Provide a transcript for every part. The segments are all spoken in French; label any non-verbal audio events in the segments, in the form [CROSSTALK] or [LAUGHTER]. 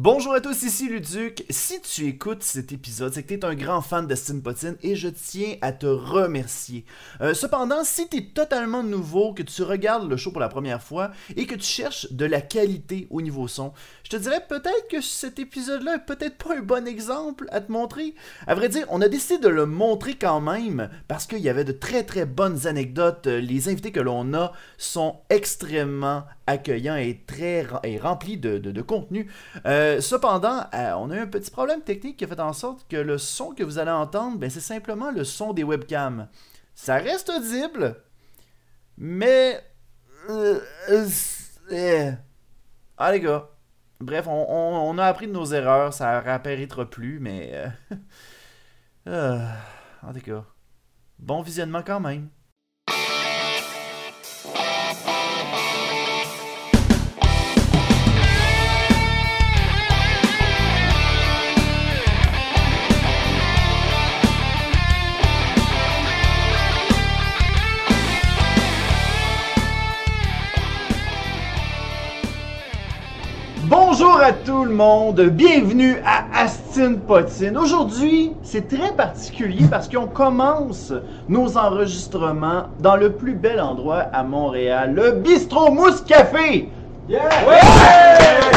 Bonjour à tous, ici Luduc. Si tu écoutes cet épisode, c'est que tu es un grand fan de Stine Potine et je tiens à te remercier. Euh, cependant, si tu es totalement nouveau, que tu regardes le show pour la première fois et que tu cherches de la qualité au niveau son, je te dirais peut-être que cet épisode-là est peut-être pas un bon exemple à te montrer. À vrai dire, on a décidé de le montrer quand même parce qu'il y avait de très très bonnes anecdotes. Les invités que l'on a sont extrêmement accueillants et très et remplis de, de, contenu. Euh, cependant, euh, on a eu un petit problème technique qui a fait en sorte que le son que vous allez entendre, ben, c'est simplement le son des webcams. Ça reste audible, mais... Euh, ah les gars, bref, on, on, a appris de nos erreurs, ça réapparaîtra plus, mais... [LAUGHS] En tout cas, bon visionnement quand même. Bonjour à tout le monde, bienvenue à Astin Potine. Aujourd'hui, c'est très particulier parce qu'on commence nos enregistrements dans le plus bel endroit à Montréal, le Bistrot Mousse Café. Yeah! Ouais!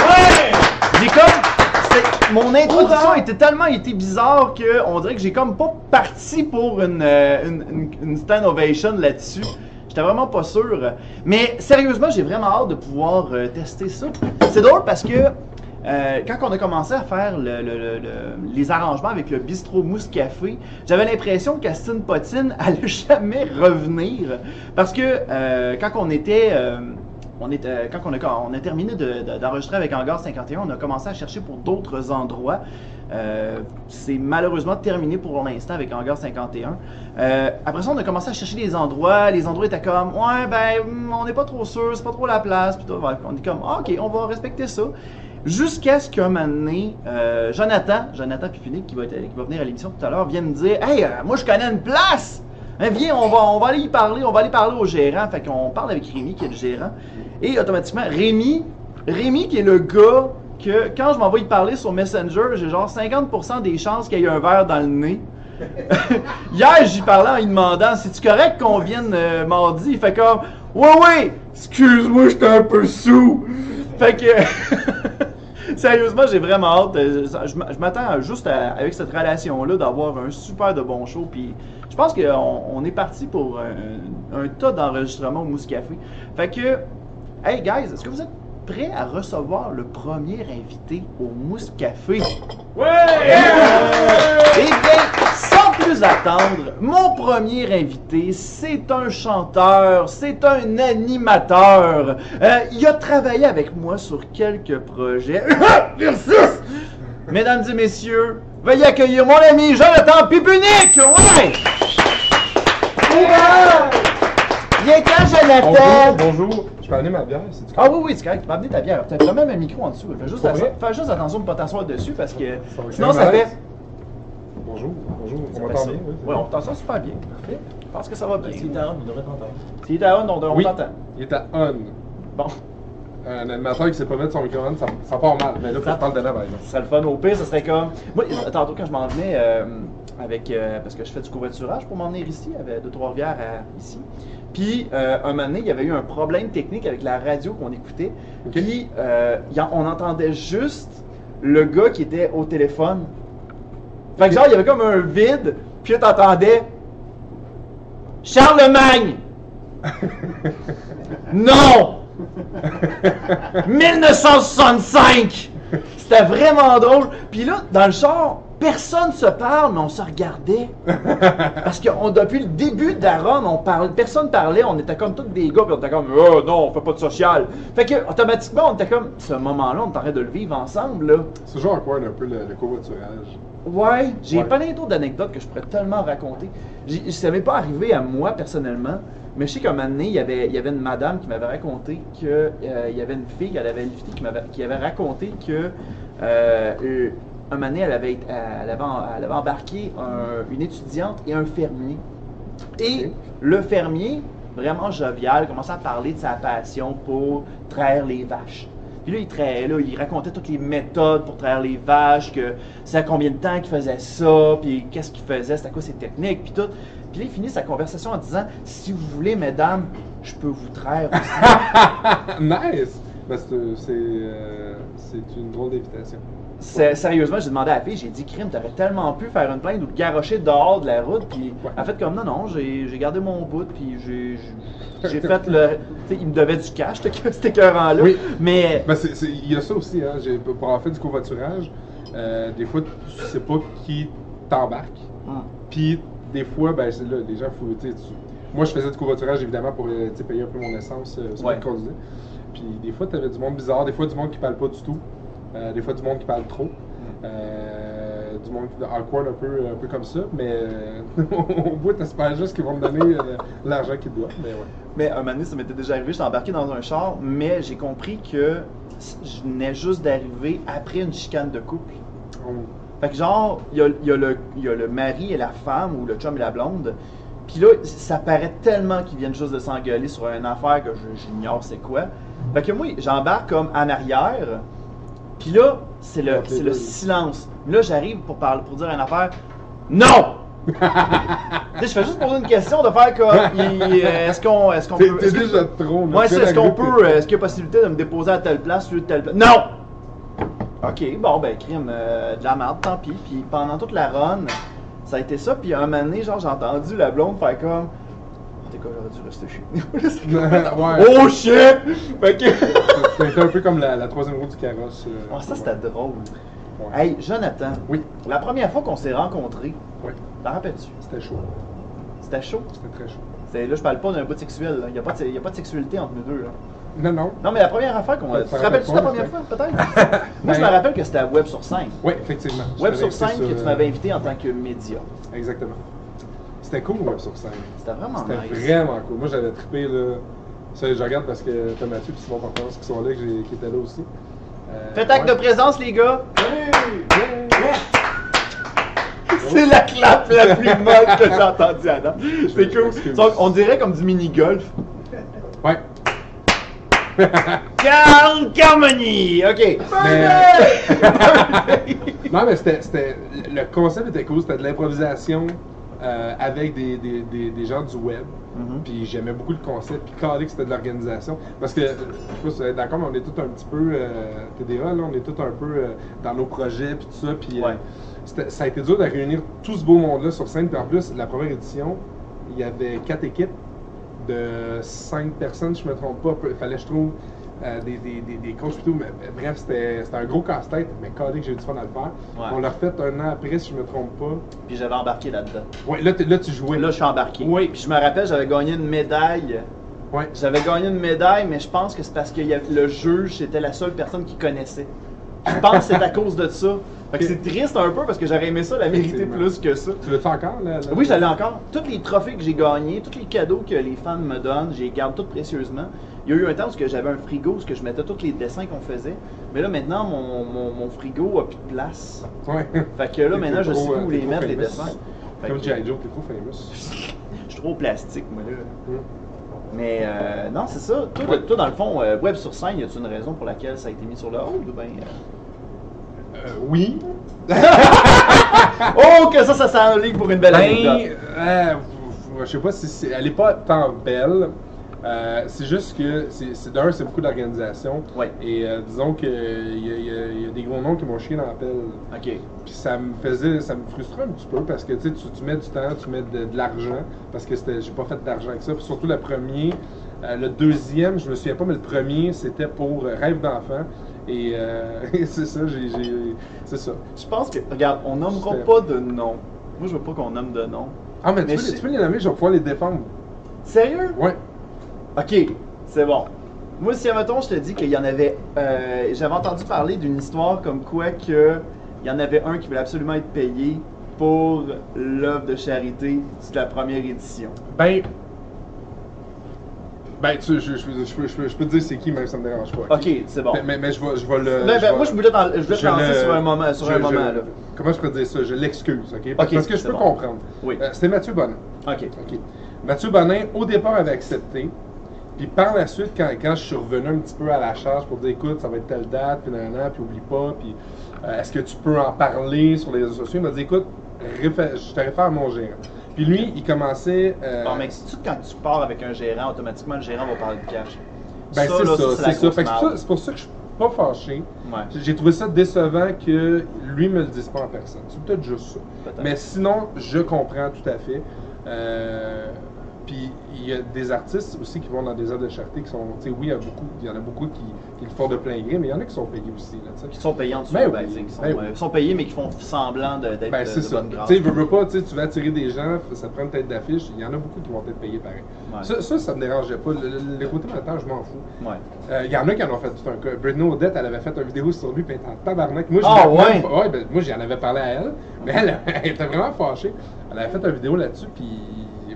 Ouais! J'ai comme mon introduction était tellement été bizarre que on dirait que j'ai comme pas parti pour une, euh, une, une, une stand ovation là-dessus. J'étais vraiment pas sûr. Mais sérieusement, j'ai vraiment hâte de pouvoir euh, tester ça. C'est drôle parce que euh, quand on a commencé à faire le, le, le, les arrangements avec le bistrot mousse café, j'avais l'impression qu'Astine Potine [LAUGHS] allait jamais revenir. Parce que euh, quand on était. était, quand on a, terminé d'enregistrer de, de, avec Hangar 51, on a commencé à chercher pour d'autres endroits. Euh, c'est malheureusement terminé pour l'instant avec Hangar 51. Euh, après ça, on a commencé à chercher des endroits. Les endroits étaient comme, ouais, ben, on n'est pas trop sûr, c'est pas trop la place. On est comme, ah, ok, on va respecter ça. Jusqu'à ce qu'un moment donné, euh, Jonathan, Jonathan Pipunic, qui va, qui va venir à l'émission tout à l'heure, vienne me dire, hey, moi je connais une place! Hein, viens, on va, aller y parler, on va aller parler au gérant. Fait qu'on parle avec Rémi, qui est le gérant. Et automatiquement, Rémi, Rémi qui est le gars que quand je m'envoie y parler sur Messenger, j'ai genre 50% des chances qu'il y ait un verre dans le nez. [LAUGHS] Hier, j'y parlais en lui demandant si tu correct qu'on vienne euh, mardi. Il fait comme Ouais, ouais, excuse-moi, j'étais un peu sous. Fait que. [LAUGHS] Sérieusement, j'ai vraiment hâte. Je m'attends juste à, avec cette relation-là d'avoir un super de bon show. Puis je pense qu'on on est parti pour un, un tas d'enregistrements au Mousse Café. Fait que, hey guys, est-ce que vous êtes prêt à recevoir le premier invité au Mousse Café? Ouais! Bien, sans plus attendre, mon premier invité, c'est un chanteur, c'est un animateur. Euh, il a travaillé avec moi sur quelques projets. [LAUGHS] Mesdames et messieurs, veuillez accueillir mon ami Jonathan Pipunic! Ouais! Viens quand, Jonathan? Bonjour, bonjour. Je peux amener ma bière? Ah oui, oui, c'est correct. Tu peux amener ta bière. Tu as quand même un micro en dessous. Fais juste, fais juste attention de ne pas t'asseoir dessus parce que sinon ça fait. Bonjour, bonjour. On ça m'entend ça. bien? oui, c'est Ouais, on t'entend super bien. Parfait. Je pense que ça va bien. S'il est à on devrait t'entendre. S'il est à on, on, Oui. t'entend. Il est à on. Bon, Un animateur qui sait pas mettre son micro ça, ça part mal. Mais là, faut parle de la par exemple. serait le fun. Au pire, ce serait comme. Moi, tantôt, quand je m'en venais euh, avec. euh, parce que je fais du covoiturage pour m'en venir ici, avec de Trois-Rivières à ici. Puis, euh, un moment donné, il y avait eu un problème technique avec la radio qu'on écoutait. Puis, euh, on entendait juste le gars qui était au téléphone. Fait que, genre, il y avait comme un vide. Puis t'entendais. Charlemagne! [LAUGHS] non! 1965! C'était vraiment drôle. Puis là, dans le char, personne se parle, mais on se regardait. [LAUGHS] Parce que on- depuis le début d'Aaron, on parle, personne parlait, on était comme tous des gars, puis on était comme Oh non, on fait pas de social. Fait que automatiquement, on était comme ce moment-là, on est en train de le vivre ensemble là. C'est toujours awkward un peu le, le covoiturage. Ouais, j'ai Ouais. plein d'autres d'anecdotes que je pourrais tellement raconter. J'ai- Ça m'est pas arrivé à moi personnellement, mais je sais qu'à un moment donné, il y avait, il y avait une madame qui m'avait raconté que euh, il y avait une fille, elle avait une fille qui m'avait qui avait raconté que euh, un moment donné, elle avait, été- elle avait, en- elle avait embarqué un- une étudiante et un fermier. Et le fermier, vraiment jovial, commençait à parler de sa passion pour traire les vaches. Puis là, il, là, il racontait toutes les méthodes pour traire les vaches, que c'est à combien de temps qu'il faisait ça, puis qu'est-ce qu'il faisait, c'était quoi ses techniques, puis tout. Puis là, il finit sa conversation en disant Si vous voulez, mesdames, je peux vous traire aussi. [LAUGHS] nice! Ben, c'est, c'est, euh, c'est une drôle d'invitation. Sérieusement, j'ai demandé à la fille, j'ai dit Crime, t'aurais tellement pu faire une plainte ou te garocher dehors de la route. Puis Ouais. elle fait comme non, non, j'ai j'ai gardé mon bout, puis j'ai j'ai- fait le. Tu sais, il me devait du cash, ce- cet écœurant-là. Oui. Mais. Ben, il y a ça aussi, hein. J'ai, pour avoir fait du covoiturage, euh, des fois, tu sais pas qui t'embarque. Hum. Puis, des fois, ben, c'est là, les gens, faut, tu moi, je faisais du covoiturage, évidemment, pour euh, payer un peu mon essence euh, sur Ouais. Puis, des fois, tu avais du monde bizarre, des fois, du monde qui parle pas du tout, euh, des fois, du monde qui parle trop. Euh, du monde qui- awkward un peu, un peu comme ça, mais euh, [LAUGHS] au bout, t'espères juste qu'ils vont me donner l'argent qu'ils doivent. Mais ouais. Mais un moment donné, ça m'était déjà arrivé, j'étais embarqué dans un char, mais j'ai compris que je venais juste d'arriver après une chicane de couple. On- Fait que genre, il y a, y a le, il y a le mari et la femme, ou le chum et la blonde. Puis là, ça paraît tellement qu'ils viennent juste de s'engueuler sur une affaire que j'ignore c'est quoi. Fait que moi, j'embarque comme en arrière. Puis là, c'est le, c'est le silence. Là, j'arrive pour, parler, pour dire une affaire. Non! [LAUGHS] Tu sais, je fais juste poser une question de faire comme. euh, Est-ce qu'on est qu'on peut. t'es déjà trop. viens est-ce qu'on peut. Est-ce qu'il y a possibilité de me déposer à telle place, lieu de telle place? Non! Ok, bon, ben, crime, euh, de la merde, tant pis. Puis pendant toute la run, ça a été ça. Puis un moment donné, genre, j'ai entendu la blonde faire comme. Oh, t'es quoi, j'aurais dû rester chez nous. [LAUGHS] Ouais. oh shit! Fait que. [LAUGHS] C'était un peu comme la, la troisième roue du carrosse. euh. Oh, ça, c'était drôle. Ouais. Hey, Jonathan, Oui, la première fois qu'on s'est rencontrés, oui, t'en rappelles-tu? c'était chaud. C'était chaud? C'était très chaud. C'est- Là, je parle pas d'un bout sexuel. là. Il n'y a, pas de- il y a pas de sexualité entre nous deux. Là. Non, non. Non, mais la première affaire qu'on a. Tu te rappelles-tu la première fois, peut-être? [LAUGHS] Moi, je me Ben- rappelle que c'était à Web sur 5. Oui, effectivement. Web sur invité 5 que tu euh, m'avais invité en tant que média. Exactement. C'était cool, Web sur 5. C'était vraiment C'était nice. vraiment cool. Moi, j'avais trippé, là. Ça, je regarde parce que t'as Mathieu et Simon Performance qui sont là, que j'ai- qui étaient là aussi. Euh, Faites acte ouais. de présence, les gars! Yeah! C'est la clap la plus [LAUGHS] molle que j'ai entendue à date. C'est cool. Donc, on dirait comme du mini-golf. Ouais. [LAUGHS] Carl Carmoni! OK. [LAUGHS] Non, mais c'était, c'était- le concept était cool, c'était de l'improvisation euh, avec des, des, des, des gens du web. Mhm. Puis j'aimais beaucoup le concept, puis calé que c'était de l'organisation. Parce que, je sais pas si vous êtes d'accord, mais on est tous un petit peu, euh, TDA, là, on est tous un peu euh, dans nos projets, puis tout ça. Puis euh, Ouais. ça a été dur de réunir tout ce beau monde-là sur scène. Puis en plus, la première édition, il y avait quatre équipes de cinq personnes, je me trompe pas. Il fallait, je trouve, euh, des, des, des, des coachs plutôt. Mais, bref, c'était un gros casse-tête, mais calé que j'ai eu du fun à le faire. Ouais. On l'a refait un an après, si je me trompe pas. Puis j'avais embarqué là-dedans. Ouais, là, là tu jouais. Là, je suis embarqué. Oui. Puis je me rappelle, j'avais gagné une médaille. Ouais. J'avais gagné une médaille, mais je pense que c'est parce que il y avait- le juge, c'était la seule personne qui connaissait. Je pense que c'est à cause de ça. Fait que c'est triste un peu parce que j'aurais aimé ça la mériter Effectivement. plus que ça. Tu l'as-tu encore, là? là? Oui, je l'ai encore. Tous les trophées que j'ai gagnés, tous les cadeaux que les fans me donnent, je les garde tous précieusement. Il y a eu un temps où que j'avais un frigo, où que je mettais tous les dessins qu'on faisait. Mais là, maintenant, mon, mon, mon frigo a plus de place. Ouais. Fait que là, [LAUGHS] maintenant, je sais euh, où les mettre, les dessins. Comme G.I. Joe, t'es trop famous. [LAUGHS] Je suis trop plastique, moi, là. Hum. Mais euh, non, c'est ça. Toi, dans le fond, euh, Web sur scène, y a-t-il une raison pour laquelle ça a été mis sur le hold ou bien. euh? Euh, oui. [LAUGHS] Oh, que ça, ça s'enligne pour une belle anecdote. Ben, euh, je sais pas si c'est. Elle est pas tant belle. Euh, c'est juste que c'est d'un, c'est beaucoup d'organisation. Ouais. Et euh, disons que il y, y a- il y a des gros noms qui m'ont chié dans la pelle. Ok. Puis ça me faisait, ça me frustrait un petit peu parce que tu tu, mets du temps, tu mets de, de l'argent parce que j'ai pas fait d'argent avec ça. Puis surtout le premier, euh, le deuxième, je me souviens pas, mais le premier c'était pour rêve d'enfant. Et [LAUGHS] c'est ça, j'ai, c'est ça. Je pense que. Regarde, on nommera pas de nom. Moi, je veux pas qu'on nomme de nom. Ah mais, Mais tu, peux, tu peux les nommer, je vais pouvoir les défendre. Sérieux? Ouais. Ok, c'est bon. Moi, si, mettons, je te dis qu'il y en avait. euh, J'avais entendu parler d'une histoire comme quoi que il y en avait un qui voulait absolument être payé pour l'œuvre de charité de la première édition. Ben. Ben, tu, je, je, je, peux- je peux- je peux- je peux te dire c'est qui, même ça me dérange pas. Ok, c'est bon. Mais, mais, mais je vais, je vais le. Ben, ben, moi, je voulais, t'en- je voulais te lancer sur un moment, sur je- un je- moment là. Comment je peux dire ça? Je l'excuse, ok? Ok, Parce que je peux bon. comprendre. Oui. Euh, C'était Mathieu Bonin. Ok. OK. Mathieu Bonin, au départ, avait accepté. Puis par la suite, quand, quand je suis revenu un petit peu à la charge pour dire écoute, ça va être telle date, puis nanana, puis oublie pas, puis euh, est-ce que tu peux en parler sur les réseaux sociaux? Il m'a dit écoute, je te réfère à mon gérant. Puis lui, il commençait. euh, Bon, mais si tu quand tu pars avec un gérant, automatiquement le gérant va parler de cash? ben, c'est ça, c'est ça. c'est ça- pour ça que je suis pas fâché. Ouais. J'ai- trouvé ça décevant que lui me le dise pas en personne. C'est peut-être juste ça. Mais sinon, je comprends tout à fait. Euh, puis il y a des artistes aussi qui vont dans des œuvres de charité qui sont, tu sais, oui, il y, a beaucoup, il y en a beaucoup qui, qui le font de plein gré, mais il y en a qui sont payés aussi, là. Qui sont payés en dessous, Ben ben, oui, qui sont, ben euh, sont payés mais qui font semblant d'être Ben, de, c'est ça. Tu sais, veux, veux pas, tu vas attirer des gens, ça prend une tête d'affiche. Il y en a beaucoup qui vont être payés pareil. Ouais. Ça, ça, ça me dérangeait pas. Le, le- côtés monétaires, je m'en fous. Ouais. Euh, Il y en a qui en ont fait tout un cas. Britney Odette, elle avait fait une vidéo sur lui, puis elle était en tabarnak. Moi, Ah, ouais, ben, moi, j'en avais parlé à elle, mais elle, [LAUGHS] elle était vraiment fâchée. Elle avait fait une vidéo là-dessus, puis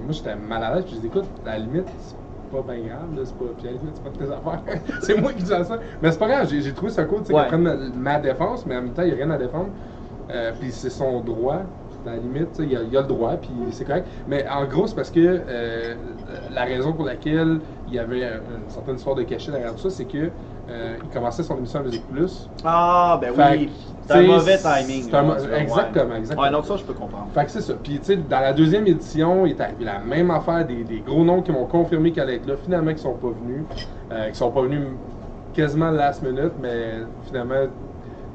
moi, j'étais mal à l'aise. Puis je dis, écoute, à la limite, c'est pas bien grave, là, c'est pas, puis à la limite, c'est pas de tes affaires. [LAUGHS] c'est moi qui dis ça. Mais c'est pas grave, j'ai j'ai trouvé ça cool, tu sais, Ouais. prenne ma, ma défense, mais en même temps, il n'y a rien à défendre. Euh, puis c'est son droit. À la limite, tu sais, il y, a- il y a le droit, puis c'est correct. Mais en gros, c'est parce que euh, la raison pour laquelle il y avait une certaine histoire de cachet derrière tout ça, c'est que euh, il commençait son émission à Musique Plus. Ah, ben Fait oui. C'est un mauvais timing. un mo- exactement, ouais. exactement. Ouais, donc ça, je peux comprendre. Fait que c'est ça. Puis, tu sais, dans la deuxième édition, il est arrivé la même affaire, des, des gros noms qui m'ont confirmé qu'elle allait être là, finalement, qui sont pas venus. Euh, qui sont pas venus quasiment last minute, mais finalement,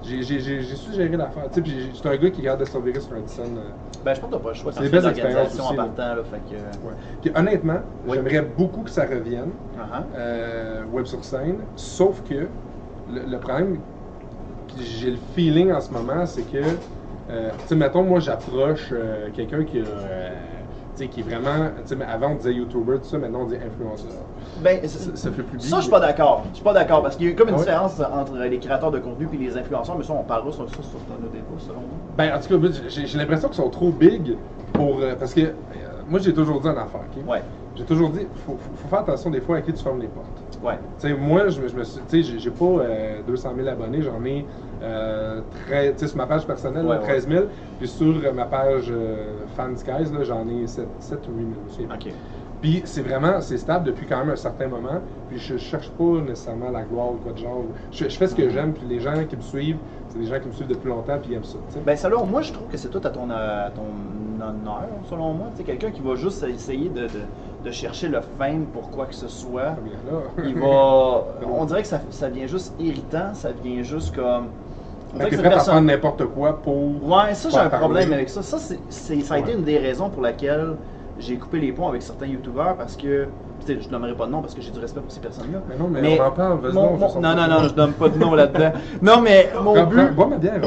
j'ai j'ai- j'ai- j'ai su gérer l'affaire. Tu sais, j'étais un gars qui garde de surveiller sur Radisson. euh, Ben, je pense que t'as pas le choix. C'est des belles expériences en aussi, partant, là, fait que... ouais. Puis honnêtement, Oui. j'aimerais beaucoup que ça revienne, Uh-huh. euh, web sur scène, sauf que le, le problème, puis j'ai le feeling en ce moment, c'est que, euh, tu sais, mettons, moi, j'approche euh, quelqu'un qui a, euh, qui est vraiment, avant on disait YouTuber, tout ça, maintenant on dit influenceur. Ben, Ça, fait plus Ça, je suis pas d'accord. Je suis pas d'accord parce qu'il y a comme une Ah différence entre les créateurs de contenu et les influenceurs, mais ça, on parlera sur ça sur un autre débat, selon moi. Ben, en tout cas, j'ai l'impression qu'ils sont trop big pour. euh, parce que euh, moi, j'ai toujours dit en affaire, OK? Ouais, J'ai toujours dit, faut, faut, faut faire attention des fois à qui tu fermes les portes. ouais. Tu sais, moi, je, je me suis. Tu sais, j'ai- j'ai pas euh, 200 000 abonnés, j'en ai euh, 13 tu sais, sur ma page personnelle, là, Ouais, ouais. 13 000. Puis sur euh, ma page euh, Fan Skies, j'en ai 7, 7 ou 8 000. je me souviens pas. Ok. Puis c'est vraiment, c'est stable depuis quand même un certain moment. Puis je cherche pas nécessairement la gloire ou quoi de genre. Je, je fais ce que j'aime, puis les gens qui me suivent, c'est des gens qui me suivent depuis longtemps, puis ils aiment ça. Ben, moi, je trouve que c'est tout à ton, à ton honneur, selon moi. Sais, quelqu'un qui va juste essayer de, de, de chercher le fame pour quoi que ce soit. Ah, il va. [LAUGHS] On dirait que ça, ça vient juste irritant, ça vient juste comme. Fait que t'es à prendre personne. n'importe quoi pour. Ouais, ça, j'ai un problème avec ça. Ça, c'est, c'est- ça a été une des raisons pour laquelle j'ai coupé les ponts avec certains youtubeurs parce que. tu sais, Je nommerai pas de nom parce que j'ai du respect pour ces personnes-là. Mais non, mais on en parle, vas-y non, non, ça. non, je donne pas de nom là-dedans. Non, mais mon Prends- but. Bois ma bière.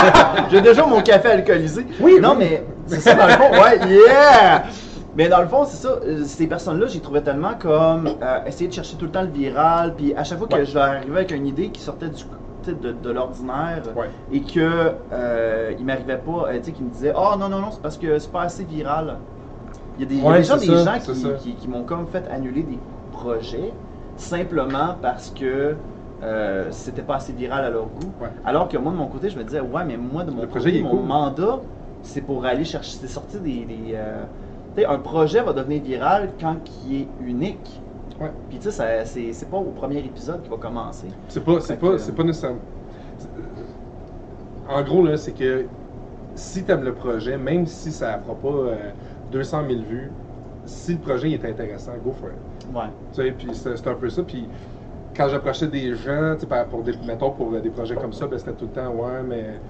[LAUGHS] J'ai déjà mon café alcoolisé. Oui, Non, oui. mais c'est ça dans le fond. Ouais, yeah! Mais dans le fond, c'est ça. euh, Ces personnes-là, j'y trouvais tellement comme euh, essayer de chercher tout le temps le viral. Puis à chaque fois que Ouais. je leur arrivais avec une idée qui sortait du de, de l'ordinaire Ouais. et que euh, il m'arrivait pas, euh, tu sais, qui me disaient Oh non, non, non, c'est parce que c'est pas assez viral. Il y a, des, il y a Ouais, déjà c'est des ça, gens qui, ça. qui- qui m'ont comme fait annuler des projets simplement parce que euh, c'était pas assez viral à leur goût. Ouais. Alors que moi, de mon côté, je me disais, ouais, mais moi, de mon Le côté, projet, est mon cool. mandat, c'est pour aller chercher, c'est sortir des. des, euh, un projet va devenir viral quand il est unique. Ouais. Puis tu sais, c'est c'est pas au premier épisode qu'il va commencer. C'est pas, c'est pas, que- pas nécessairement. c'est- En gros, là, c'est que si tu aimes le projet, même si ça ne fera pas euh, 200 000 vues, si le projet est intéressant, go for it. Ouais. Tu sais, puis c'est un peu ça. Puis quand j'approchais des gens, tu sais, pour des, mettons pour des projets comme ça, ben, c'était tout le temps, ouais, mais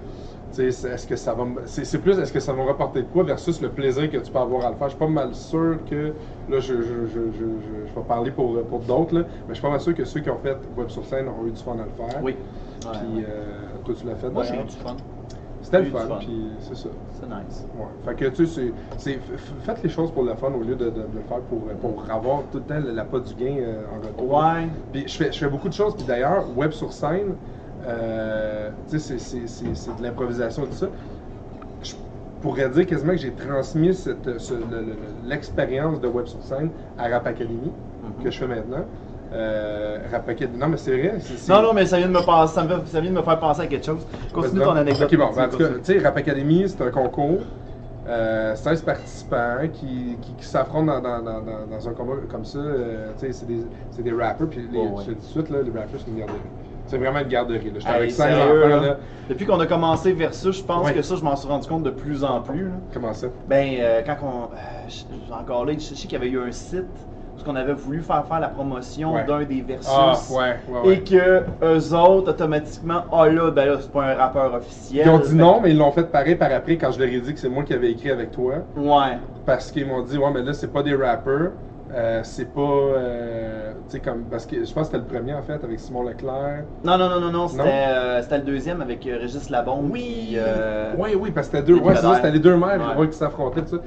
est-ce que ça va c'est c'est plus est-ce que ça va me rapporter de quoi versus le plaisir que tu peux avoir à le faire? Je suis pas mal sûr que là, je, je, je, je, je- je vais parler pour, pour d'autres, là, mais je suis pas mal sûr que ceux qui ont fait web sur scène ont eu du fun à le faire. Oui. Puis ouais. euh, toi, tu l'as fait. Moi, j'ai eu du fun. C'était le fun, fun. puis c'est ça. C'est nice. Ouais. Fait que tu sais, c'est- faites les choses pour le fun au lieu de, de- de le faire pour, pour avoir tout le temps la pas du gain euh, en retour. Ouais. Puis je fais, je fais beaucoup de choses. Puis d'ailleurs, web sur scène, euh, tu sais, c'est- de l'improvisation et tout ça. Je pourrais dire quasiment que j'ai transmis le- le- l'expérience de web sur scène à Rap Academy, Mhm. que je fais maintenant. Euh, Rap Academy, non mais c'est vrai. Non, non, mais ça vient de me penser, ça, me fait- ça vient de me faire penser à quelque chose. Continue ton anecdote. Ok, bon, ben, en continue, tout cas, continue. tu sais, Rap Academy, c'est un concours Euh, 16 participants qui, qui, qui s'affrontent dans, dans, dans, dans- dans un combat comme ça. euh, c'est des, rappers. Puis les, Ouais, ouais. je te dis tout de suite, là, les rappers, c'est une garderie. C'est vraiment une garderie. J'étais avec 16 sérieux, enfants. là? Là. Depuis qu'on a commencé Versus, je pense Ouais. que ça, je m'en suis rendu compte de plus en plus. là. Comment ça? Ben, euh, quand on. euh, encore là, je sais qu'il y avait eu un site où on avait voulu faire faire la promotion Ouais. d'un des Versus. Ah, ouais, ouais, ouais. Et que eux autres, automatiquement, ah là, ben là, c'est pas un rappeur officiel. Ils ont dit Fait- non, mais ils l'ont fait pareil par après quand je leur ai dit que c'est moi qui avais écrit avec toi. Ouais. Parce qu'ils m'ont dit, ouais, mais là, c'est pas des rappers. Euh, c'est pas. euh, tu sais, comme. Parce que je pense que c'était le premier, en fait, avec Simon Leclerc. Non, non, non, non, non, c'était euh, le deuxième avec euh, Régis Labombe. puis, euh, Oui, oui, parce que c'était deux. Ouais, c'est ça, c'était les deux mères Ouais. qui s'affrontaient, tout ça.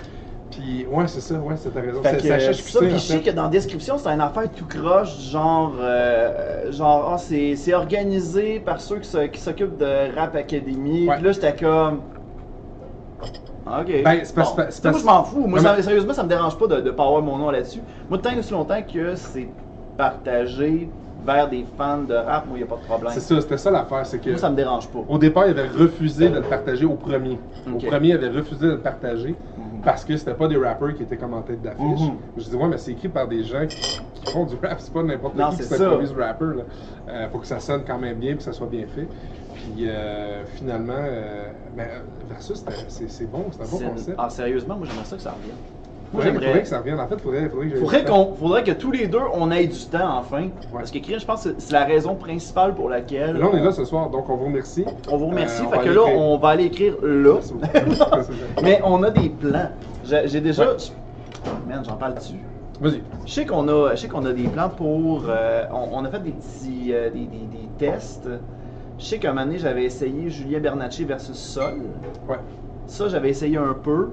Puis, ouais, c'est ça, ouais, c'est ta raison. Fait que, euh, Chupin, ça, puis je sais que dans la description, c'est une affaire tout croche, genre, euh, genre ah, c'est organisé par ceux qui s'occupent de Rap Academy. Ouais. Puis là, j'étais comme. Ok. Ben, c'est parce- Bon. Moi, je m'en fous. Moi, ça- sérieusement, ça me dérange pas de, de pas avoir mon nom là-dessus. Moi, tant et aussi longtemps que c'est partagé vers des fans de rap, moi, il n'y a pas de problème. C'est ça, c'était ça l'affaire, c'est que. Moi, ça me dérange pas. Au départ, il avait refusé de le partager au premier. Au premier, il avait refusé de le partager Mhm. parce que c'était pas des rappers qui étaient commentés d'affiche. Mhm. Je dis, ouais, mais c'est écrit par des gens qui, qui font du rap, c'est pas n'importe qui qui s'improvise rapper. Là. Euh, faut que ça sonne quand même bien puis que ça soit bien fait. Puis euh, finalement, euh, ben, Versus, c'est bon, c'est un bon concept. Ah, sérieusement, moi, j'aimerais ça que ça revienne. Moi, Faudrait- faudrait j'aimerais. que ça revienne. En fait, faudrait, faudrait que Faudrait, qu'on, faudrait que tous les deux, on ait du temps enfin. Parce que Chris, je pense que c'est- la raison principale pour laquelle. Là, on est là ce soir, donc on vous remercie. On vous remercie. Euh, fait que là, écrire. on va aller écrire là. [LAUGHS] Mais on a des plans. J'ai, j'ai déjà. Ouais. Man, j'en parle dessus. Vas-y. Je sais qu'on a, je sais qu'on a des plans pour. euh, on, on a fait des petits euh, des, des- des tests. Je sais qu'à un moment donné, j'avais essayé Julien Bernatchez versus Sol. Ouais. Ça, j'avais essayé un peu.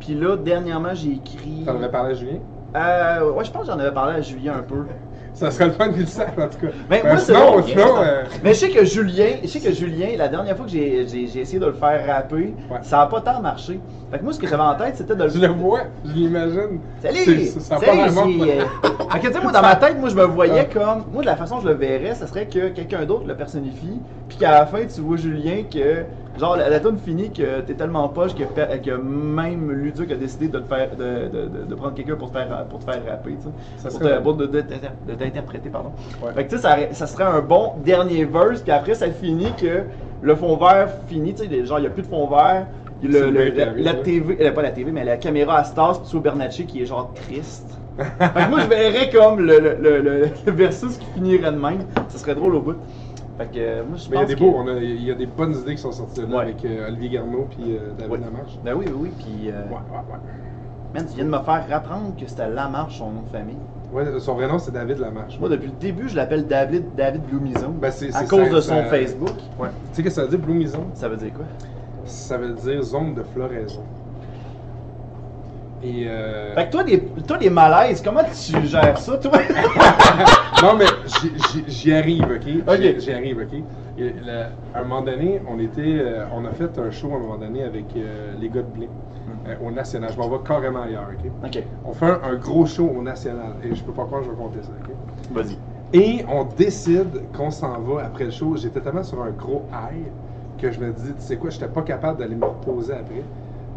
Puis là, dernièrement, j'ai écrit. T'en avais parlé à Julien? Euh, ouais, je pense que j'en avais parlé à Julien un peu. Ça serait le fun qu'il le sache, en tout cas. Mais Ben, moi, c'est sinon, bon. sinon, euh, Mais je sais que Julien, je sais que Julien, la dernière fois que j'ai j'ai- j'ai essayé de le faire rapper, Ouais. ça n'a pas tant marché. Fait que moi, ce que j'avais en tête, c'était de le je le vois, je l'imagine. Salut! C'est- Ça pas Salut, bon. c'est, euh, Fait que tu sais, moi, dans ma tête, moi, je me voyais comme. Moi, de la façon que je le verrais, ça serait que quelqu'un d'autre le personnifie, puis qu'à la fin, tu vois Julien que. Genre, la, la tune finit que t'es tellement poche que, que même Luduc a décidé de, te faire, de, de, de- de prendre quelqu'un pour, te faire- pour te faire rapper, tu sais. Pour, de, de, t'inter- de t'interpréter, pardon. Ouais. Fait que tu sais, ça, ça serait un bon dernier verse, puis après, ça finit que le fond vert finit, tu sais, genre, il n'y a plus de fond vert. Le, le- la, la. TV, euh, pas la TV, mais la caméra à tu vois Bernatchez qui est genre triste. [LAUGHS] Fait que moi, je verrais comme le- le versus qui finirait de même. Ça serait drôle au bout. Fait que euh, moi, je Mais il y a des que- beaux, on a- il y a des bonnes idées qui sont sorties là Ouais. avec euh, Olivier Garneau puis euh, David. Lamarche. Ben oui, oui, oui. Puis, euh, Ouais, ouais, man, tu viens de me faire apprendre que c'était Lamarche, son nom de famille. Ouais, son vrai nom c'est David Lamarche. Moi, depuis le début, je l'appelle David, David Bloumison. Ben, c'est- à cause de son Facebook. Tu sais que ça veut dire Blue Mison? Ça veut dire quoi? Ça veut dire zone de floraison. Et euh... Fait que toi, des, toi, les malaises, comment tu gères ça, toi? [LAUGHS] non, mais j'y- arrive, ok? Ok. J'y- arrive, ok? Et à un moment donné, on était, euh, on a fait un show à un moment donné avec euh, les gars de Blé euh, au National. Je m'en vais carrément ailleurs, ok? ok, On fait un, un gros show au National et je peux pas croire que je vais compter ça, ok? vas-y. Et on décide qu'on s'en va après le show. J'étais tellement sur un gros high que je me dis, tu sais quoi, j'étais pas capable d'aller me reposer après.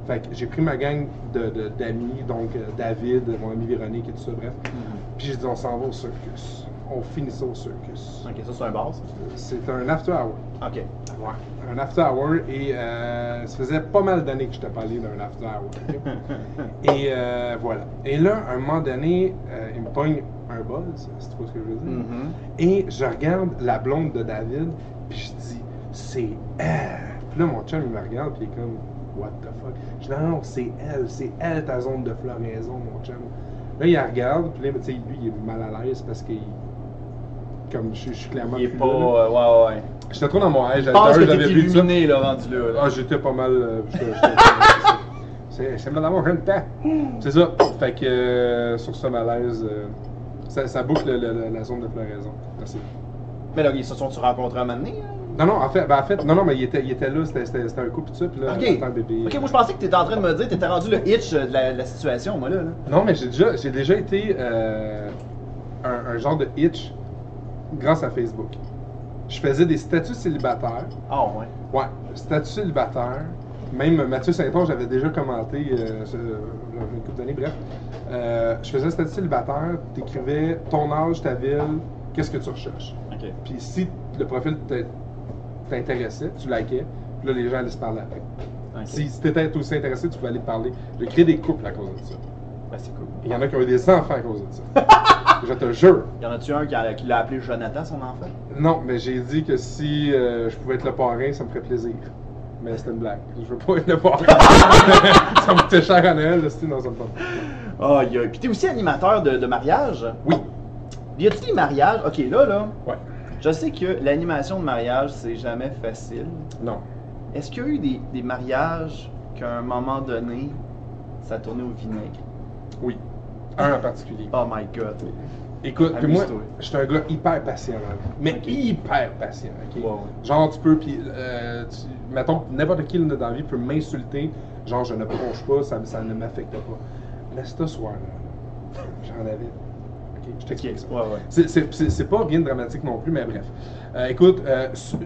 Fait que j'ai pris ma gang de- d'amis, donc euh, David, mon ami Véronique et tout ça, bref. Puis j'ai dit, on s'en va au circus. On finit ça au circus. Ok, ça, c'est un boss. C'est un after hour. Ok. Ouais. Un after hour et euh, ça faisait pas mal d'années que je t'ai parlé d'un after hour. [LAUGHS] et euh, voilà. Et là, à un moment donné, euh, il me pogne un buzz, si tu vois ce que je veux dire. Mhm. Et je regarde la blonde de David, puis je dis, c'est elle. Puis là, mon chum, il me regarde, puis il est comme, what the fuck. Je dis, non, non, c'est elle, c'est elle ta zone de floraison, mon chum. Là, il la regarde, puis là, tu sais, lui, il est mal à l'aise parce qu'il. Comme je, je suis clairement. Il est plus pas. là, là. euh, ouais, ouais. J'étais trop dans mon âge. J'avais ça. illuminé, là, rendu là. là. Ah, j'étais pas mal. euh, j'étais- c'est d'avoir un temps. C'est ça. Fait que euh, sur ce malaise, euh, ça, ça boucle le- le- la zone de floraison. Merci. Mais là, ils se sont-tu rencontrés un moment donné? hein? Non, non, en fait, ben, en fait, non, non, mais il était, il était là, c'était- un couple, tout ça, puis là, Ok. on attend le bébé. Ok, moi je pensais que t'étais en train de me dire, t'étais rendu le hitch de la, de la situation, moi là. là. Non, mais j'ai déjà, déjà été euh, un, un genre de hitch grâce à Facebook. Je faisais des statuts célibataires. Ah ouais. Ouais, statut célibataire. Même Mathieu Saint-Onge j'avais déjà commenté, euh, ce- une couple d'années, bref. Euh, je faisais statut célibataire, t'écrivais ton âge, ta ville, qu'est-ce que tu recherches. Ok. Puis si le profil t'intéressait, tu likais, puis là, les gens allaient se parler. Ok. Si, si t'étais aussi intéressé, tu pouvais aller te parler. J'ai créé des couples à cause de ça. Ben, c'est cool. Il y en a qui ont eu des enfants à cause de ça. [LAUGHS] je te jure. Y en a-tu un qui, a- qui l'a appelé Jonathan, son enfant? Non, mais j'ai dit que si euh, je pouvais être le parrain, ça me ferait plaisir. Mais c'était une blague. Je veux pas être le parrain. [LAUGHS] ça me coûtait cher à Noël, là, c'était dans un temps. Ah, y a... Puis t'es aussi animateur de, de mariage? Oui. Y a-tu des mariages? Ok, là, là, Ouais. Je sais que l'animation de mariage, c'est jamais facile. Non. Est-ce qu'il y a eu des, des mariages qu'à un moment donné, ça tournait au vinaigre? Oui. Un en particulier. Oh my god. Écoute, puis moi, je suis un gars hyper patient, vie. mais hyper patient, ok? Ouais, ouais. Genre, tu peux, puis, euh, tu- mettons, n'importe qui dans la vie peut m'insulter, genre, je ne bronche pas, ça, ça ne m'affecte pas. Mais ce soir-là, j'en avais. Je t'explique ça. ouais, ouais. C'est- pas rien de dramatique non plus, mais bref. Euh, écoute, euh, su-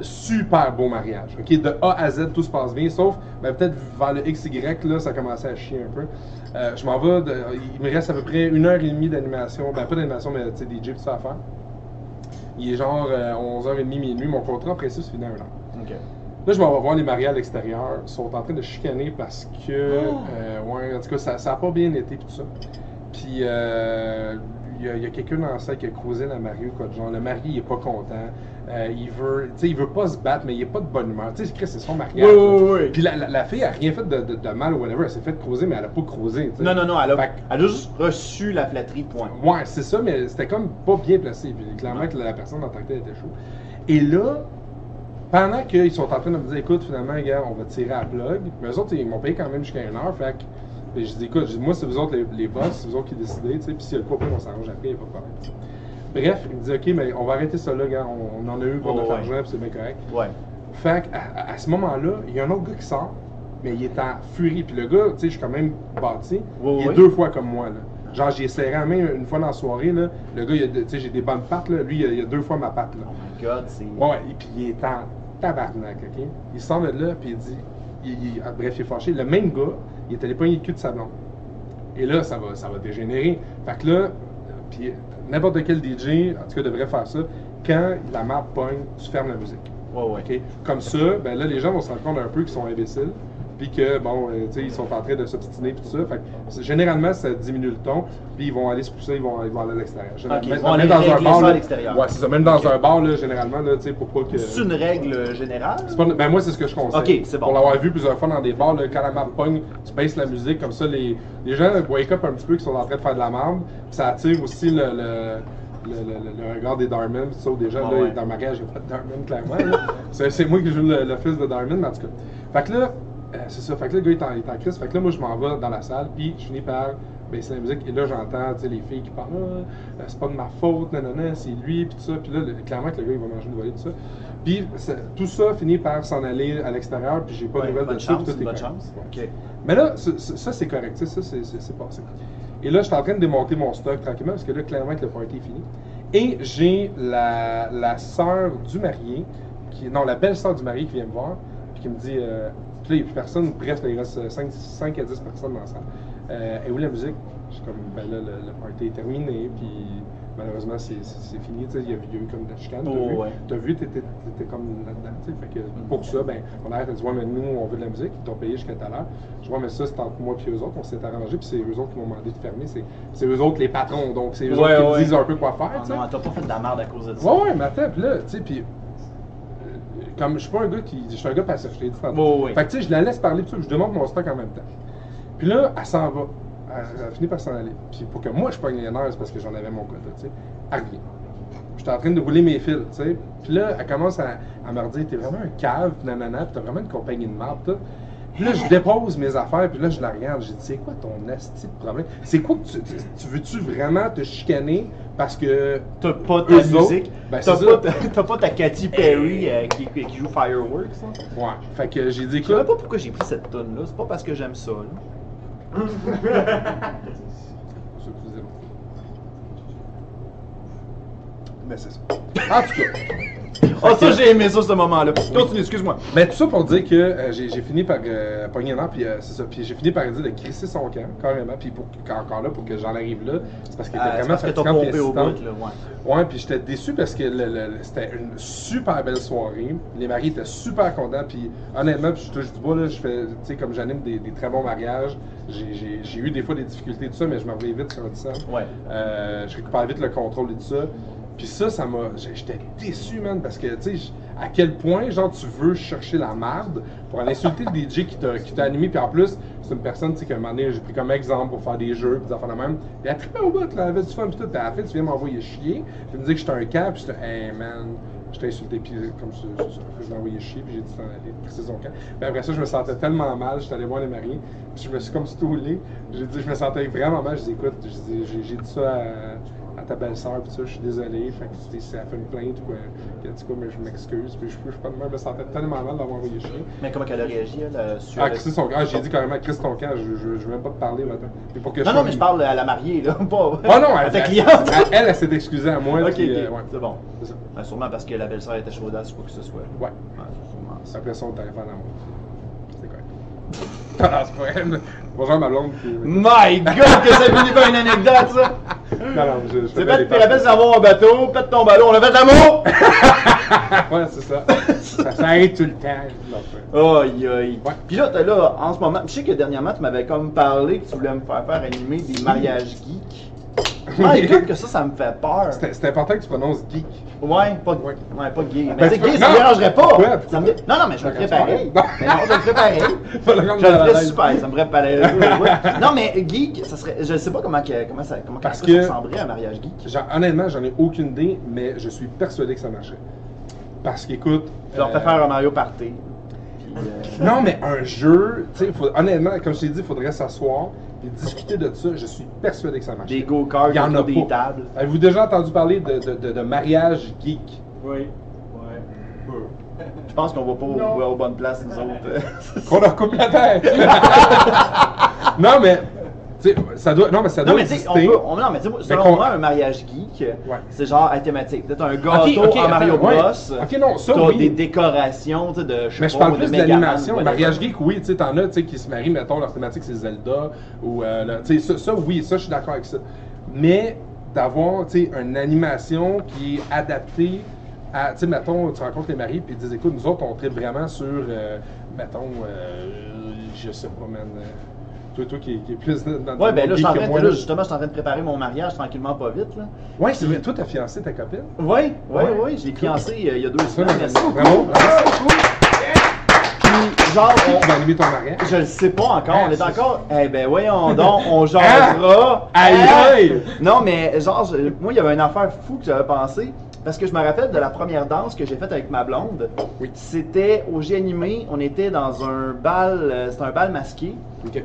super beau mariage. ok? De A à Z, tout se passe bien, sauf ben, peut-être vers le XY, là, ça commençait à chier un peu. Euh, je m'en vais, de- il me reste à peu près une heure et demie d'animation, ben pas d'animation, mais tu sais, des tout ça à faire. Il est genre euh, 11h30, minuit, mon contrat en principe se finit à 1h. Ok. Là, je m'en vais voir les mariés à l'extérieur. Ils sont en train de chicaner parce que. Oh! euh, ouais, en tout cas, ça, ça a pas bien été, tout ça. Puis, euh, il y a, quelqu'un dans la salle qui a creusé la mariée ou quoi genre. Le mari, il est pas content. Euh, il veut. Tu sais, il veut pas se battre, mais il est pas de bonne humeur. Tu sais, Chris, c'est son mariage. Oui, oui, oui. Puis, la, la, la fille a rien fait de, de, de mal ou whatever. Elle s'est fait creuser, mais elle a pas sais. Non, non, non, elle a, que- elle a juste reçu la flatterie, point. Ouais, c'est ça, mais c'était comme pas bien placé. Puis clairement que la personne en tant que telle était chaud. Et là, pendant qu'ils sont en train de me dire, écoute, finalement, gars, on va tirer à la plug, mais eux autres, ils m'ont payé quand même jusqu'à une heure. Fait que, puis je dis, écoute, je dis, moi, c'est vous autres les, les boss, c'est vous autres qui décidez, tu sais, puis s'il y a le couple, on s'arrange après, il n'y a pas de problème. Bref, il me dit, ok, mais on va arrêter ça là, gars, on, on en a eu pour notre ouais. argent, puis c'est bien correct. Ouais. Fait que, à, ce moment-là, il y a un autre gars qui sort, mais il est en furie. Puis le gars, tu sais, je suis quand même bâti. Ouais, il est deux fois comme moi, là. Genre, j'ai serré la main une fois dans la soirée, là. Le gars, tu sais, j'ai des bonnes pattes, là. Lui, il a, il a deux fois ma patte, là. Oh my god, c'est. Ouais, et puis il est en tabarnak, ok? Il sort de là, puis il dit. il- il- ah, bref, il est fâché. Le même gars, il était les poignées de cul de sa blonde. Et là, ça va, ça va dégénérer. Fait que là, puis n'importe quel DJ, en tout cas, devrait faire ça. Quand la map pogne, tu fermes la musique. Ouais, ouais. Comme ça, ben là, les gens vont se rendre compte un peu qu'ils sont imbéciles. Puis que, bon, euh, tu sais, ils sont en train de s'obstiner puis tout ça. Fait que, c'est- généralement, ça diminue le ton. Puis ils vont aller se pousser, ils vont, ils vont aller à l'extérieur. Généralement, ils vont aller dans un bar. ça à là- l'extérieur. Ouais, c'est ça. Même dans un bar, là, généralement, là, tu sais, pour pas que. C'est une règle générale? Pas- ben moi, c'est ce que je conseille. Ok, c'est bon. Pour l'avoir vu plusieurs fois dans des bars, là, quand la pogne, tu baisses la musique, comme ça, les, les gens wake up un petit peu qui sont en train de faire de la merde. Puis ça attire aussi le, le, le, le- le regard des Darman. Sais, déjà, Ah là, ouais. dans le mariage, il n'y a pas de Darman, clairement. [LAUGHS] c'est, c'est moi qui joue le, le fils de Darman, mais en tout cas. Fait que là, euh, c'est ça. Fait que là, le gars, il est en, crise. Fait que là, moi, je m'en vais dans la salle, puis je finis par baisser la musique. Et là, j'entends, les filles qui parlent, ah, euh, c'est pas de ma faute, nanana, c'est lui, puis tout ça. Puis là, le- clairement que le gars, il va manger une volée, tout ça. Puis tout ça finit par s'en aller à l'extérieur, puis j'ai pas de Ouais, nouvelles bonne de chance, tout est chance. Ouais. Mais là, ça, c'est correct, ça c'est- passé. Et là, je suis en train de démonter mon stock tranquillement parce que là, clairement, que le party est fini. Et j'ai la, la sœur du marié, qui, non, la belle sœur du marié qui vient me voir, puis qui me dit, euh, puis là, il n'y a plus personne, bref, là, il reste 5, 5 à 10 personnes dans la salle. Euh, et où la musique? Je suis comme, ben là, le, le party est terminé, puis malheureusement, c'est fini, tu sais, il y, a eu comme de la chicane. T'as Oh, vu, ouais. t'as vu, t'étais t'étais comme là-dedans, tu sais, fait que pour ça, ben, on arrête de dire, ouais, mais nous, on veut de la musique, ils t'ont payé jusqu'à tout à l'heure. Je vois, mais ça, c'est entre moi et eux autres, on s'est arrangé, puis c'est eux autres qui m'ont demandé de fermer, c'est eux autres les patrons, donc c'est eux Ouais, autres qui ouais. me disent un peu quoi faire, Ah non, t'as pas fait de la merde à cause de ça. Ouais, ouais, mais attends, puis là, tu sais, puis. Comme je suis pas un gars qui. Je suis un gars passif, je t'ai dit tantôt. Ouais. Fait que tu sais, je la laisse parler, ça, je demande mon stock en même temps. Puis là, elle s'en va. Elle, elle finit par s'en aller. Puis pour que moi je pogne les nerfs, c'est parce que j'en avais mon quota, tu sais. Elle revient. J'étais en train de rouler mes fils, tu sais. Puis là, elle commence à, à me redire T'es vraiment un cave, nanana, puis t'as vraiment une compagnie de marde, tout. Puis là, je dépose mes affaires, puis là, je la regarde. J'ai dit C'est quoi ton asti de problème? C'est quoi que tu, tu, tu veux-tu vraiment te chicaner parce que T'as pas ta autres, musique? ben, t'as, c'est pas ta, [LAUGHS] t'as pas ta Katy Perry euh, qui, qui joue Fireworks. Hein? Ouais. Fait que j'ai dit, Je sais pas pourquoi j'ai pris cette tune là. C'est pas parce que j'aime ça. Là. [LAUGHS] Mais c'est ça. En tout cas. Ah, ça, j'ai aimé ça, ce moment-là. Continue, excuse-moi. Mais tout ça pour dire que euh, j'ai j'ai fini par euh, pogner un an, puis euh, c'est ça. Puis j'ai fini par dire de crisser son camp, carrément. Puis pour, encore là, pour que j'en arrive là, c'est parce qu'il était c'est vraiment parce que t'as fatigant puis pompé au bout, excitant. là, ouais. Ouais, puis j'étais déçu parce que le- le- le- c'était une super belle soirée. Les maris étaient super contents. Puis honnêtement, puis je touche du bois, là, je fais, tu sais, comme j'anime des, des très bons mariages, j'ai- j'ai j'ai eu des fois des difficultés, tout ça, mais je m'en reviens vite sur ça. Ouais. Euh, je récupère vite le contrôle et tout ça. Puis ça, ça m'a. J'étais déçu, man, parce que, tu sais, à quel point, genre, tu veux chercher la marde pour aller insulter le DJ qui t'a qui t'a animé. Puis en plus, c'est une personne, tu sais, qu'à un moment donné, j'ai pris comme exemple pour faire des jeux, puis des affaires de même. Puis elle trippait au bout, là, elle avait du fun, puis tout. Puis à la fin, tu viens m'envoyer chier. Puis me dit que j'étais un camp, puis j'étais, hey, man. Je t'ai insulté, puis comme ça, je l'ai envoyé chier, puis j'ai dit t'en aller, son camp. Puis après ça, je me sentais tellement mal, j'étais allé voir les mariés, puis je me suis comme stoulé. J'ai dit, je me sentais vraiment mal. Je dis, écoute, j'ai dit- j'ai j'ai dit ça à ta belle-sœur, puis ça, je suis désolé. Fait que tu si elle fait une plainte ou quoi, tout cas, mais je m'excuse, puis je, je, je, me sentais tellement mal d'avoir envoyé chier. Mais comment qu'elle a réagi, elle, euh, sur... Ah, Chris son Ah, j'ai dit carrément, Chris ton camp, je, je, je veux même pas te parler maintenant. Puis pour que Non, non, mais je parle à la mariée, là, [LAUGHS] pas Ah non, à elle, ta elle, cliente. elle, elle, elle s'est excusée à moi. ok, euh, ouais, c'est bon. c'est ça. Ben, sûrement parce que la belle-sœur était chaudasse ou quoi que ce soit. Ouais. Ouais, sûrement. Après ça, on t'arrive en amour. C'est correct. Ah, c'est pas elle. Bonjour ma blonde. My God, que ça finit par une anecdote, ça! Non, non, je, je C'est fait, puis la belle va en bateau, pète ton ballon, on a fait l'amour! [LAUGHS] Ouais, c'est ça. [LAUGHS] ça. Ça aide tout le temps. Aïe aïe. Ouais. Puis là, t'as là, en ce moment, je sais que dernièrement, tu m'avais comme parlé que tu voulais me faire faire animer des mariages geeks. My God, que ça, ça me fait peur. C'est important que tu prononces geek. Ouais, pas, Ouais. ouais, pas gay. Mais Ben, tu sais, tu gay, ça me non. dérangerait pas. Pourquoi? Me Non, non, mais je le ferais pareil. Non. Mais non, je le ferais pareil. [LAUGHS] Je le à ferais super, ça me ferait pareil. [LAUGHS] Non, mais geek, ça serait. Je sais pas comment, que- comment ça, comment Parce ça que- ressemblerait un mariage geek. Genre, honnêtement, j'en ai aucune idée, mais je suis persuadé que ça marchait. Parce qu'écoute. Je leur fais euh, faire un Mario Party. Euh, Non, mais un jeu, tu sais, honnêtement, comme je t'ai dit, il faudrait s'asseoir et discuter de ça. Je suis persuadé que ça marche. des go-karts, Il y en a des pas. tables. Avez-vous déjà entendu parler de, de, de, de mariage geek? Oui. Ouais. Je pense qu'on va pas Non. au, aux bonnes places, nous autres. Qu'on leur coupe la tête! [LAUGHS] non, mais, ça doit, non, mais ça doit Non, mais sais, on exister. peut. on- non, mais selon qu'on- moi, un mariage geek, Ouais. c'est genre à thématique. Peut-être un gâteau Ok, ok, en Mario ouais. Bros. Ok, non, ça, oui. des décorations, de. sais Mais je parle plus whatever. Mariage geek, oui, tu t'en as, tu sais, qui se marient, mettons, leur thématique c'est Zelda, ou, euh, ça, ça, oui, ça, je suis d'accord avec ça. Mais d'avoir, une animation qui est adaptée à, tu sais, mettons, tu rencontres les maris, puis ils disent, écoute, nous autres, on tripe vraiment sur, euh, mettons, euh, je sais pas, man, euh, toi, toi qui, qui est plus dans Ouais, ben là, je suis en moi, là, là. justement, je suis en train de préparer mon mariage tranquillement, pas vite, là. Ouais, c'est vrai, toi, t'as fiancé ta copine? Oui, oui, Ouais. oui, je l'ai fiancé euh, il y a deux semaines. merci. Bravo. Puis, genre, on- va animer ton mariage? je le sais pas encore, Ah, on est c'est encore. Eh ben, voyons donc, on jasera. Aïe, Hein? aïe! Non, mais genre, je- moi, il y avait une affaire fou que j'avais pensé. Parce que je me rappelle de la première danse que j'ai faite avec ma blonde. Oui. C'était au G animé, on était dans un bal, euh, c'était un bal masqué.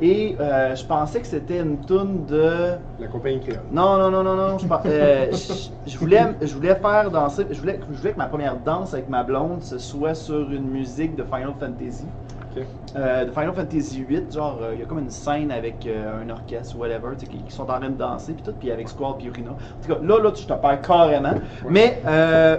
Et euh, je pensais que c'était une toune de. La compagnie créole. Non, non, non, non, non. Je, euh, je- je voulais, je voulais faire danser. Je voulais, je voulais que ma première danse avec ma blonde ce soit sur une musique de Final Fantasy. Ok. Euh, de Final Fantasy 8, genre, euh, il y a comme une scène avec euh, un orchestre ou whatever, tu sais, qui, qui sont en train de danser, puis tout, puis avec Squall puis Urina. En tout cas, là, là, tu te perds carrément. Mais, euh,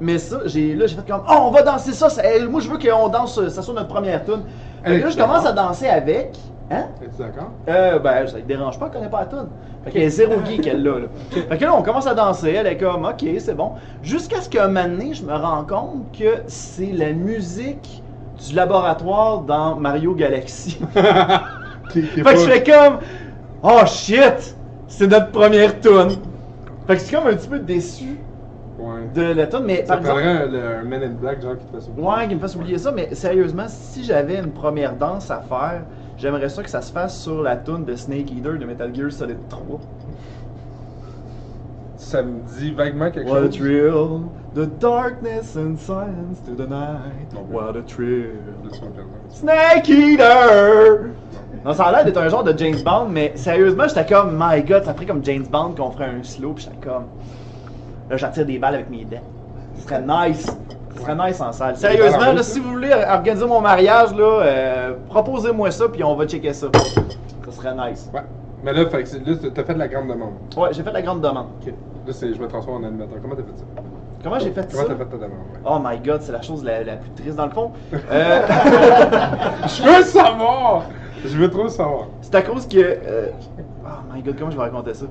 mais ça, j'ai, là, j'ai fait comme, oh, on va danser ça, ça- moi, je veux qu'on danse, ça soit notre première tune. Là, je commence à danser avec, hein? Es-tu d'accord? Euh, ben, ça ne dérange pas, elle connaît pas la tune. Fait qu'elle est zéro geek, elle là, là. [LAUGHS] Fait que là, on commence à danser, elle est comme, ok, c'est bon. Jusqu'à ce qu'un moment donné, je me rends compte que c'est la musique du laboratoire dans Mario Galaxy. [LAUGHS] Fait que je fais comme, oh shit, c'est notre première tune. Fait que je suis comme un petit peu déçu Ouais. de la tune, mais Ça par exemple. un, un Men in Black, genre, qui te fasse oublier. Ouais, qui me fasse oublier ça, mais sérieusement, si j'avais une première danse à faire, j'aimerais ça que ça se fasse sur la tune de Snake Eater de Metal Gear Solid 3. Ça me dit vaguement quelque What chose. thrill, the darkness and silence to the night. Non, What a thrill. Snake Eater! Non, ça a l'air d'être un genre de James Bond, mais sérieusement, j'étais comme, my god, ça ferait comme James Bond qu'on ferait un slow, pis j'étais comme. Là, j'attire des balles avec mes dents. Ce serait nice. Ce serait nice en salle. Sérieusement, en là, si vous voulez organiser mon mariage, là, euh, proposez-moi ça, puis on va checker ça. Ça serait nice. Ouais. Mais là, fait là, t'as fait de la grande demande. Ouais, j'ai fait la grande demande. Ok. Là, c'est, je me transforme en animateur. Comment t'as fait ça? Comment j'ai fait Comment ça? t'as fait ta demande? ouais? Oh my god, c'est la chose la, la plus triste dans le fond. Euh, [LAUGHS] Je veux savoir! Je veux trop savoir. c'est à cause que. euh, oh my god, comment je vais raconter ça?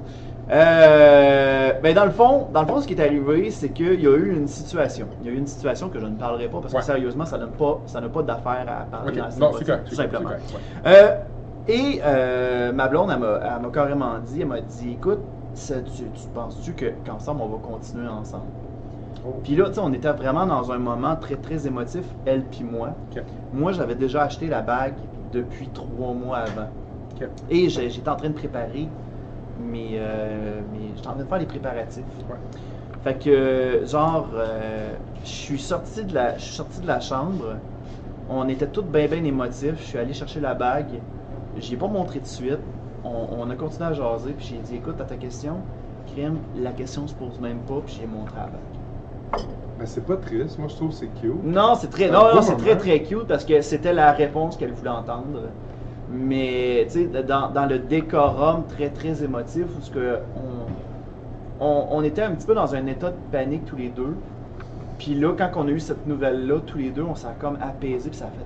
Euh, ben dans le fond, dans le fond, ce qui est arrivé, c'est qu'il y a eu une situation. Il y a eu une situation que je ne parlerai pas parce que Ouais. sérieusement, ça n'a pas, ça n'a pas d'affaire à parler Ok, dans la non, c'est correct. tout simplement. c'est correct, ouais. Euh, et euh, ma blonde, elle m'a, elle m'a carrément dit, elle m'a dit, écoute, ça, tu, tu penses-tu que qu'ensemble on va continuer ensemble? Oh. Puis là, tu sais, on était vraiment dans un moment très très émotif, elle puis moi. Moi, j'avais déjà acheté la bague depuis trois mois avant. Et j'ai- j'étais en train de préparer, mais, euh, mais j'étais en train de faire les préparatifs. Ouais. Fait que, genre, euh, je suis sorti de la, je suis sorti de la chambre. On était tous bien bien émotifs. Je suis allé chercher la bague. J'y ai pas montré de suite. On, on a continué à jaser. Puis j'ai dit, écoute, à ta question, crime, la question se pose même pas. Puis j'ai montré la bague. Ben, c'est pas triste. Moi, je trouve que c'est cute. Non, c'est très, Un non, non, c'est très très cute parce que c'était la réponse qu'elle voulait entendre. Mais tu sais, dans, dans le décorum très très émotif où ce que on, on, on était un petit peu dans un état de panique tous les deux. Puis là, quand on a eu cette nouvelle-là, tous les deux, on s'est comme apaisé puis ça a fait.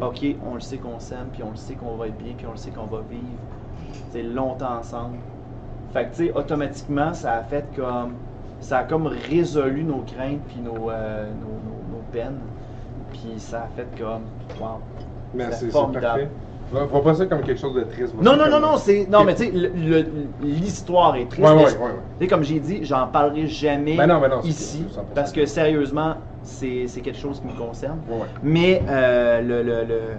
Ok, on le sait qu'on s'aime, puis on le sait qu'on va être bien, puis on le sait qu'on va vivre c'est longtemps ensemble. Fait que tu sais, automatiquement, ça a fait comme. Ça a comme résolu nos craintes, puis nos, euh, nos, nos- nos peines. Puis ça a fait comme. Wow. Mais C'est parfait. Vois pas ça comme quelque chose de triste. Non, non, non, non, c'est. Non, mais tu sais, l'histoire est triste. Ouais, ouais, ouais, ouais. Tu sais, comme j'ai dit, j'en parlerai jamais Ben non, ben non, ici. c'est 100%. Parce que sérieusement, c'est c'est quelque chose qui me concerne. Ouais, ouais. Mais euh, le, le- le-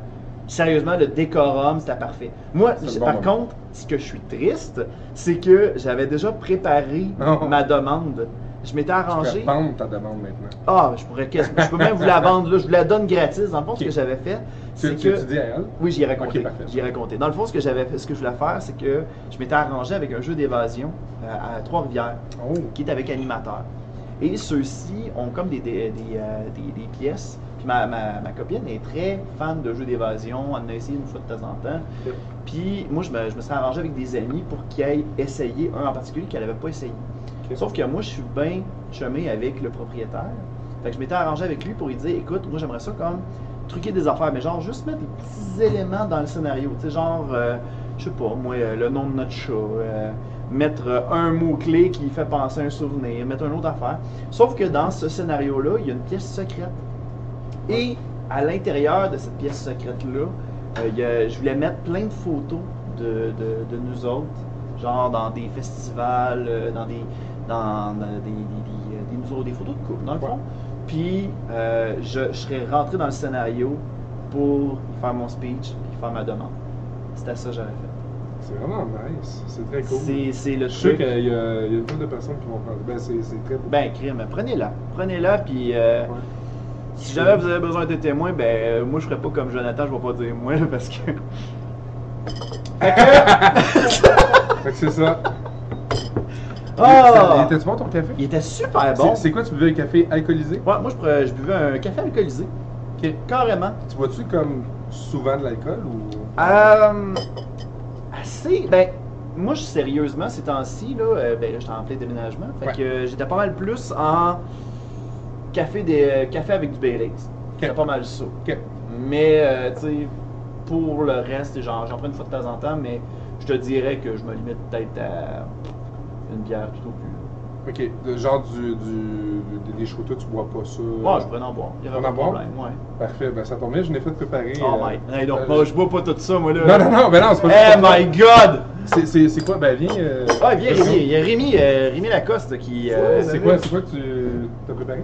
sérieusement, le décorum, c'était parfait. Moi, bon par moment. contre, ce que je suis triste, c'est que j'avais déjà préparé Oh. ma demande. Je m'étais Tu arrangé. peux vendre ta demande maintenant. Ah, je pourrais je peux même vous la vendre là, je vous la donne gratis. Dans le fond, ce que j'avais fait, Tu, c'est tu, que tu dis à elle? oui, j'y ai raconté. Ok, parfait. J'y ai raconté. Dans le fond, ce que j'avais fait, ce que je voulais faire, c'est que je m'étais arrangé avec un jeu d'évasion euh, à Trois-Rivières Oh. qui est avec animateur. Et ceux-ci ont comme des, des, des, euh, des pièces. Puis ma, ma, ma copine est très fan de jeux d'évasion. Elle en a essayé une fois de temps en temps. Puis moi, je me, je me suis arrangé avec des amis pour qu'ils aillent essayer un en particulier qu'elle n'avait pas essayé. Sauf que moi, je suis bien chumé avec le propriétaire. Fait que je m'étais arrangé avec lui pour lui dire écoute, moi, j'aimerais ça comme truquer des affaires, mais genre juste mettre des petits éléments dans le scénario. Tu sais, genre, euh, je sais pas, moi, euh, le nom de notre chat. euh, mettre euh, un mot-clé qui fait penser à un souvenir, mettre une autre affaire. Sauf que dans ce scénario-là, il y a une pièce secrète. Et à l'intérieur de cette pièce secrète-là, euh, il y a- je voulais mettre plein de photos de, de- de nous autres, genre dans des festivals, euh, dans des, dans, dans des, des- des- euh, des- nous autres, des photos de couple, dans le fond. Puis euh, je, je serais rentré dans le scénario pour y faire mon speech et faire ma demande. C'était ça que j'avais fait. C'est vraiment nice. C'est très cool. C'est, c'est le Je suis sûr truc. qu'il y, a il y a une de personnes qui vont prendre. Ben, c'est, c'est très beau. Ben, crime, prenez-la. Prenez-la, puis euh, Ouais. Si jamais vous avez besoin de témoins, ben, euh, moi, je ferai pas comme Jonathan, je vais pas dire moi, là, parce que. Fait que c'est ça. Ah! Il était-tu bon ton café? Il était super bon. C'est, c'est quoi, tu buvais un café alcoolisé? Ouais, moi, je, prenais- je buvais un café alcoolisé. Ok. Carrément. Tu bois-tu comme souvent de l'alcool ou? Euh, assez. Ben, moi, je, sérieusement, ces temps-ci, là, euh, ben, là, j'étais en plein déménagement. Fait Ouais. que euh, j'étais pas mal plus en café, des, euh, café avec du Baileys. C'était pas mal ça. Ok. Mais, euh, tu sais, pour le reste, genre, j'en prends une fois de temps en temps, mais je te dirais que je me limite peut-être à une bière tout au plus. Ok, le genre du, du, des shooters, tu bois pas ça? Ouais, je pourrais en boire. Il y aurait On pas en de boit? problème, ouais. Parfait, ben ça tombe bien, je l'ai fait préparer. Oh euh, my. Hey, donc, euh, moi, je bois pas tout ça, moi, là. Non, non, non, ben non, c'est pas Oh my god! C'est, quoi? Ben viens. Euh, Ah, viens. Rémi. Il y a Rémi, euh, Rémi Lacoste qui. euh, C'est quoi, c'est quoi que tu as préparé?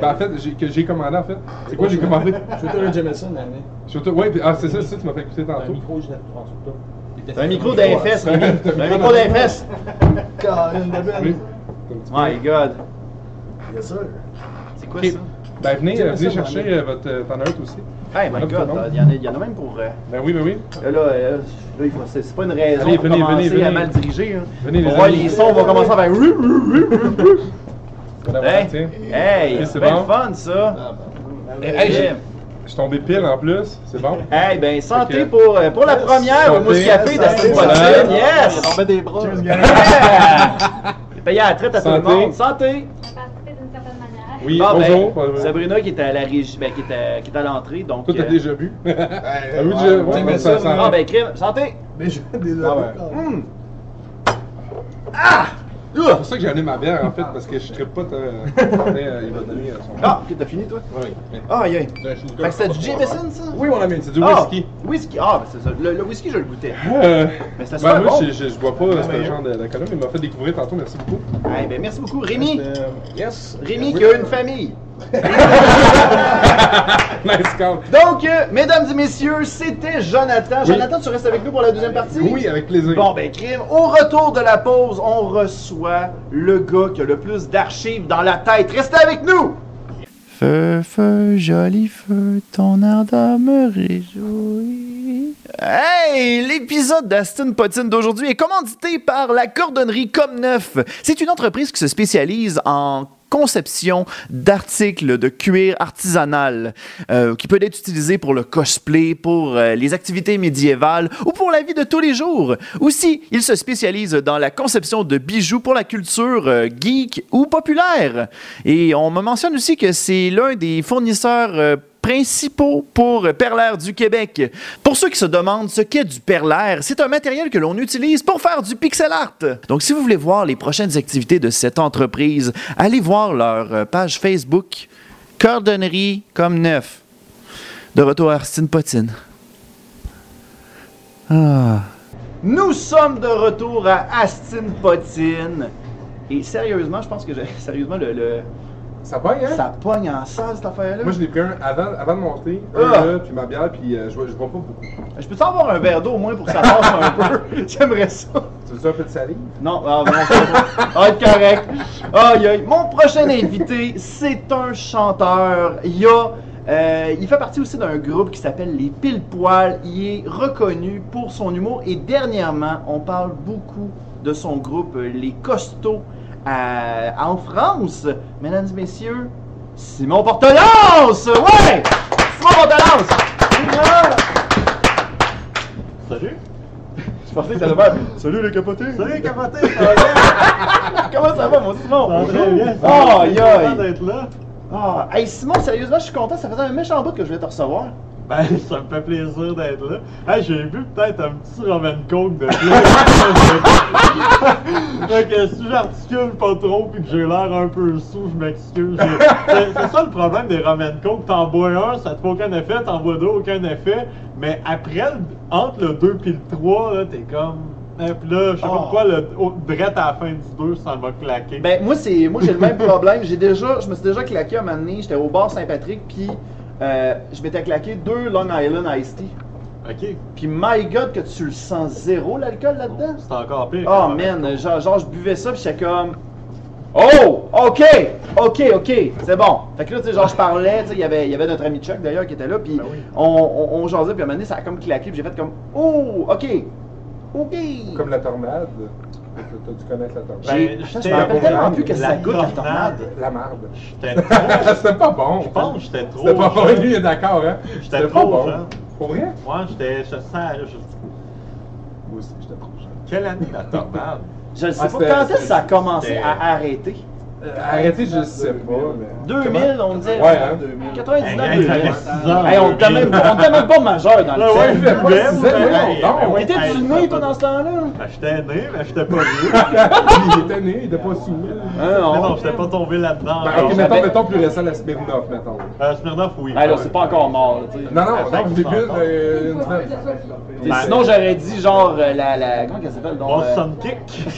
Ben en fait, j'ai, que j'ai commandé en fait. C'est quoi j'ai commandé? Shooter le Jameson, l'année. Surtout, ouais, puis- ah c'est ça, c'est ça, tu m'as fait écouter Un tantôt. micro, je. T'as un micro d'un fesses, Rémi. T'as un micro d'un fesses. Caroline de belle. My god. Bien sûr. C'est quoi ça? Ben venez, euh, venez chercher euh, votre euh, Tanner aussi. Hey, my god. Il y, en a, il y en a même pour. euh, Ben oui, ben oui. Là, là, euh, là, il faut- c'est pas une raison Allez, pour venez, commencer venez, à venez. mal diriger. Hein. Venez, on les va voir amis. les sons vont commencer à faire. Hey, hey, c'est c'est bien bon. fun ça. Ah, ben. Eh, hey, j'ai- Je suis tombé pile en plus, c'est bon? Eh ben, santé pour, pour la première au mousse café Santé. Poitine. Il Yes! tombait des bras. [LAUGHS] À la traite à tout le Santé. monde. Santé! Ça participe d'une certaine manière. Oui, Bon, bonjour. ben, Sabrina qui était à la régie, ben, qui était, qui était à l'entrée, donc. Toi, t'as euh, déjà bu? Ouais, [LAUGHS] Ah oui, ouais, déjà, ouais, ouais, mais ça- ça, ça- Ah ben, crime, santé! Mais je des Ah ouais. Hum. Ah! C'est pour ça que j'ai amené ma bière en fait, parce que je ne pas. [LAUGHS] euh, il va donner euh, son. Ah, ok, t'as fini toi? Oui. Ah, aïe. C'est un shooter. Fait que c'était du Jameson ça? Oui, mon ami, c'est du Ah, whisky. Whisky, ah, ben c'est ça. Le, le whisky, je le goûtais. Euh, Mais c'était ben, super moi, bon. je, je, je bois pas euh, ce genre de- d'alcool, mais il m'a fait découvrir tantôt, merci beaucoup. Eh ben, merci beaucoup. Rémi! Euh, Yes. Rémi qui a une famille. [LAUGHS] [LAUGHS] nice call. Donc, euh, mesdames et messieurs, c'était Jonathan. Oui. Jonathan, tu restes avec nous pour la deuxième partie? Oui, avec plaisir. Bon, ben, crime. Au retour de la pause, on reçoit le gars qui a le plus d'archives dans la tête. Restez avec nous! Feu, feu, joli feu, ton ardeur me réjouit. Hey! L'épisode d'Aston Potine d'aujourd'hui est commandité par la cordonnerie Comme Neuf. C'est une entreprise qui se spécialise en conception d'articles de cuir artisanal euh, qui peut être utilisé pour le cosplay, pour euh, les activités médiévales ou pour la vie de tous les jours. Aussi, il se spécialise dans la conception de bijoux pour la culture euh, geek ou populaire. Et on me mentionne aussi que c'est l'un des fournisseurs principaux pour Perlaire du Québec. Pour ceux qui se demandent ce qu'est du perlaire, c'est un matériel que l'on utilise pour faire du pixel art. Donc si vous voulez voir les prochaines activités de cette entreprise, allez voir leur euh, page Facebook Cordonnerie comme neuf. De retour à Arsine Potine. Ah. Nous sommes de retour à Astin Potine. Et sérieusement, je pense que j'ai. [LAUGHS] Sérieusement, le- Ça pogne, hein? ça pogne en salle cette affaire-là. Moi, je l'ai pris un avant, avant de monter, un Ah. là, puis ma bière, puis euh, je, je bois pas beaucoup. Je peux-tu avoir un verre d'eau au moins pour que ça passe un peu? [LAUGHS] J'aimerais ça. Tu veux un peu de salive? Non, ah, non, ça va être correct. Aïe, aïe. Mon prochain invité, c'est un chanteur. Il y a, euh, il fait partie aussi d'un groupe qui s'appelle Les Pile Poil. Il est reconnu pour son humour et dernièrement, on parle beaucoup de son groupe euh, Les Costauds à- en France. Mesdames et messieurs, Simon Portelance! Ouais! Simon Portelance! Salut. Je pensais que ça allait faire Salut les capotés! Salut, capoté, ça va bien? [LAUGHS] Comment ça va, mon Simon? Ça va très bien. Oh, aïe. d'être là. Ah, hey Simon, sérieusement, je suis content. Ça faisait un méchant bout que je voulais te recevoir. [LAUGHS] Ben, ça me fait plaisir d'être là. Hey, j'ai vu peut-être un petit Roman Coke de plus. [LAUGHS] fait que si j'articule pas trop puis que j'ai l'air un peu sous, je m'excuse. [LAUGHS] C'est ça le problème des Roman Coke. T'en bois un, ça te fait aucun effet. T'en bois deux, aucun effet. Mais après, entre le 2 puis le 3, là, t'es comme... Et puis là, je sais pas Oh. pourquoi, le direct à la fin du 2, ça va claquer. Ben, moi, c'est, moi, j'ai le même problème. J'ai déjà, je me suis déjà claqué un moment donné. J'étais au bar Saint-Patrick, puis euh, je m'étais claqué deux Long Island Iced Tea. Ok. Puis, my God, que tu le sens zéro l'alcool là-dedans. C'est encore pire. Oh man, genre, genre, je buvais ça, puis j'étais comme. Oh! Ok! Ok, ok, c'est bon. Fait que là, tu sais, genre, je parlais, tu sais, il y avait- il y avait notre ami Chuck d'ailleurs qui était là, puis Ben oui. on, on, on jasait, puis à un moment donné, ça a comme claqué, puis j'ai fait comme. Oh! Ok! Ok! Comme la tornade. T'as dû connaître la tornade. J'ai- Ben, j'étais je me rappelle tellement plus que ça la goûte la tornade. La marde. J'étais [LAUGHS] trop. C'était pas bon. Je pense que j'étais trop. C'était pas bon, lui, il est d'accord, hein? J'étais C'était trop pas bon. jeune. Pour vrai? Moi, j'étais. Je sens. je- Moi aussi, j'étais trop jeune. Quelle année la tornade? Je ne sais Ah, pas c'était- quand est-ce que ça a commencé à arrêter. Euh, arrêtez, je sais pas, mais. 2000, on disait. Ouais, hein? 99, Hey, 2000. j'avais six ans, Hey, on était 2000. même, on était même pas majeur dans le Ouais, temps. ouais, je pas ouais, Étais-tu né, toi, dans ce temps-là? Ben, j'étais né, mais j'étais pas vieux. [LAUGHS] il était né, il était pas sous. Ah, Mais non. non, j'étais pas tombé là-dedans. Ben, ok, mettons, mettons plus récent, la Smirnoff, mettons. Euh, Smirnoff, oui. Ah, là, c'est pas encore mort, tu sais. Non, non, non, existe euh, Ben, Sinon, j'aurais dit genre euh, la, la. Comment qu'elle s'appelle donc Bon, euh, Sun Kick. [LAUGHS]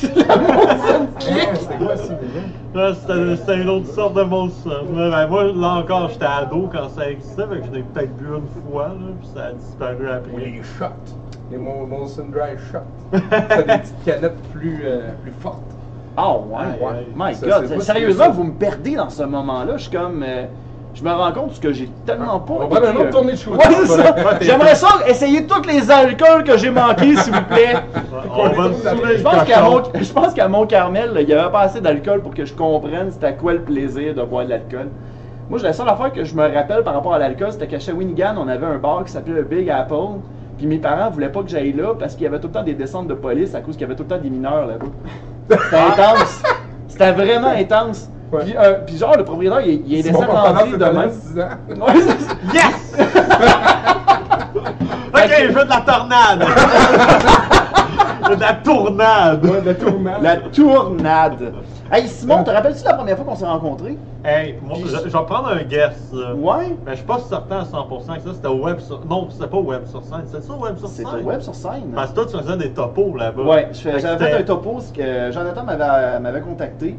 C'était quoi, déjà? Là, C'était c'était une autre sorte de là. Ben, moi, là encore, j'étais ado quand ça existait, fait que j'en ai peut-être bu une fois, là, puis ça a disparu après. Les shots. Les Mo- Molson Dry Shots. [LAUGHS] T'as des petites canettes plus, euh, plus fortes. Ah ouais, ouais. My Ça, God, c'est sérieusement, vous me perdez dans ce moment-là. Je suis comme. euh, je me rends compte que j'ai tellement pas. On va une autre tournée de shooter. Ouais, c'est ça. J'aimerais ça essayer tous les alcools que j'ai manqués, s'il vous plaît. [LAUGHS] On va Je pense qu'à. Mont, je pense qu'à Mont-Carmel, là, il y avait pas assez d'alcool pour que je comprenne c'était quoi le plaisir de boire de l'alcool. Moi, la seule affaire que je me rappelle par rapport à l'alcool, c'était qu'à Shawinigan, on avait un bar qui s'appelait le Big Apple. Puis mes parents voulaient pas que j'aille là parce qu'il y avait tout le temps des descentes de police à cause qu'il y avait tout le temps des mineurs là-bas. C'était [LAUGHS] intense. C'était vraiment intense. Ouais. Puis, euh, puis genre, le propriétaire, il, il descend Portelance, rentrer de c'était là, même. six ans. Ouais, c'est ça. [LAUGHS] Yes! [LAUGHS] ok, je veux de la tornade! Je [LAUGHS] veux de la tournade! Ouais, de tournage. La tournade. Hey Simon, te rappelles-tu la première fois qu'on s'est rencontrés? Hey, moi, je, je vais prendre un guess. là. Ouais. Mais je suis pas certain à 100% que ça c'était au web sur... Non, c'était pas au web sur scène. C'était ça au web sur scène? C'était web sur scène. Parce que toi, tu faisais des topos là-bas. Ouais, Fait j'avais fait un topo, parce que Jonathan m'avait m'avait contacté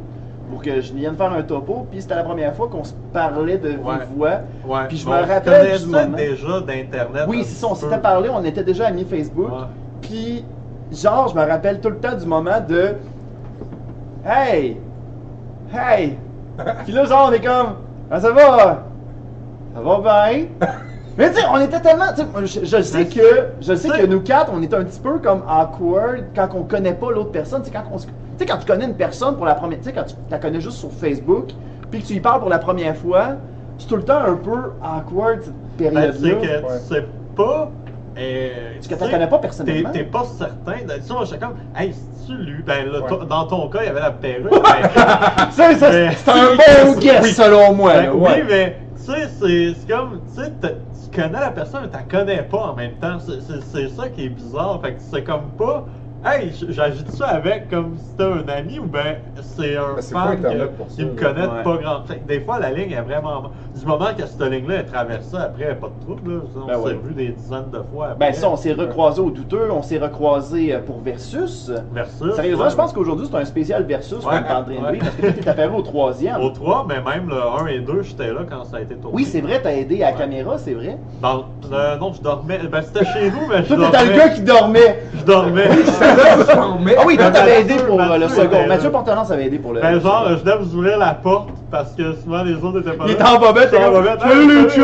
pour que je vienne faire un topo, puis c'était la première fois qu'on se parlait de vive Ouais. voix. Ouais. Puis je Bon, me rappelle moment. déjà d'Internet. Oui, c'est ça, on s'était parlé, on était déjà amis Facebook. Puis, genre, je me rappelle tout le temps du moment de Hey! Hey! [LAUGHS] Puis là, genre, on est comme Ah, ça va? Ça va bien? [LAUGHS] Mais tu sais, on était tellement. Je, je sais que je sais que nous quatre, on est un petit peu comme awkward quand on connaît pas l'autre personne. Sais, quand, on se- sais, quand tu connais une personne pour la première. Tu sais, quand tu la connais juste sur Facebook, puis que tu lui parles pour la première fois, c'est tout le temps un peu awkward cette Ben, période-là. c'est que Ouais. tu sais pas. euh, Parce que tu connais pas personnellement. T'es pas certain. de- Tu sais, moi, j'étais comme, hey, c'est-tu lui? Ben là, Ouais. dans ton cas, il y avait la perruque. [LAUGHS] ben, Mais- c'est un bon guess Oui. selon moi. ben, là, oui, mais tu sais, c'est c'est comme, tu sais, tu connais la personne, mais tu la connais pas en même temps. C'est- C'est c'est ça qui est bizarre. Fait que c'est comme pas, hey, j'agite ça avec comme si c'était un ami ou ben c'est un Ben, fan ça, qui me connaît Ouais. pas grand. Fait que des fois, la ligne est vraiment. Du moment que cette ligne-là est traversée, après, pas de trouble. Là. On Ben s'est ouais. vu des dizaines de fois. Après, Ben ça, on s'est recroisés au douteux, on s'est recroisés euh, pour Versus. Versus. Sérieusement, ouais. je pense qu'aujourd'hui c'est un spécial Versus de ouais. vivre, parce que toi t'es apparu au troisième. [LAUGHS] Au 3, mais même le 1 et 2, j'étais là quand ça a été tourné. Oui, c'est vrai, t'as aidé à la Ouais. caméra, c'est vrai. Dans- euh, non, je dormais. Ben, c'était chez nous, mais je Toi, dormais. t'étais le gars qui dormait. Je dormais. Ah oui, toi, t'avais aidé pour euh, le Mathieu second. était là. Mathieu Portelance avait aidé pour le. Ben, genre, je devais vous ouvrir la porte parce que souvent les autres étaient pas Il là. était en bobette, J'étais en t'es comme, bobette. Salut, les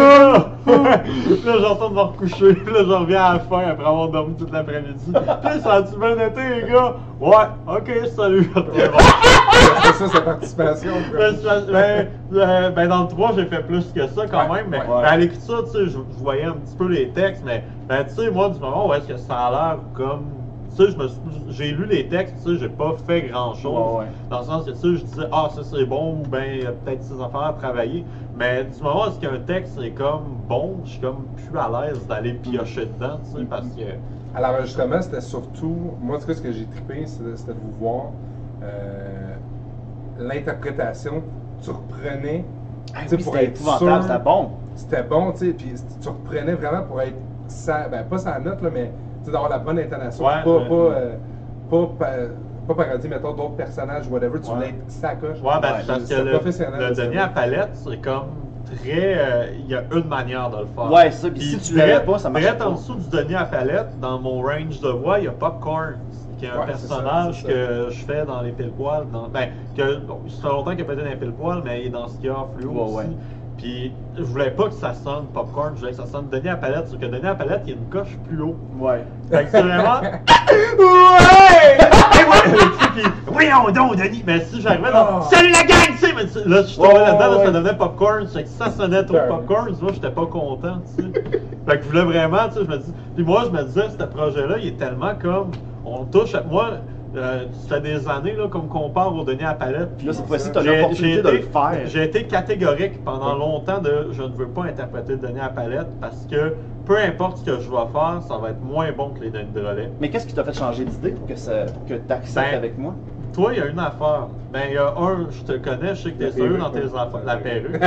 [LAUGHS] là, j'entends de me recoucher. Là, je reviens à la fin après avoir dormi toute l'après-midi. Puis ça a-tu bien été, les gars? Ouais, ok, salut. [LAUGHS] C'est ça, sa participation. Ben, ben, euh, ben, dans le 3, j'ai fait plus que ça quand même. Mais à l'écriture, tu sais, je, je voyais un petit peu les textes. Mais ben, tu sais, moi, du moment où est-ce que ça a l'air comme. Tu sais, je me suis- j'ai lu les textes, tu sais, j'ai pas fait grand-chose. Ouais, ouais. Dans le sens que, tu sais, je disais, ah, ça c'est bon, ou ben, il y a peut-être ces affaires à travailler. Mais du moment où est-ce qu'un texte est comme bon, je suis comme plus à l'aise d'aller piocher dedans, tu sais, parce que. À l'enregistrement, c'était surtout. Moi, en tout cas, ce que j'ai trippé, c'était de vous voir. euh, L'interprétation, tu reprenais. Ah tu sais, oui, pour c'était être épouvantable, sûr- c'était bon. C'était bon, tu sais, puis tu reprenais vraiment pour être. Sa, ben, pas sa note, là, mais d'avoir la bonne intonation. Ouais, pas, ouais. pas, euh, pas, pa- pas parodier, mettons, d'autres personnages, whatever. Tu voulais être sacoche. Ouais, ben, Ouais, parce que c'est le, professionnel, le à palette, c'est comme très. euh, Il y a une manière de le faire. Ouais, ça, puis si tu l'avais pas, ça marchait direct en dessous du Denis à palette, dans mon range de voix, il y a Popcorn, qui est un Ouais, c'est ça, personnage ça. que je fais dans les pile-poils. Dans, ben, que, bon, ça fait longtemps qu'il n'a pas été dans les pile-poils, mais il est dans ce qu'il y a en fluo Ouais, aussi. ouais. Puis je voulais pas que ça sonne Popcorn, je voulais que ça sonne Denis à palette, sauf que Denis à palette, il y a une coche plus haut. Ouais. Fait que c'est vraiment. [LAUGHS] ouais! Puis, voyons donc, Denis! Mais si j'arrivais dans. Oh. Salut la gang! Tu sais, mais là, je tombé ouais, là-dedans, là, ouais. ça devenait popcorn. C'est que si ça sonnait trop popcorn, moi, j'étais pas content, tu sais. fait que je voulais vraiment, tu sais, je me dis. Puis moi, je me disais, ce projet-là, il est tellement comme. On touche à. Moi, euh, ça fait des années, là, qu'on compare au Denis à palette. Puis là, cette fois-ci, t'as J'ai- l'opportunité de le faire. J'ai été catégorique pendant longtemps de je ne veux pas interpréter Denis à palette parce que peu importe ce que je vais faire, ça va être moins bon que les Denis de relais. Mais qu'est-ce qui t'a fait changer d'idée pour que, ça, pour que t'acceptes Ben, avec moi? Toi, il y a une affaire. Ben, il y a un, je te connais, je sais que t'es sérieux dans tes affaires. La perruque.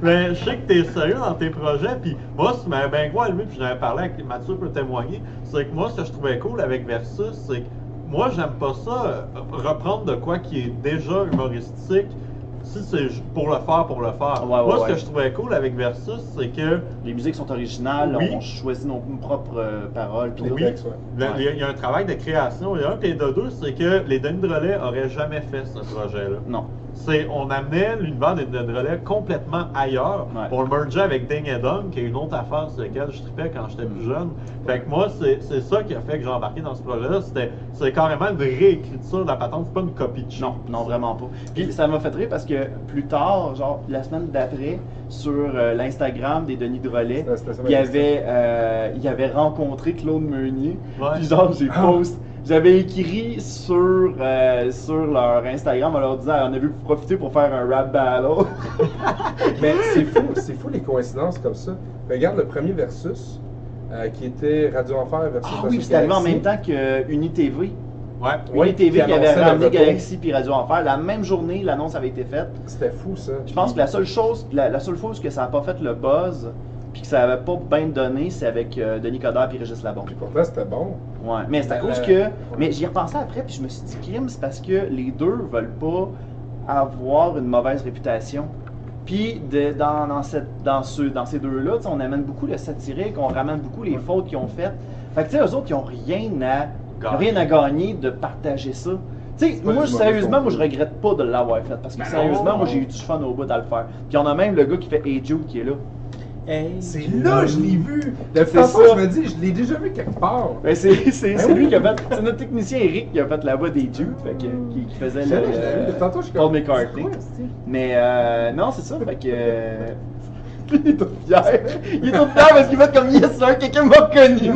Mais [LAUGHS] je sais que t'es sérieux dans tes projets. Puis moi, ce qui m'avait bien gros allumé, puis j'en avais parlé avec Mathieu pour témoigner, c'est que moi, ce que je trouvais cool avec Versus, c'est que moi, j'aime pas ça, euh, reprendre de quoi qui est déjà humoristique. C'est pour le faire, pour le faire. Ouais, ouais, moi, ce que je trouvais cool avec Versus, c'est que Les musiques sont originales, Oui. on choisit nos propres euh, paroles. Puis. Oui. le- il y, a- un travail de création. A un, puis de deux, c'est que les Denis de relais auraient jamais fait ce projet-là. Non. C'est on amenait l'univers des de relais complètement ailleurs. Ouais. On le mergeait avec Ding et Dong, qui est une autre affaire sur laquelle je tripais quand j'étais plus jeune. Fait que moi, c'est c'est ça qui a fait que j'ai embarqué dans ce projet-là. C'était c'est carrément une réécriture de la patente, c'est pas une copie de chez. Non, non, vraiment pas. Puis ça m'a fait rire parce que plus tard, genre la semaine d'après, sur euh, l'Instagram des Denis Drolet, il avait, euh, il avait rencontré Claude Meunier. Ouais. Puis genre, j'ai Ah. J'avais écrit sur, euh, sur leur Instagram en leur disant on a vu profiter pour faire un rap battle. [LAUGHS] Mais c'est fou, c'est fou les coïncidences comme ça. Regarde le premier versus, euh, qui était Radio Enfer versus Ah oui, c'est arrivé en même temps que UniTV. Ouais. Oui, UniTV qui qui avait ramené. Galaxy puis Radio Enfer. La même journée, l'annonce avait été faite. C'était fou ça. Je pense que la seule chose, la, la seule chose que ça n'a pas fait le buzz, puis que ça avait pas bien donné, c'est avec euh, Denis Coderre et Régis Labon. Puis pourtant c'était bon. Ouais, mais c'est à La- cause que. ouais. Mais j'y ai repensé après, puis je me suis dit, crime, c'est parce que les deux veulent pas avoir une mauvaise réputation. Puis de- dans, dans, cette, dans, ce, dans ces deux-là, on amène beaucoup le satirique, on ramène beaucoup les fautes qu'ils ont faites. Fait que tu sais, eux autres, ils ont rien à, rien à gagner de partager ça. Tu sais, moi, sérieusement, moi, je regrette pas de l'avoir fait. Parce que Ben sérieusement, non. moi, j'ai eu du fun au bout à le faire. Puis on a même le gars qui fait Hey Jude qui est là. Hey, C'est là, je l'ai vu. Depuis C'est tantôt, ça. je me dis, je l'ai déjà vu quelque part. C'est c'est- Ben c'est lui qui a fait. C'est notre technicien Eric qui a fait la voix des Jude, fait que, qui, qui faisait Je le. l'ai vu, je l'ai vu. Depuis tantôt, je suis Paul. McCartney. quoi, Mais euh, non, c'est ça, fait que. euh, [LAUGHS] il est tout fier. Il est tout fier parce qu'il fait comme Yes, sir, quelqu'un m'a reconnu.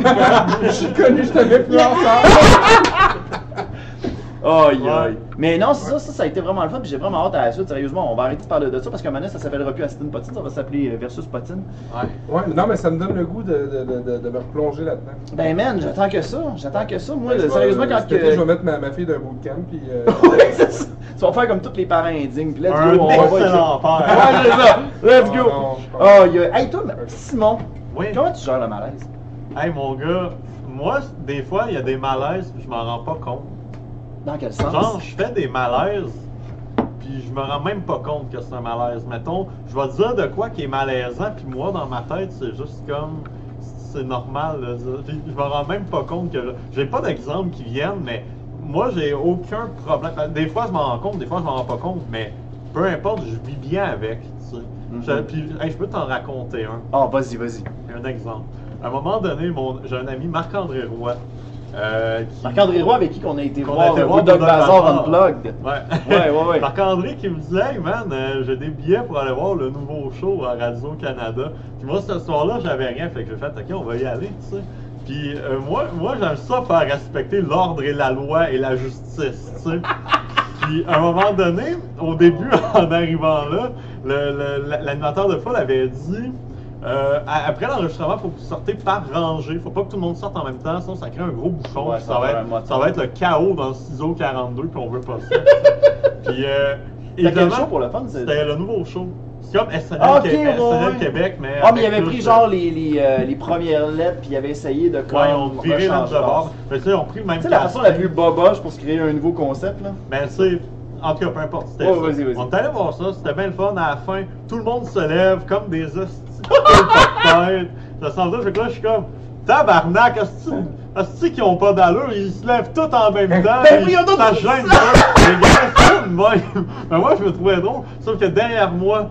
[LAUGHS] Je suis connu, je t'avais plus ensemble. [LAUGHS] Aïe Ouais. aïe. Mais non, c'est ça, ça, ça a été vraiment le fun, puis j'ai vraiment hâte à la suite, sérieusement. On va arrêter de parler de ça parce qu'à donné, ça s'appellera plus Aston Potine, ça va s'appeler euh, Versus Potine. Ouais. Ouais, mais non, mais ça me donne le goût de, de, de, de, de me replonger là-dedans. Ben man, j'attends que ça, j'attends que ça. Moi, Ben, sérieusement, quand cet été, que. je vais mettre ma, ma fille d'un bootcamp, puis. Euh, [LAUGHS] Ouais, c'est ça. Tu vas faire comme tous les parents indignes, puis let's Un go, on va excellent père. Ouais, c'est ça. Let's Oh, go. non, Oh, y a- Hey, toi, Simon, Oui. comment tu gères le malaise? Hey mon gars, moi, des fois, il y a des malaises, je m'en rends pas compte. Dans quel sens? Genre, je fais des malaises, puis je me rends même pas compte que c'est un malaise. Mettons, je vais dire de quoi qui est malaisant, puis moi, dans ma tête, c'est juste comme. C'est normal, là. Je me rends même pas compte que. J'ai pas d'exemple qui viennent, mais moi, j'ai aucun problème. Des fois, je m'en rends compte, des fois, je m'en rends pas compte, mais peu importe, je vis bien avec, tu sais. Je- Mhm. Puis, hey, je peux t'en raconter un. Oh, vas-y, vas-y. Un exemple. À un moment donné, mon, j'ai un ami, Marc-André Roy. Euh, qui- Marc-André Roy, avec qui qu'on a été a voir été le voir Bazaar Bazaar. Unplugged. Ouais. Ouais, ouais, ouais. [LAUGHS] Marc-André qui me disait, hey man, euh, j'ai des billets pour aller voir le nouveau show à Radio-Canada. Puis moi, ce soir-là, j'avais rien, fait que j'ai fait, ok, on va y aller, tu sais. Puis euh, moi, moi j'aime ça faire respecter l'ordre et la loi et la justice, tu sais. [LAUGHS] Puis à un moment donné, au début, [LAUGHS] en arrivant là, l'animateur de foule avait dit. Euh, après l'enregistrement, il faut que vous sortez par rangée. Faut pas que tout le monde sorte en même temps, sinon ça crée un gros bouchon. Ouais, ça ça, va être, moton. ça va être le chaos dans le ciseau 42, puis on veut pas ça. [LAUGHS] puis euh, évidemment, show pour le fun? c'est- C'était le nouveau show. C'est comme SNL, Ah, ok, Québec, ouais, SNL ouais. Québec, mais. Ah, mais il avait pris de- genre les, les, euh, les premières lettres, puis il avait essayé de comme Ouais, ils ont viré notre bord. ils ont pris le même Tu sais, la façon la plus boboche pour se créer un nouveau concept, là? Ben, tu sais, en tout cas, peu importe. C'était Ouais, ça. vas-y, vas-y. On est allé voir ça, c'était bien le fun. À la fin, tout le monde se lève comme des hosties de tête. Ça sent ça, fait que là, je suis comme, tabarnak, hostie, hostie qui ont pas d'allure, ils se lèvent tous en même temps. Ben ils- oui, on a ça tous gêne. Les gars, même. Ben, moi, je me trouvais drôle. Sauf que derrière moi,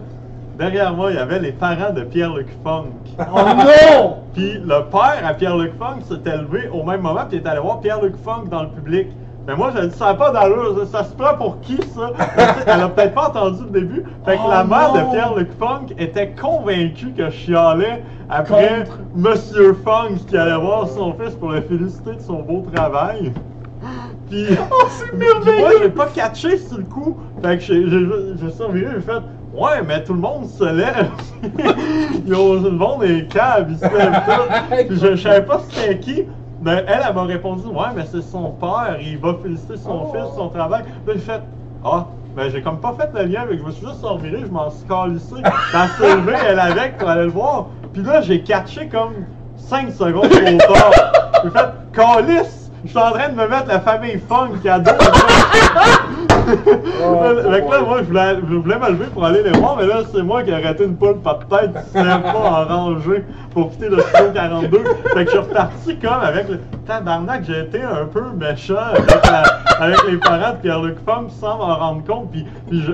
derrière moi, il y avait les parents de Pierre-Luc Funk. Oh non! Puis le père à Pierre-Luc Funk s'était levé au même moment, puis il est allé voir Pierre-Luc Funk dans le public. Mais moi, j'ai dit, ça n'a pas d'allure, ça, ça se prend pour qui, ça? [LAUGHS] Elle a peut-être pas entendu le début. Fait que Oh la mère non! de Pierre-Luc Funk était convaincue que je chialais après Contre. Monsieur Funk qui allait voir son fils pour le féliciter de son beau travail. [GASPS] Puis, Oh, c'est puis moi, merveilleux! j'ai pas catché sur le coup. Fait que j'ai surveillé, j'ai fait Ouais, mais tout le monde se lève. [LAUGHS] [LAUGHS] Ils ont le monde est cave, ils se lèvent. Puis je, je savais pas c'était qui. Mais elle, elle m'a répondu Ouais, mais c'est son père, il va féliciter son Oh. fils, son travail. Là, j'ai fait Ah, ben j'ai comme pas fait le lien, mais je me suis juste surveillé, je m'en suis calissé. Elle s'est levée, elle avec pour aller le voir. Puis là, j'ai catché comme 5 secondes trop tard. J'ai fait Calice! Je suis en train de me mettre la famille funk à dos. [LAUGHS] Fait que là, moi, je voulais, je voulais me lever pour aller les voir, mais là, c'est moi qui ai arrêté une poule par tête lève pas en rangée pour quitter le studio 42. Fait que je suis reparti comme avec le tabarnak, j'ai été un peu méchant avec, la- avec les parents de Pierre-Luc Funk sans m'en rendre compte. Puis,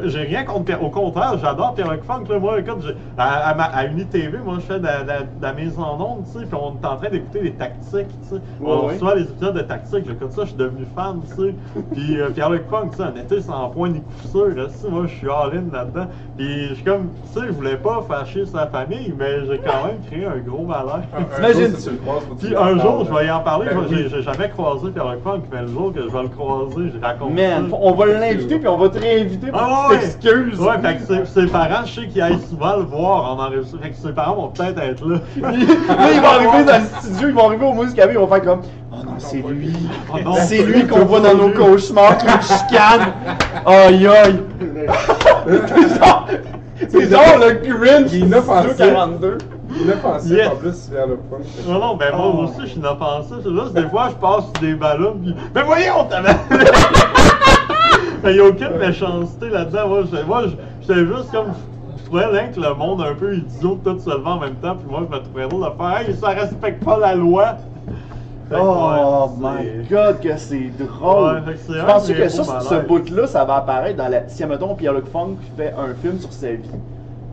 j'ai rien contre Pierre. Au contraire, j'adore Pierre-Luc Funk. Là, moi, écoute, j'ai- à, à, ma- à UniTV, moi, je fais de, la- de de la mise en onde, tu sais, puis on est en train d'écouter des tactiques, tu sais. on Ouais, reçoit les épisodes de tactiques, j'écoute ça, je suis devenu fan, tu sais. Puis euh, Pierre-Luc Funk, tu sais, un été sans point ni coup sûr, tu sais, moi, je suis all-in là-dedans. Puis je suis comme, tu sais, je voulais pas fâcher sa famille, mais j'ai quand même créé un gros malheur. T'imagines- Si tu le croises, faut que tu Puis lui un en jour, je vais y en parler. Ben j'ai- jamais croisé Pierre-Luc Funk, mais le jour que je vais le croiser, je raconte Man, ça. on va l'inviter puis on va te réinviter pour Ah que ouais! tu t'excuses. Ouais, fait que ses, ses parents, je sais qu'ils aillent souvent le voir en enregistrement. Fait que ses parents vont peut-être être là. là, ils vont arriver dans le studio, ils vont arriver au Music Café, ils vont faire comme Oh non, c'est lui. Oh non, c'est lui qu'on voit dans nos cauchemars qui nous chicane. Aïe aïe. [LAUGHS] c'est genre le Grinch Il est du inoffensif. studio 42. Inoffensif Yes. en plus vers le point. Non, non, ben moi Oh. aussi, je suis inoffensif. C'est juste, des fois, je passe sur des ballons, pis. Mais voyons, t'as Il [LAUGHS] n'y a aucune méchanceté là-dedans. Moi, je- moi, je- j'étais juste comme. Je trouvais là que le monde un peu idiot tout se levant en même temps, puis moi, je me trouvais drôle de faire Hey, ça respecte pas la loi. Fait que, Oh ouais, my god, que c'est drôle. Ouais, fait que c'est tu un penses des que ça, ce bout-là, ça va apparaître dans la. Si, mettons, Pierre-Luc Funk fait un film sur sa vie,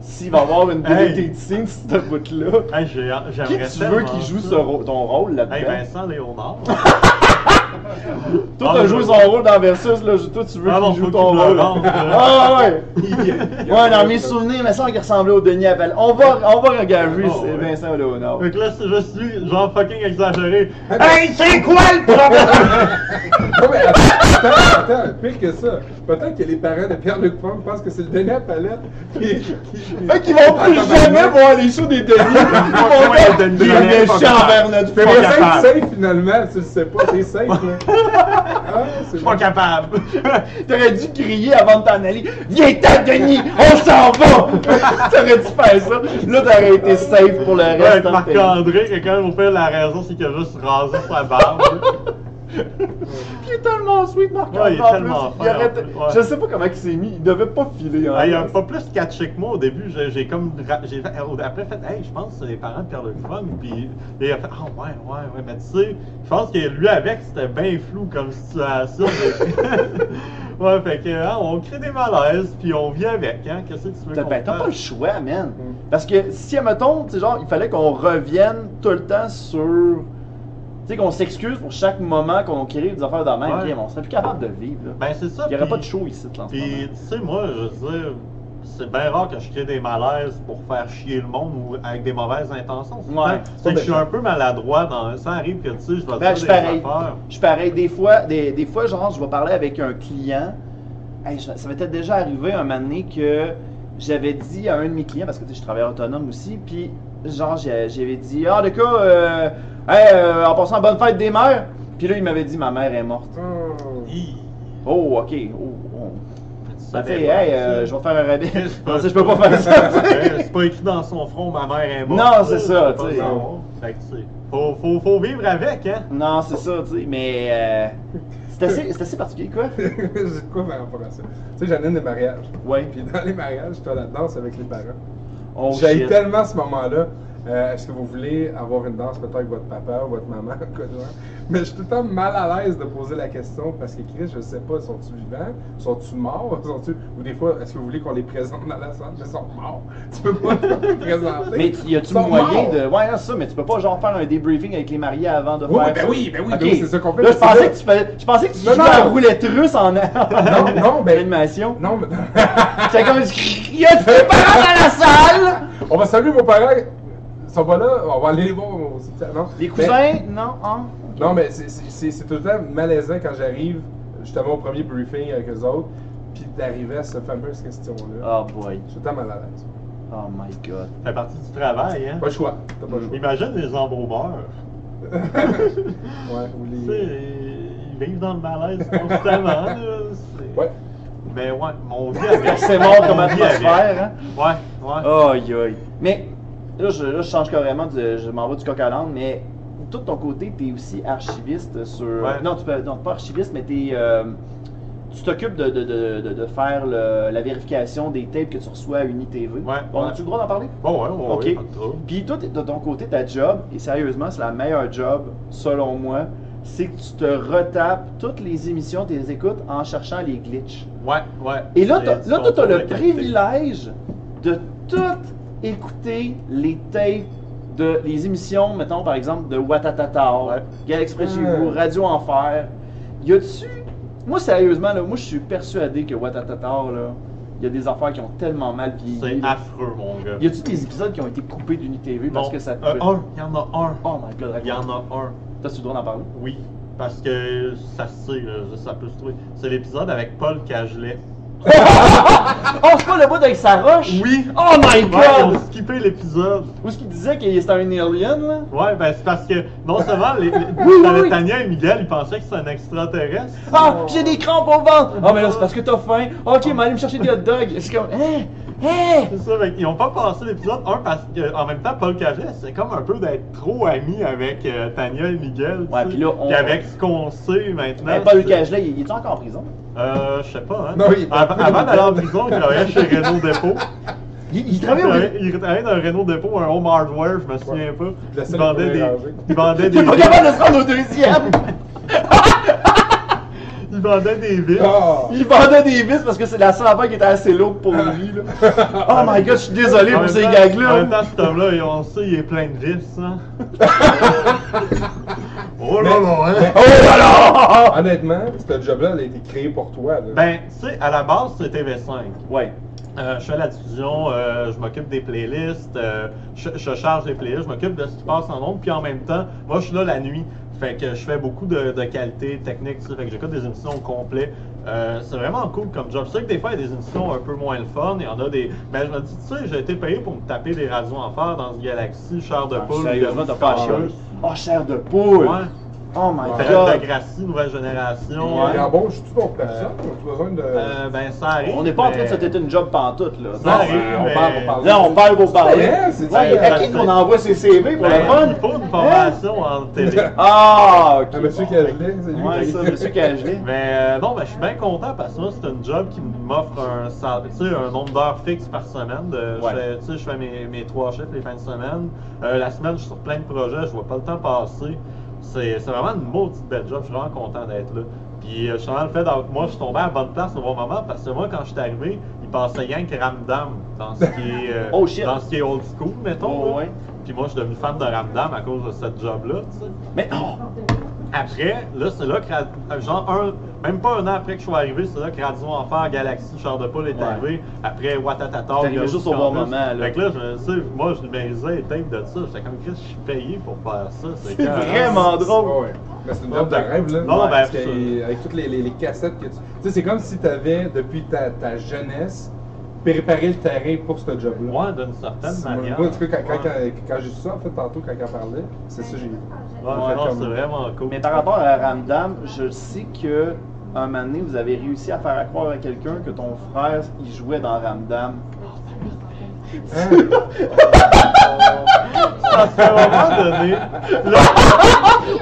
s'il va avoir une deleted scene sur ce bout-là, Hey, j'ai- qui j'aimerais tu veux tellement qu'il joue ça. ce rô- ton rôle là-dedans? Hey, Vincent Léonard. [LAUGHS] Toi, t'as joué son rôle dans Versus, là. Toi, tu veux Ah qu'il joue ton qu'il me rôle. euh. Ah ouais! [LAUGHS] Ouais, dans mes souvenirs, mais ça, il ressemblait au Denis Appel. On va, on va regarder, Ah. Vincent Léonard. Fait que là, c'est- je suis genre fucking exagéré. Hey, c'est quoi le problème? [LAUGHS] Non, mais attends, attends, attends, pire que ça. Peut-être que les parents de Pierre-Luc Funk pensent que c'est le Denis à palette qui. Fait qu'ils vont plus jamais voir les shows des Denis. Ils vont Ouais, dire, Denis il est Appel, pas méchant capable. envers notre c'est safe finalement, tu le sais pas, c'est safe Ah, Je suis pas capable. [LAUGHS] T'aurais dû crier avant de t'en aller. Viens-t'en, Denis, [LAUGHS] on s'en va! [LAUGHS] T'aurais dû faire ça. Là, t'aurais été safe pour le Ouais, reste. vie. Marc-André, quelqu'un au fait la raison, c'est qu'il a juste rasé sa barbe. Il est tellement sweet, marc Ouais, il est en tellement plus. fin, Il aurait- en plus, ouais. Je sais pas comment il s'est mis. Il devait pas filer. en Ah, il a plus. pas plus catché que moi au début. J'ai comme. J'ai après fait, hey, je pense que c'est les parents de Pierre Luc Funk. Puis il a fait, ah ouais, ouais, ouais. Mais tu sais, je pense que lui avec, c'était bien flou comme situation. [LAUGHS] [LAUGHS] ouais, fait que, hein, on crée des malaises, puis on vit avec, hein. Qu'est-ce que tu veux ben, t'as pas le choix, man. Parce que si, mettons, tu sais, genre, il fallait qu'on revienne tout le temps sur. Tu sais, qu'on s'excuse pour chaque moment qu'on crée des affaires de même. Ouais. On serait plus capable de vivre. Là. Ben, c'est ça. il y aurait pas de show ici, là, en ce Puis, tu sais, moi, je veux dire, c'est bien rare que je crée des malaises pour faire chier le monde ou avec des mauvaises intentions. C'est Ouais. c'est que je suis un peu maladroit dans ça arrive que, tu sais, je dois Ben, dire je des pareil. affaires. Je suis pareil. Des fois, des, des fois, genre, je vais parler avec un client. Hey, je- ça m'était déjà arrivé un moment donné que j'avais dit à un de mes clients, parce que tu sais, je travaille autonome aussi, puis genre, j'avais dit Ah, de cas, euh, hey, euh, en passant, bonne fête des mères. Puis là, il m'avait dit Ma mère est morte. Oh. Hi. Oh, ok. Oh, oh. Ça fait, dépend, hey, euh, je vais faire un rabais. [LAUGHS] Non, je peux pas faire ça. [LAUGHS] C'est pas écrit dans son front, ma mère est morte. Non, c'est tu ça, tu sais. savoir. Fait que, tu sais, faut, faut, faut vivre avec, hein. non, c'est ça, tu sais. Mais euh, c'est assez, particulier, quoi. [LAUGHS] J'ai de quoi par rapport à ça. Tu sais, j'anime des mariages. Ouais. Puis dans les mariages, je fais la danse avec les parents. Oh, J'ai tellement ce moment-là. Euh, Est-ce que vous voulez avoir une danse peut-être avec votre papa ou votre maman? quoi de genre? Mais je suis tout le temps mal à l'aise de poser la question parce que Chris, je sais pas, sont-ils vivants? Sont-ils morts? [LAUGHS] Sont-ils- Ou des fois, est-ce que vous voulez qu'on les présente dans la salle? Mais ils sont morts. [LAUGHS] Tu peux pas les [LAUGHS] présenter. Mais y a-tu sont moyen morts. de. Ouais, c'est ça, mais tu peux pas genre faire un débriefing avec les mariés avant de Oui, faire. ben ça? oui, ben oui, ben oui, c'est ça qu'on fait, Là, je pensais que tu fais- Je pensais que tu Non, jouais non. la roulette russe en. Non, non, ben- Animation. Non, mais. C'est comme. Il y a tes parents dans la salle! On va saluer vos parents. Ils sont pas là, on va aller les voir au cimetière, non? Les Mais- cousins? Non, hein? Non, mais c'est- c'est c'est- c'est tout le temps malaisant quand j'arrive, justement au premier briefing avec eux autres, puis d'arriver à cette fameuse question-là. Oh boy. Je suis tout le temps mal à l'aise. Oh my god. Ça fait partie du travail, hein? Pas le choix. T'as pas le choix. Imagine les embaumeurs. [LAUGHS] ouais, ou Tu sais, les. ils vivent dans le malaise constamment, là. Ouais. Mais ouais, mon [LAUGHS] vie avec. C'est mort comme atmosphère, hein? Ouais, ouais. Aïe aïe. Mais là je, là, je change carrément, de, je m'en vais du coq à l'âne, mais tout ton côté, t'es aussi archiviste sur. Ouais. Non, tu peux, non, pas archiviste, mais t'es. Euh, tu t'occupes de, de, de, faire le- la vérification des tapes que tu reçois à UniTV. Ouais, On ouais. a-tu le droit d'en parler? Bon, ouais, ouais. Puis toi, t'es- de ton côté, ta job, et sérieusement, c'est la meilleure job, selon moi, c'est que tu te retapes toutes les émissions, tu les écoutes en cherchant les glitches. Ouais, ouais. Et là, là, t'as contrôle le privilège de tout écouter les tapes de les émissions, mettons par exemple de Watatata, Ouais. Gal Express vous, Radio Enfer. Y a-tu. Moi, sérieusement, là, moi, je suis persuadé que Watatata, là, il y a des affaires qui ont tellement mal vieilli. C'est affreux, mon gars. Y a-tu des épisodes qui ont été coupés d'UniTV parce que ça te. euh, un, il y en a un. Oh my god, Il y en a un. T'as-tu le droit d'en parler? Oui, parce que ça se sait, ça peut se trouver. C'est l'épisode avec Paul Cagelet. Oh, c'est pas le bout avec sa roche? Oui! Oh my Ouais, ils ont god! skippé l'épisode. Où est-ce qu'il disait qu'il était un alien, là? Ouais, ben c'est parce que non seulement les, les- oui, t'avais oui. Tania et Miguel, ils pensaient que c'était un extraterrestre. Ah, j'ai des crampes au ventre! Ah, mais là, c'est parce que t'as faim. Ok, mais allez me chercher des hot dogs. C'est comme, hein? Hein? C'est ça, fait qu'ils ont pas passé l'épisode 1 parce qu'en même temps, Paul Cagelet, c'est comme un peu d'être trop ami avec euh, Tania et Miguel. Ouais, puis là, on- Puis avec ce qu'on sait maintenant. Ben, Paul Cagelet, il il est encore en prison? Euh, je sais pas, hein. Non, il est pas- Avant, avant d'aller en prison, il travaillait chez Renault [LAUGHS] Dépôt. Il, il Il travaillait, il travaillait dans un Renault Dépôt, un home hardware, je me souviens pas. Il vendait [LAUGHS] des. Il vendait Il des. est pas capable de se rendre au deuxième! [LAUGHS] Il vendait des vis. Ah! Il vendait des vis parce que c'est la seule affaire qui était assez lourde pour lui, là. Oh my god, je suis désolé En pour ces temps- En gags-là. même temps, cet homme-là, on sait, il est plein de vis, hein. [LAUGHS] oh là là, hein. Oh là là! Honnêtement, ce job-là, elle a été créé pour toi. Là. Ben, tu sais, à la base, c'est TV5. Ouais. Euh, je fais la diffusion, euh, je m'occupe des playlists, euh, je, je charge les playlists, je m'occupe de ce qui passe en ondes, puis en même temps, moi je suis là la nuit. Fait que je fais beaucoup de, de qualité technique, tu sais, fait que j'écoute des émissions au complet. Euh, c'est vraiment cool comme job. Je sais que des fois, il y a des émissions un peu moins le fun. Il y en a des. Mais je me dis, tu sais, j'ai été payé pour me taper des radios en fer dans ce Galaxy, Char de poule. Ah, Sérieusement, t'as pas Star chance. Oh, chair de poule! Ouais. Oh my Ouais. God! de Gracie, nouvelle génération. Ouais. embauche-tu d'autres personnes? As-tu besoin de. Euh, ben, ça arrive. On n'est pas en train de se têter une job pantoute, là. Ça Non, arrive, on mais- parle pour parler. Là, on parle pour parler. C'est Ouais, ça. à qui qu'on envoie ses CV pour Ben, le fun? il faut une formation en télé. [LAUGHS] Ah, ok. Ah, monsieur bon, Cagelet, ben, c'est lui. Ouais, ça, monsieur Cagelet. [LAUGHS] Mais euh, non, ben, je suis bien content parce que moi, c'est une job qui m'offre un, sal- tu sais, un nombre d'heures fixe par semaine. Je, tu sais, je fais mes, mes trois chiffres les fins de semaine. Euh, la semaine, je suis sur plein de projets, je vois pas le temps passer. C'est vraiment une maudite belle job, je suis vraiment content d'être là. Puis euh, justement, le fait d'avoir- moi, je suis tombé à la bonne place au bon moment parce que moi, quand je suis arrivé, il passait rien que Ramdam dans ce qui est, euh, Oh, dans ce qui est old school, mettons. Oh, ouais. Puis moi, je suis devenu fan de Ramdam à cause de cette job-là, tu sais. Mais oh, Après, là, c'est là que, Ra- genre, un, même pas un an après que je suis arrivé, c'est là que Radio Enfer, Galaxy, Char de Poule est Ouais. arrivé. Après, Watatata. T'es juste au bon moment, là. Fait que là, je, tu sais, moi, je numérisais les tapes de ça. J'étais comme, Chris, je suis payé pour faire ça. C'est vraiment drôle. Ouais, ouais. Mais c'est une job de rêve, là. Non, ben, Parce absolument. que, avec toutes les, les- les cassettes que tu. Tu sais, c'est comme si tu avais, depuis ta, ta jeunesse, préparé le terrain pour ce job-là. Ouais, d'une certaine C'est- manière. Moi, en tout cas, quand, quand, Ouais. quand, quand j'ai su ça, en fait, tantôt, quand il en parlait, c'est ça que j'ai vu. Ouais, Ouais, non, comme- c'est vraiment cool. Mais par rapport à Ramdam, je sais que un moment donné, vous avez réussi à faire croire à quelqu'un que ton frère, il jouait dans Ramdam. [LAUGHS] Un moment donné, là, [LAUGHS]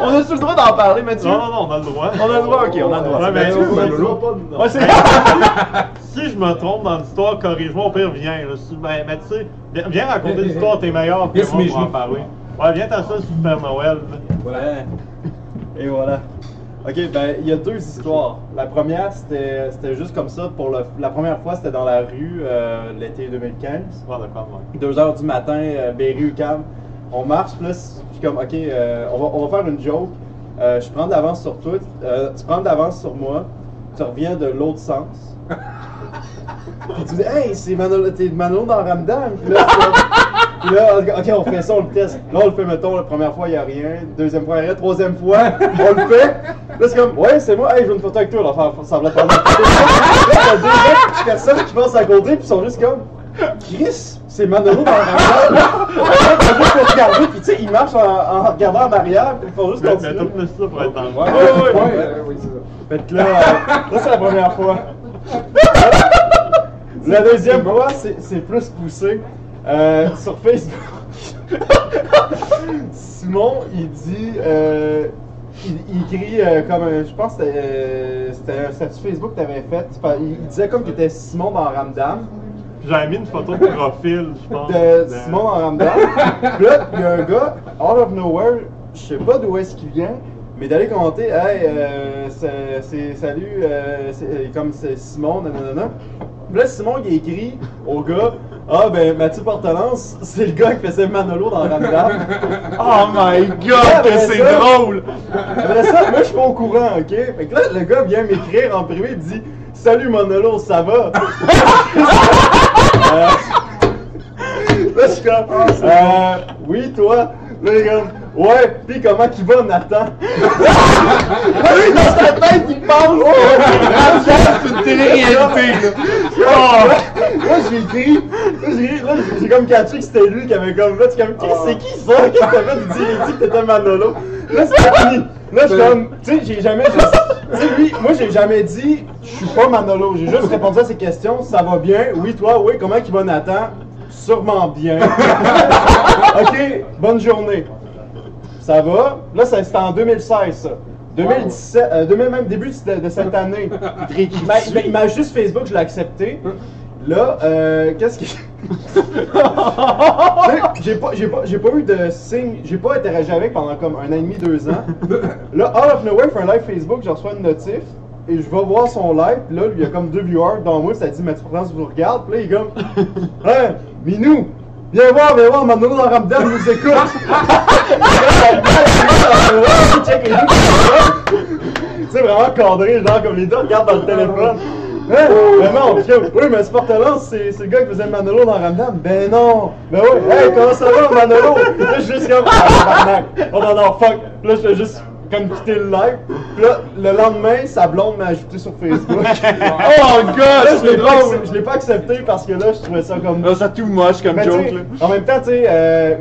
On a-tu le droit d'en parler, Mathieu? non, non, non, on a le droit. On a le droit, ok, on a le droit. Ouais, mais pas. Ouais, c'est... [LAUGHS] Si je me trompe dans l'histoire, corrige-moi, au pire, viens. là. Si- Ben, mais tu sais, viens, viens raconter l'histoire, t'es meilleur que Yes, moi pour en parler. Ouais, viens t'asseoir sur Père Noël. Voilà. Et voilà. Ok, ben il y a deux histoires. La première, c'était c'était juste comme ça. Pour le, la première fois, c'était dans la rue euh, l'été 2015. Ouais, d'accord, ouais. 2 heures du matin, euh, Berry UQAM. On marche, puis là, comme, ok, euh, on, va, on va faire une joke. Euh, je prends de l'avance sur toi, euh, tu prends de l'avance sur moi, tu reviens de l'autre sens. Puis tu dis, hey, c'est Manolo, t'es Manolo dans Ramdam. Puis là, puis là, ok, on fait ça, on le teste. Là, on le fait, mettons, la première fois, il n'y a rien. Deuxième fois, il y a rien. Troisième fois, [LAUGHS] on le fait. Là, c'est comme, ouais, c'est moi, hey, je veux une photo avec toi, faire semblant de faire une photo. Là, t'as deux personnes qui passent à côté, puis ils sont juste comme, Chris, c'est Manolo dans Ramdam. Là, juste pour regarder, puis tu sais, ils marchent en, en regardant en arrière, puis ils font juste Mais, mais continuer. t'as plus ça pour être le Ouais, Ouais, ouais, ouais, ouais. ouais, oui, c'est ça. Fait que là, euh, là c'est la première fois. La deuxième fois, c'est plus poussé. Euh, sur Facebook, Simon, il dit euh, il, il écrit euh, comme, un- je pense que c'était euh, c'était un statut Facebook que t'avais fait. Tu par- Il, il disait comme que t'étais Simon dans Ramdam. J'avais mis une photo de profil, je pense. de Simon en Ramdam. Puis là, il y a un gars, out of nowhere, je sais pas d'où est-ce qu'il vient, mais d'aller commenter, hey, euh, c'est, salut, euh, c'est, euh, comme c'est Simon, nanana. Là, Simon, il écrit au gars, ah ben Mathieu Portelance, c'est le gars qui faisait Manolo dans Ramdam. [LAUGHS] Oh my god, que c'est drôle! Après ça, moi je suis pas au courant, ok? Fait que là, le gars vient m'écrire en privé, il dit Salut Manolo, ça va? [LAUGHS] Euh, Là, je suis comme euh, Oui, toi? Là, il est comme Ouais, pis comment qu'il va, Nathan? Là, lui, dans sa tête, il pense que c'est une télé-réalité, là. Oh! Moi, j'ai écrit, là, j'ai là, j'ai comme catché que c'était lui qui avait comme, là, tu comme, c'est qui ça? Qu'est-ce que t'as fait? Il dit que t'étais Manolo. Là, c'est fini. Là, je suis comme, tu sais, j'ai jamais tu sais, lui, moi, j'ai jamais dit, je suis pas Manolo. J'ai juste répondu à ses questions, ça va bien? Oui, toi, oui, comment il va, Nathan? Sûrement bien. [LAUGHS] ok, bonne journée. Ça va? Là, c'était en 2016, ça. 2017, euh, 2000, même début de, de cette année. [LAUGHS] Il m'a- il m'a- juste Facebook, je l'ai accepté. Là, euh, qu'est-ce. Tu sais, [LAUGHS] j'ai pas, j'ai pas, j'ai pas eu de signe, j'ai pas interagi avec pendant comme un an et demi, deux ans. Là, out of nowhere, fait un live Facebook, je reçois une notif. Et je vais voir son live, puis là, il y a comme deux viewers dans moi, ça dit Mathieu France vous regarde, puis là, il est comme [LAUGHS] Hein, Minou, viens voir, viens voir, Manolo dans Ramdam nous écoute. Sais, vraiment cadré, genre comme les deux regardent dans le téléphone. Hein? Mais non, puis, oui, mais Sportelance, c'est c'est le gars qui faisait Manolo dans Ramdam. Ben non! Ben oui, hey, comment ça va, Manolo? Là, je suis juste comme, ah. Oh non, non, fuck. Là, je fais juste comme quitter le live. Puis là, le lendemain, sa blonde m'a ajouté sur Facebook. [LAUGHS] Oh god, Là, je l'ai pas, je l'ai pas accepté parce que là, je trouvais ça comme. Là, c'est too much comme Mais joke, là. En même temps, tu sais, euh,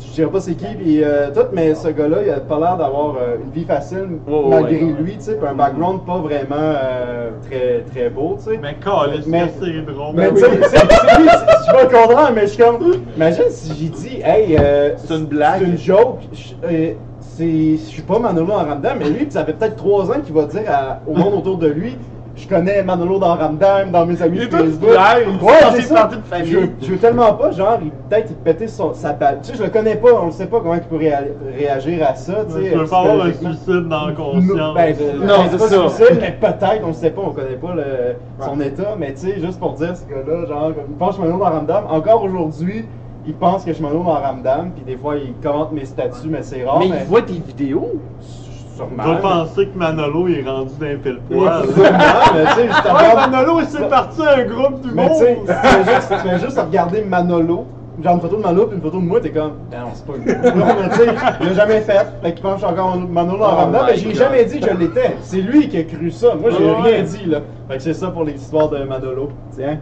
je dirais pas c'est qui, puis euh, tout, mais ce gars-là, il a pas l'air d'avoir euh, une vie facile, Oh, malgré ouais. lui, tu sais, un background pas vraiment euh, très, très beau, tu sais. Mais calisse, Mais- c'est drôle. Mais Ben tu sais, c'est- je vais le comprendre, mais je suis comme. Imagine si j'ai dit, hey, euh, C'est une blague. C'est une joke. C'est- Je suis pas Manolo en Ramdam, mais lui, ça fait peut-être trois ans qu'il va dire à- au monde autour de lui. Je connais Manolo dans Ramdam, dans mes amis Il est de tout Facebook. ouais, c'est ça. de famille. Je, veux- je veux tellement pas, genre, il- peut-être il pétait son, sa balle. Tu sais, je le connais pas, on ne sait pas comment il peut réa- réagir à ça. Tu sais, veux pas avoir un suicide dans la conscience. Ben, de- Non, c'est c'est pas ça. suicide, mais peut-être, on ne sait pas, on connaît pas le- son état, mais tu sais, juste pour dire, ce gars-là, genre, il pense Manon dans Ramdam. Encore aujourd'hui, il pense que je suis Manon dans Ramdam, puis des fois, il commente mes statuts, mais c'est rare. Mais mais il voit tes vidéos. sûrement. Je penser que Manolo il est rendu d'un pile [LAUGHS] poil. sûrement, mais tu sais, justement. Ouais, Manolo, il s'est parti à un groupe du Mais tu monde. sais, tu fais juste, juste regarder Manolo, genre une photo de Manolo puis une photo de moi, t'es comme, ben non, c'est pas une. Non, mais tu sais, il l'a jamais fait. Fait qu'il pense que je suis encore Manolo en Oh Ramdam, mais my j'ai jamais dit que je l'étais. C'est lui qui a cru ça. Moi, j'ai rien dit, là. Fait que c'est ça pour l'histoire de Manolo. Tiens.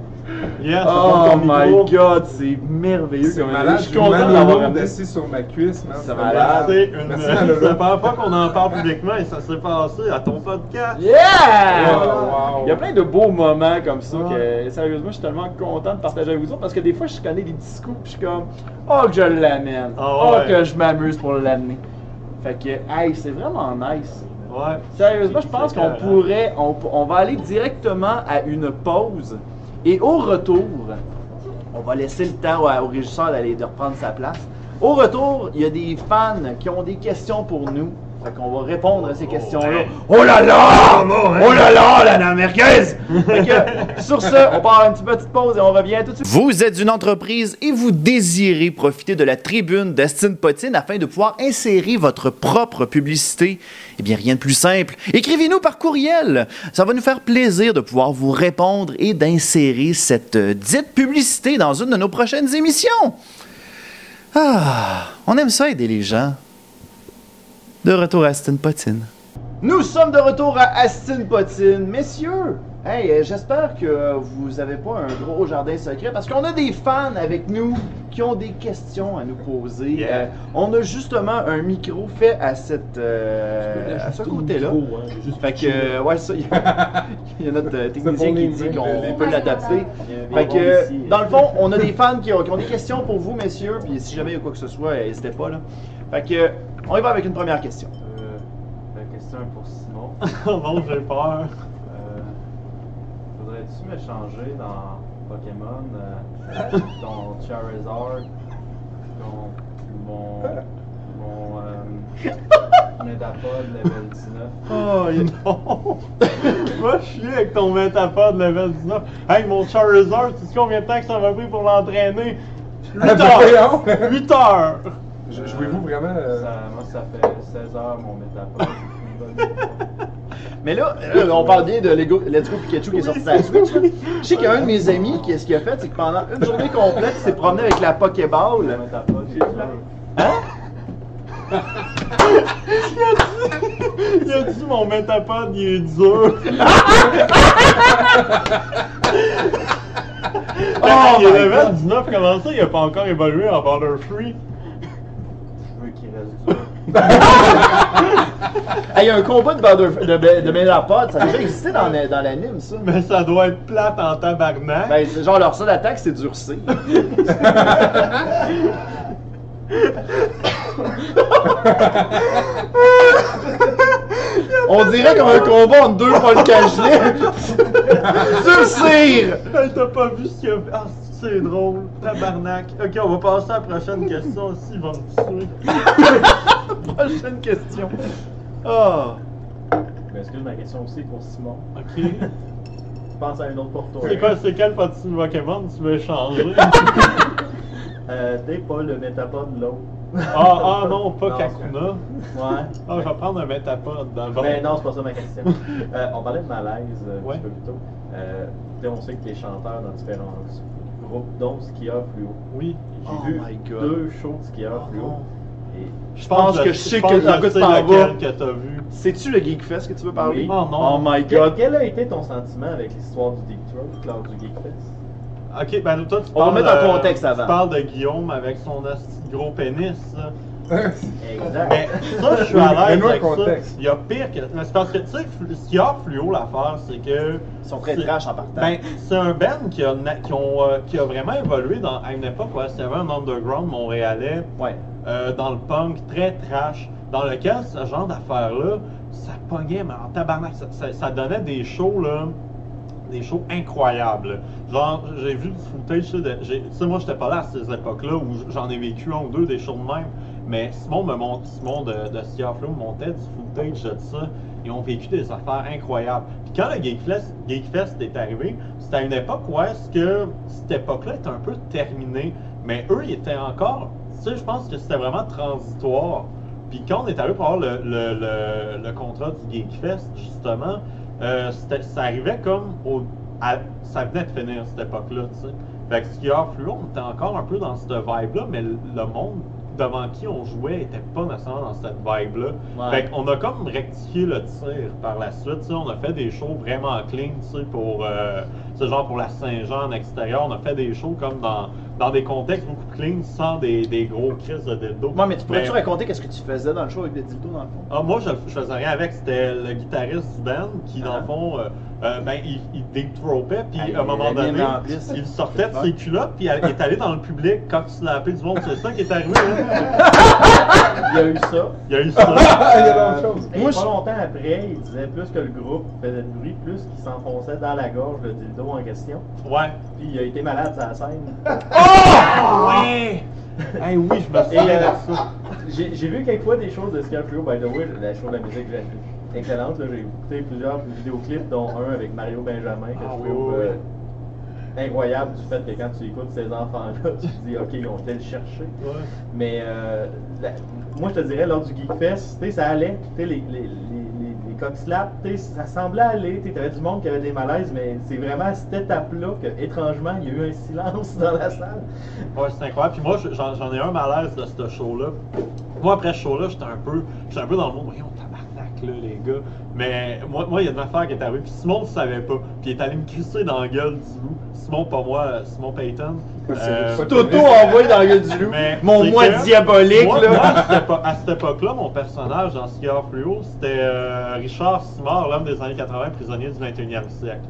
Yes, Oh my micro. god, c'est merveilleux. C'est comme malade, Je suis content d'avoir assis sur ma cuisse, man. C'est malade. C'est une- Merci, c'est Manolo. la première fois qu'on en parle publiquement et ça s'est passé à ton podcast. Yeah! Wow, wow. Il y a plein de beaux moments comme ça Ouais. que, sérieusement, je suis tellement content de partager avec vous autres parce que des fois, je connais des discours puis je suis comme, oh, que je l'amène. Ah Oh, ouais. que je m'amuse pour l'amener. Fait que, hey, c'est vraiment nice. Ouais. Sérieusement, je pense qu'on pourrait, on, on va aller directement à une pause et au retour, on va laisser le temps au, régisseur d'aller de reprendre sa place. Au retour, il y a des fans qui ont des questions pour nous. Fait qu'on va répondre à ces questions-là. Oh là là! Oh là là, la merguez! Fait que, [LAUGHS] sur ce, on part à une petite, petite pause et on revient tout de suite. Vous êtes une entreprise et vous désirez profiter de la tribune d'Astine Potine afin de pouvoir insérer votre propre publicité. Eh bien, rien de plus simple. Écrivez-nous par courriel. Ça va nous faire plaisir de pouvoir vous répondre et d'insérer cette euh, dite publicité dans une de nos prochaines émissions. Ah, on aime ça aider les gens. De retour à Aston Potine. Nous sommes de retour à Aston Potine. Messieurs, hey, euh, j'espère que vous n'avez pas un gros jardin secret parce qu'on a des fans avec nous qui ont des questions à nous poser. Yeah. Euh, on a justement un micro fait à, cette, euh, à ce côté-là. Fait que, euh, ouais, ça, il y a, il y a notre technicien qui dit qu'on peut l'adapter. Fait que, euh, dans le fond, on a des fans qui ont, qui ont des questions pour vous, messieurs, puis si jamais il y a quoi que ce soit, n'hésitez pas, là. Fait que, on y va avec une première question. Euh, ben, rester un pour Simon. Oh [LAUGHS] non, j'ai peur. Euh, Faudrait-tu m'échanger dans Pokémon euh, [LAUGHS] ton Charizard, ton, mon, mon euh, Metapod level 19? Oh [LAUGHS] non! Va chier avec ton Metapod level 19. Hey, mon Charizard, tu sais combien de temps que ça m'a pris pour l'entraîner? 8 Ah, heures! voyons. 8 heures! Je- Jouez-vous vraiment. euh, Ça, moi, ça fait 16 heures mon Metapod. Mais là, euh, on parle bien de Lego, Let's Go Pikachu qui est sorti sur la Switch. là. Je sais qu'il y a un de mes amis qui, ce qu'il a fait, c'est que pendant une journée complète, il s'est promené avec la Pokéball. J'ai dur. Il a dit mon Metapod, il est dur. Oh il est my level God. 19, comment ça, il a pas encore évolué en Border Free? Je veux qu'il reste dur. Hey, [LAUGHS] Il y a un combat de, Border- de, de, de ça a déjà existé dans, la- dans l'anime, ça. Mais ça doit être plate en tabarnak. Ben, c'est genre leur seule attaque, c'est durcir. [LAUGHS] On dirait comme un combat entre deux Polkajlets. [LAUGHS] Durcir! Hey, T'as pas vu ce qu'il a fait? Ah, c'est drôle. Tabarnak. Ok, on va passer à la prochaine question aussi, va me tuer. [LAUGHS] Prochaine question. Oh. Mais excuse ma question aussi pour Simon? Ok. Je pense à un autre pour toi. C'est quoi, c'est quel petit Pokémon tu veux échanger? [LAUGHS] Euh, T'es pas le Metapod de l'autre. Ah, ah non, pas Non, Kakuna. Ouais. Ah, je vais prendre un Metapod dans le ventre. Mais non, c'est pas ça ma question. Euh, on parlait de malaise euh, Ouais. un petit peu plus tôt. Euh, on sait que tu es chanteur dans différents groupes, dont Skieur Fluo. Oui. J'ai Oh vu my God. deux shows de Skieur Oh Fluo. non. Et Je pense que je sais que t'en vas. lequel que t'as vu. C'est-tu le Geekfest que tu veux parler? Oui. Oh non. Oh my quel, god. quel a été ton sentiment avec l'histoire du Deep Throat lors du Geekfest? Ok, ben toi tu On va parles mettre en de- contexte avant. Tu parles de Guillaume avec son gros pénis. là. Exact. Mais [LAUGHS] ça, je suis à l'aise avec ça. contexte. Il y a pire que. Mais c'est parce que, tu sais, ce qu'il y a fluo, l'affaire, c'est que. Ils sont très trash en partant. Ben, c'est un band qui a, na- qui, ont, euh, qui a vraiment évolué dans, à une époque où il y avait un underground montréalais Ouais. euh, dans le punk très trash, dans lequel ce genre d'affaires-là, ça pognait, mais en tabarnak, ça, ça- ça donnait des shows, là, des shows incroyables. Genre, j'ai vu du footage, tu sais, moi, j'étais pas là à ces époques-là où j'en ai vécu un ou deux des shows de même, mais Simon, me Simon de, de montait du footage de ça. Ils ont vécu des affaires incroyables. Puis quand le Geekfest, Geekfest est arrivé, c'était à une époque où est-ce que cette époque-là était un peu terminée, mais eux, ils étaient encore. Tu sais, je pense que c'était vraiment transitoire. Puis quand on est allé pour avoir le, contrat du Geekfest, justement, euh, ça arrivait comme au. ça venait de finir cette époque-là, tu sais. Fait que fluo, on était encore un peu dans cette vibe-là, mais le monde devant qui on jouait était pas nécessairement dans cette vibe-là. Ouais. Fait qu'on a comme rectifié le tir par la suite. On a fait des shows vraiment clean, pour. Euh, c'est genre pour la Saint-Jean en extérieur. On a fait des shows comme dans, dans des contextes beaucoup clean, sans des, des gros crises de dildo. Ouais, mais tu pourrais-tu Mais- raconter qu'est-ce que tu faisais dans le show avec des dildos dans le fond? ah, moi, je, je faisais rien avec. C'était le guitariste du band qui, dans Ah. le fond, euh, euh, ben, il, il deep puis Ah, à un moment donné, il sortait de ses culottes, puis il est allé dans le public quand snappait du monde. C'est ça qui est arrivé, hein? Il y a eu ça. Il y a eu ça. [LAUGHS] Ah, il y a d'autres choses. Et Moi, pas je- longtemps après, il disait plus que le groupe faisait de bruit, plus qu'il s'enfonçait dans la gorge le dildo en question. Ouais. Puis il a été malade sur la scène. [LAUGHS] Oh! Ouais! Hey, oui, je me souviens euh, de ça. j'ai vu quelques fois des choses de Fluo, by the way, la show de la musique j'ai- excellente. J'ai écouté plusieurs vidéoclips, dont un avec Mario Benjamin, que Ah, je trouve oui, euh, incroyable du fait que quand tu écoutes ces enfants-là, tu te dis, ok, ils ont été le chercher. Ouais. Mais euh, la- moi, je te dirais, lors du Geekfest, tu sais, ça allait. Les, les cock sais, ça semblait aller. Tu avais du monde qui avait des malaises, mais c'est vraiment à cette étape-là que, étrangement, il y a eu un silence dans la salle. Ouais, c'est incroyable. Puis moi, je- j'en ai un malaise de ce show-là. Moi, après ce show-là, j'étais un peu, j'étais un peu dans le monde, là, les gars. Mais moi, moi, il y a une affaire qui est arrivée. Puis Simon ne savait pas. Puis il est allé me crisser dans la gueule du loup. Simon, pas moi, euh, Simon Payton. Euh, C'est- Toto envoyé dans la gueule du loup. Mais Mon moi que- diabolique, moi, là. moi, à cette époque-là, mon personnage dans Skieur Fluo, c'était euh, Richard Simard, l'homme des années 80, prisonnier du 21e siècle.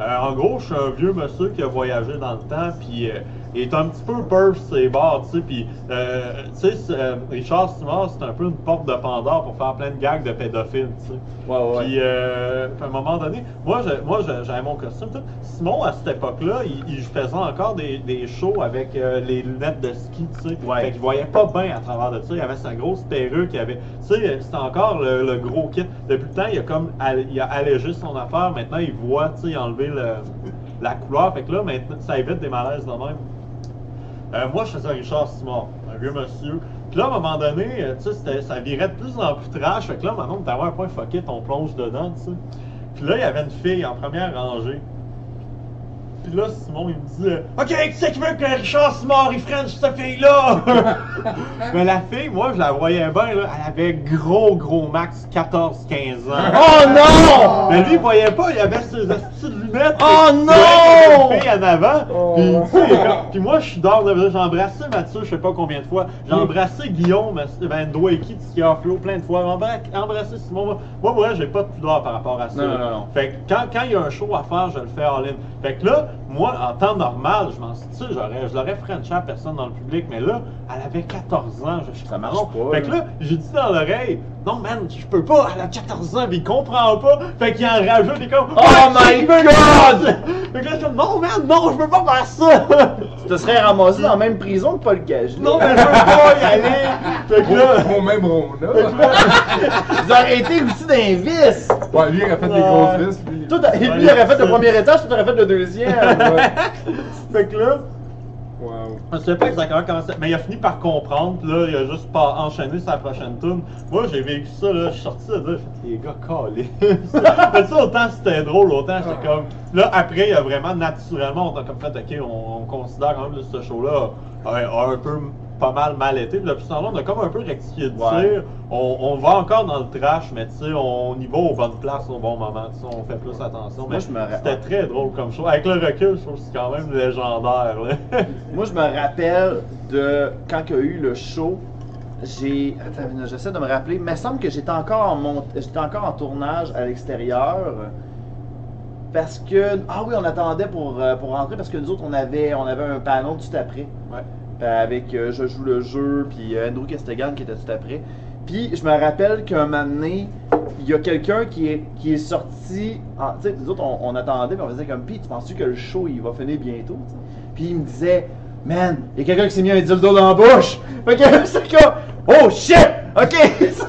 Euh, en gros, je suis un vieux monsieur qui a voyagé dans le temps, puis euh, il est un petit peu sur ses bords, tu sais, puis, euh, tu sais, euh, Richard Simard, c'est un peu une porte de Pandore pour faire plein de gags de pédophiles, tu sais. Ouais, ouais. Puis, euh, à un moment donné, moi, je- moi j'avais mon costume. tout. Simon, à cette époque-là, il, il faisait encore des, des shows avec euh, les lunettes de ski, tu sais. Ouais. Fait qu'il voyait pas bien à travers de ça. Il avait sa grosse perruque, il avait, tu sais, c'était encore le, le gros kit. Depuis le temps, il a comme, il a allégé son affaire. Maintenant, il voit, tu sais, enlever le, la couleur. Fait que là, maintenant, ça évite des malaises de même. Euh, moi, je faisais Richard Simon, un vieux monsieur. Puis là, à un moment donné, euh, tu sais, ça virait de plus en plus trash. Fait que là, maintenant, t'avais un point fucké, on plonge dedans, tu sais. Puis là, il y avait une fille en première rangée. Puis là, Simon, il me dit Ok, qui c'est qui veut que Richard Simard, il French cette fille-là [LAUGHS] Mais la fille, moi, je la voyais bien, là. Elle avait gros, gros max 14-15 ans. Oh non! Mais lui, il voyait pas, il avait ses petites lunettes. Oh non! une fille en avant. Oh. Puis, tu sais, comme- puis moi, je suis dehors de j'ai embrassé Mathieu, je sais pas combien de fois. J'ai embrassé Guillaume, Van Dwayki, de ski flow plein de fois. Embrassé Simon. Moi, moi, moi, j'ai pas de pudeur par rapport à ça. Non, non, non, non. Fait que quand, quand il y a un show à faire, je le fais all-in. Fait que là, moi, en temps normal, je m'en tu sais, j'aurais, je l'aurais frenché à personne dans le public, mais là, elle avait 14 ans. Je, Ça marche pas, Fait que là. là, j'ai dit dans l'oreille, non, man, je peux pas, elle a 14 ans, mais il comprend pas. Fait qu'il en rajoute, il est comme, Oh my God! Fait que là, je suis non, man, non, je peux pas faire ça! Tu te serais ramassé dans la même prison que Paul Cagelet. non, mais je peux pas y aller! Fait que là, Au même Rona. [LAUGHS] Vous auriez été aussi d'un vice. Ouais, lui, il aurait fait des grosses vis. Lui. Tout, lui, il aurait fait le premier étage, toi, t'aurais fait le deuxième. Ouais. fait que là, Wow. Je sais pas exactement comment ça. Mais il a fini par comprendre, puis là, il a juste pas enchaîné sa prochaine tune. Moi, j'ai vécu ça, là, je suis sorti de là, j'ai fait, les gars, calés. [LAUGHS] Mais ça, autant c'était drôle, autant j'étais comme. Là, après, il y a vraiment, naturellement, on a comme fait, ok, on, on considère quand même ce show-là a, a un peu pas mal mal été. Puis depuis ce temps-là, on a comme un peu rectifié de Ouais. tir. On, on va encore dans le trash, mais tu sais, on y va aux bonnes places au bon moment. on fait plus attention. Moi, Mais je me ra- c'était très drôle comme show. Avec le recul, je trouve que c'est quand même légendaire. Là. [LAUGHS] Moi, je me rappelle de quand il y a eu le show. J'ai. J'essaie de me rappeler. Il me semble que j'étais encore en mont... j'étais encore en tournage à l'extérieur. Parce que. Ah oui, on attendait pour, euh, pour rentrer parce que nous autres, on avait, on avait un panneau tout après. Ouais. Euh, avec euh, Je joue le jeu, puis euh, Andrew Castegan qui était tout après. Puis je me rappelle qu'un moment donné, il y a quelqu'un qui est, qui est sorti. en- Tu sais, nous autres, on, on attendait, puis on faisait comme, puis tu penses-tu que le show il va finir bientôt? Puis il me disait, man, il y a quelqu'un qui s'est mis un dildo dans la bouche. [LAUGHS] Fait que [LAUGHS] c'est comme, oh shit! Ok!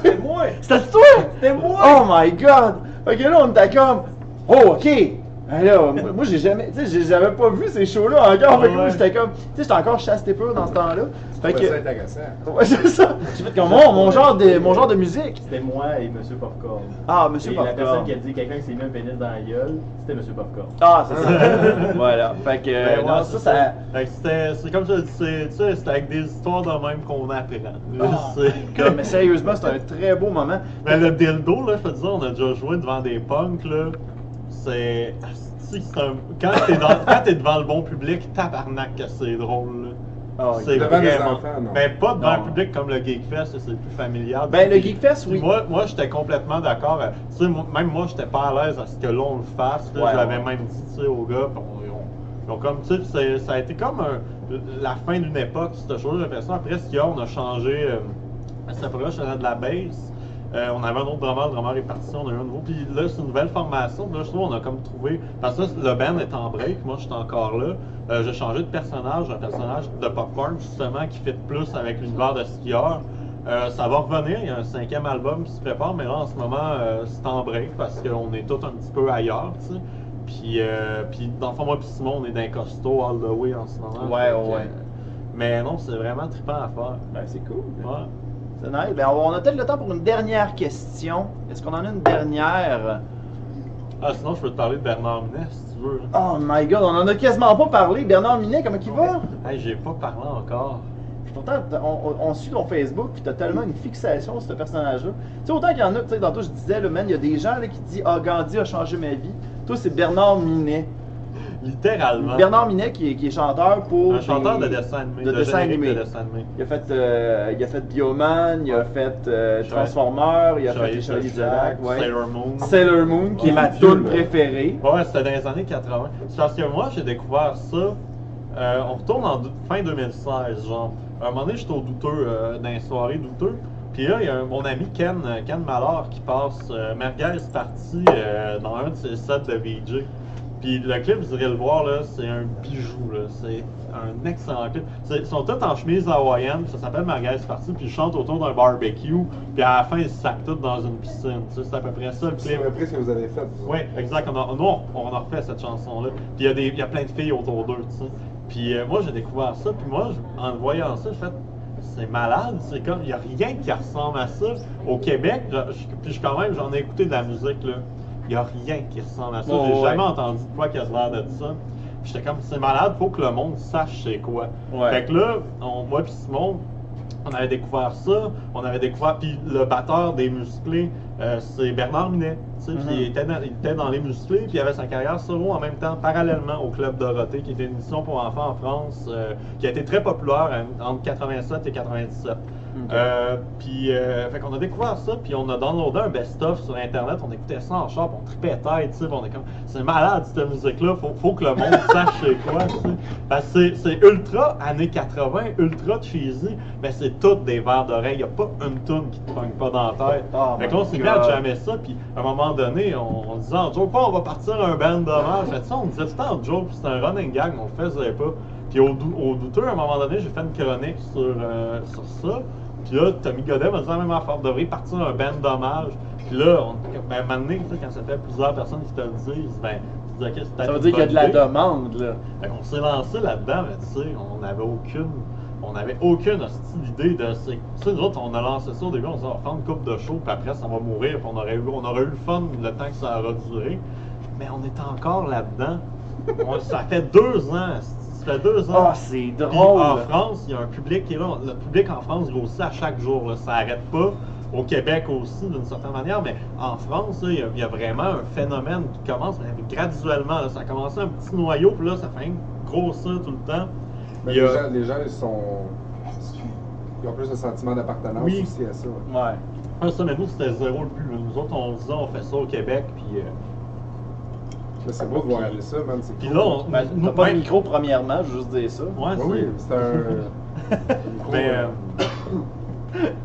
C'est moi! [LAUGHS] C'était toi! C'était moi! Oh my god! Fait que là, on était comme, oh ok! Ben là, moi, j'ai jamais, tu sais, j'ai jamais pas vu ces shows-là encore. Fait que moi, Ouais. j'étais comme, tu sais, j'étais encore chasse peur dans ce temps-là. Fait Ouais, c'est que, intéressant. ouais, c'est ça. J'ai fait comme, mon, mon genre de, mon genre de musique. C'était moi et Monsieur Popcorn. Ah, Monsieur Et la Popcorn. personne qui a dit quelqu'un qui s'est mis un pénis dans la gueule, c'était Monsieur Popcorn. Ah, c'est ça. [LAUGHS] voilà. Fait que, Ben ouais, non, ça, ça. Fait que c'était, c'est comme c'est- tu sais, c'est avec des histoires de même qu'on apprend. God, [LAUGHS] mais sérieusement, c'est un très beau moment. Mais le dildo, là, je te dis, on a déjà joué devant des punks, là. C'est. un- Quand t'es dans... quand t'es devant le bon public, tabarnak que c'est drôle, là. Ah, c'est Devant vraiment. enfants, non. Mais pas devant Non. un public comme le Geekfest, c'est plus familial. Ben, le Geekfest, oui. Moi, moi j'étais complètement d'accord. euh, Tu sais, moi- même moi, j'étais pas à l'aise à ce que l'on le fasse. Ouais, je l'avais ouais. même dit, tu sais, aux gars. puis on- ont comme, tu sais, ça a été comme un- la fin d'une époque, cette chose. J'ai l'impression, après ce qu'il y a, on a changé. euh, cette époque-là, je faisais de la bass. Euh, on avait un autre drummer, le drummer est parti, on a eu un nouveau. Puis là, c'est une nouvelle formation. Puis là, je trouve on a comme trouvé. Parce que le band est en break, moi, je suis encore là. Euh, j'ai changé de personnage, un personnage de popcorn, justement, qui fit plus avec l'univers de skieur. Euh, ça va revenir, il y a un cinquième album qui se prépare, mais là, en ce moment, c'est en break parce qu'on est tous un petit peu ailleurs, tu sais. Puis, euh, puis dans le fond, moi Simon, on est d'un costaud all the way en ce moment. Ouais, que, ouais. Mais non, c'est vraiment trippant à faire. Ben, c'est cool. Ouais. Nice. Ben, on a peut-être le temps pour une dernière question. Est-ce qu'on en a une dernière? Ah, sinon, je peux te parler de Bernard Minet si tu veux. Oh my god, on en a quasiment pas parlé. Bernard Minet, comment il va? Hey, j'ai pas parlé encore. Pourtant, on, on- on suit ton Facebook, puis t'as tellement une fixation sur ce personnage-là. Tu sais, autant qu'il y en a, tu sais, tantôt je disais, là, man, il y a des gens là, qui disent Ah, Gandhi a changé ma vie. Toi, c'est Bernard Minet. Littéralement. Bernard Minet qui est, qui est chanteur pour. Un chanteur de dessin animé. de dessin animé. De dessin animé. Il a fait, euh, il a fait Bioman, il a fait euh, Transformers, il a fait Les Chevaliers du ouais. Sailor Moon. Sailor Moon, qui est ma tune préférée. Ouais, c'était dans les années 80. C'est parce que moi, j'ai découvert ça Euh, on retourne en fin 2016, genre. À un moment donné, j'étais au douteux, euh, dans les soirées douteux. Puis là, il y a un- mon ami Ken, Ken Mallard qui passe Merguez parti euh, dans un de ses sets de VJ. Puis le clip, vous irez le voir, là, c'est un bijou, là. C'est un excellent clip. C'est- Ils sont tous en chemise hawaïenne, ça s'appelle Merguez parti, puis ils chantent autour d'un barbecue, puis à la fin, ils se sacent tous dans une piscine. C'est à peu près ça le C'est clip. à peu près ce que vous avez fait. Oui, exact. On a, nous, on, a refait cette chanson-là. Puis il y, y a plein de filles autour d'eux, tu sais. Puis euh, moi, j'ai découvert ça. Puis moi, en voyant ça, j'ai fait, c'est malade. C'est comme, il n'y a rien qui ressemble à ça. Au Québec, puis je- quand même, j'en ai écouté de la musique, là. Il n'y a rien qui ressemble à ça. Oh, j'ai ouais. jamais entendu de quoi qui a l'air de ça. J'étais comme, c'est malade, faut que le monde sache c'est quoi. Ouais. Fait que là, on- moi puis Simon, on avait découvert ça, on avait découvert, puis le batteur des musclés, euh, c'est Bernard Minet, tu sais, puis Mhm. il, était dans, il était dans les musclés, puis il avait sa carrière solo en même temps, parallèlement au Club Dorothée, qui était une émission pour enfants en France, euh, qui a été très populaire euh, entre 87 et 97. Euh, puis, euh, fait qu'on a découvert ça, puis on a downloadé un best-of sur Internet, on écoutait ça en puis on tripait tête, tu sais, on est comme, c'est malade cette musique-là, faut, faut que le monde [LAUGHS] sache c'est quoi, tu sais. Parce que c'est- ultra années 80, ultra cheesy, mais c'est toutes des verres d'oreille, y a pas une tune qui te pogne pas dans la tête. Oh fait que là, on s'est mis à jammer ça, puis à un moment donné, on, on disait en joke, on va partir un band d'hommage, fait ça, on disait tout le temps en joke, c'était un running gag, mais on le faisait pas. Puis au, dou- au douteux, à un moment donné, j'ai fait une chronique sur, euh, sur ça. Puis là, Tommy Godet m'a dit la même affaire, vous devriez partir un band d'hommage. Puis là, on, ben, à un moment donné, quand ça fait plusieurs personnes qui te le disent, ben, tu te dis, ok, c'est Ça veut dire qu'il y a de la idée. demande, là. Fait qu'on s'est lancé là-dedans, mais tu sais, on n'avait aucune. On n'avait aucune d'idée de. Tu sais, nous autres, on a lancé ça au début, on s'est dit, on va faire une coupe de show, puis après, ça va mourir, puis on aurait, eu, on aurait eu le fun le temps que ça aura duré. Mais on est encore là-dedans. [LAUGHS] On- ça fait deux ans, fait deux ans. Ah, c'est Puis drôle. en France, il y a un public qui est là. Le public en France grossit à chaque jour. Là. Ça n'arrête pas. Au Québec aussi, d'une certaine manière. Mais en France, là, il y, a- il y a vraiment un phénomène qui commence mais graduellement. là. Ça a commencé un petit noyau, puis là, ça fait grossir tout le temps. Mais les, a- gens, les gens, ils sont. Ils ont plus de sentiment d'appartenance Oui. aussi à ça. ouais. Ouais. Ça, mais nous, c'était zéro le plus. Nous autres, on disait, on fait ça au Québec. Puis, euh, c'est beau de voir aller ça, man. c'est puis cool. là, on. Ben, nous, pas de micro, premièrement, je veux juste dire ça. Ouais, Oui, c'est- oui, [LAUGHS] c'est un. Mais. Euh,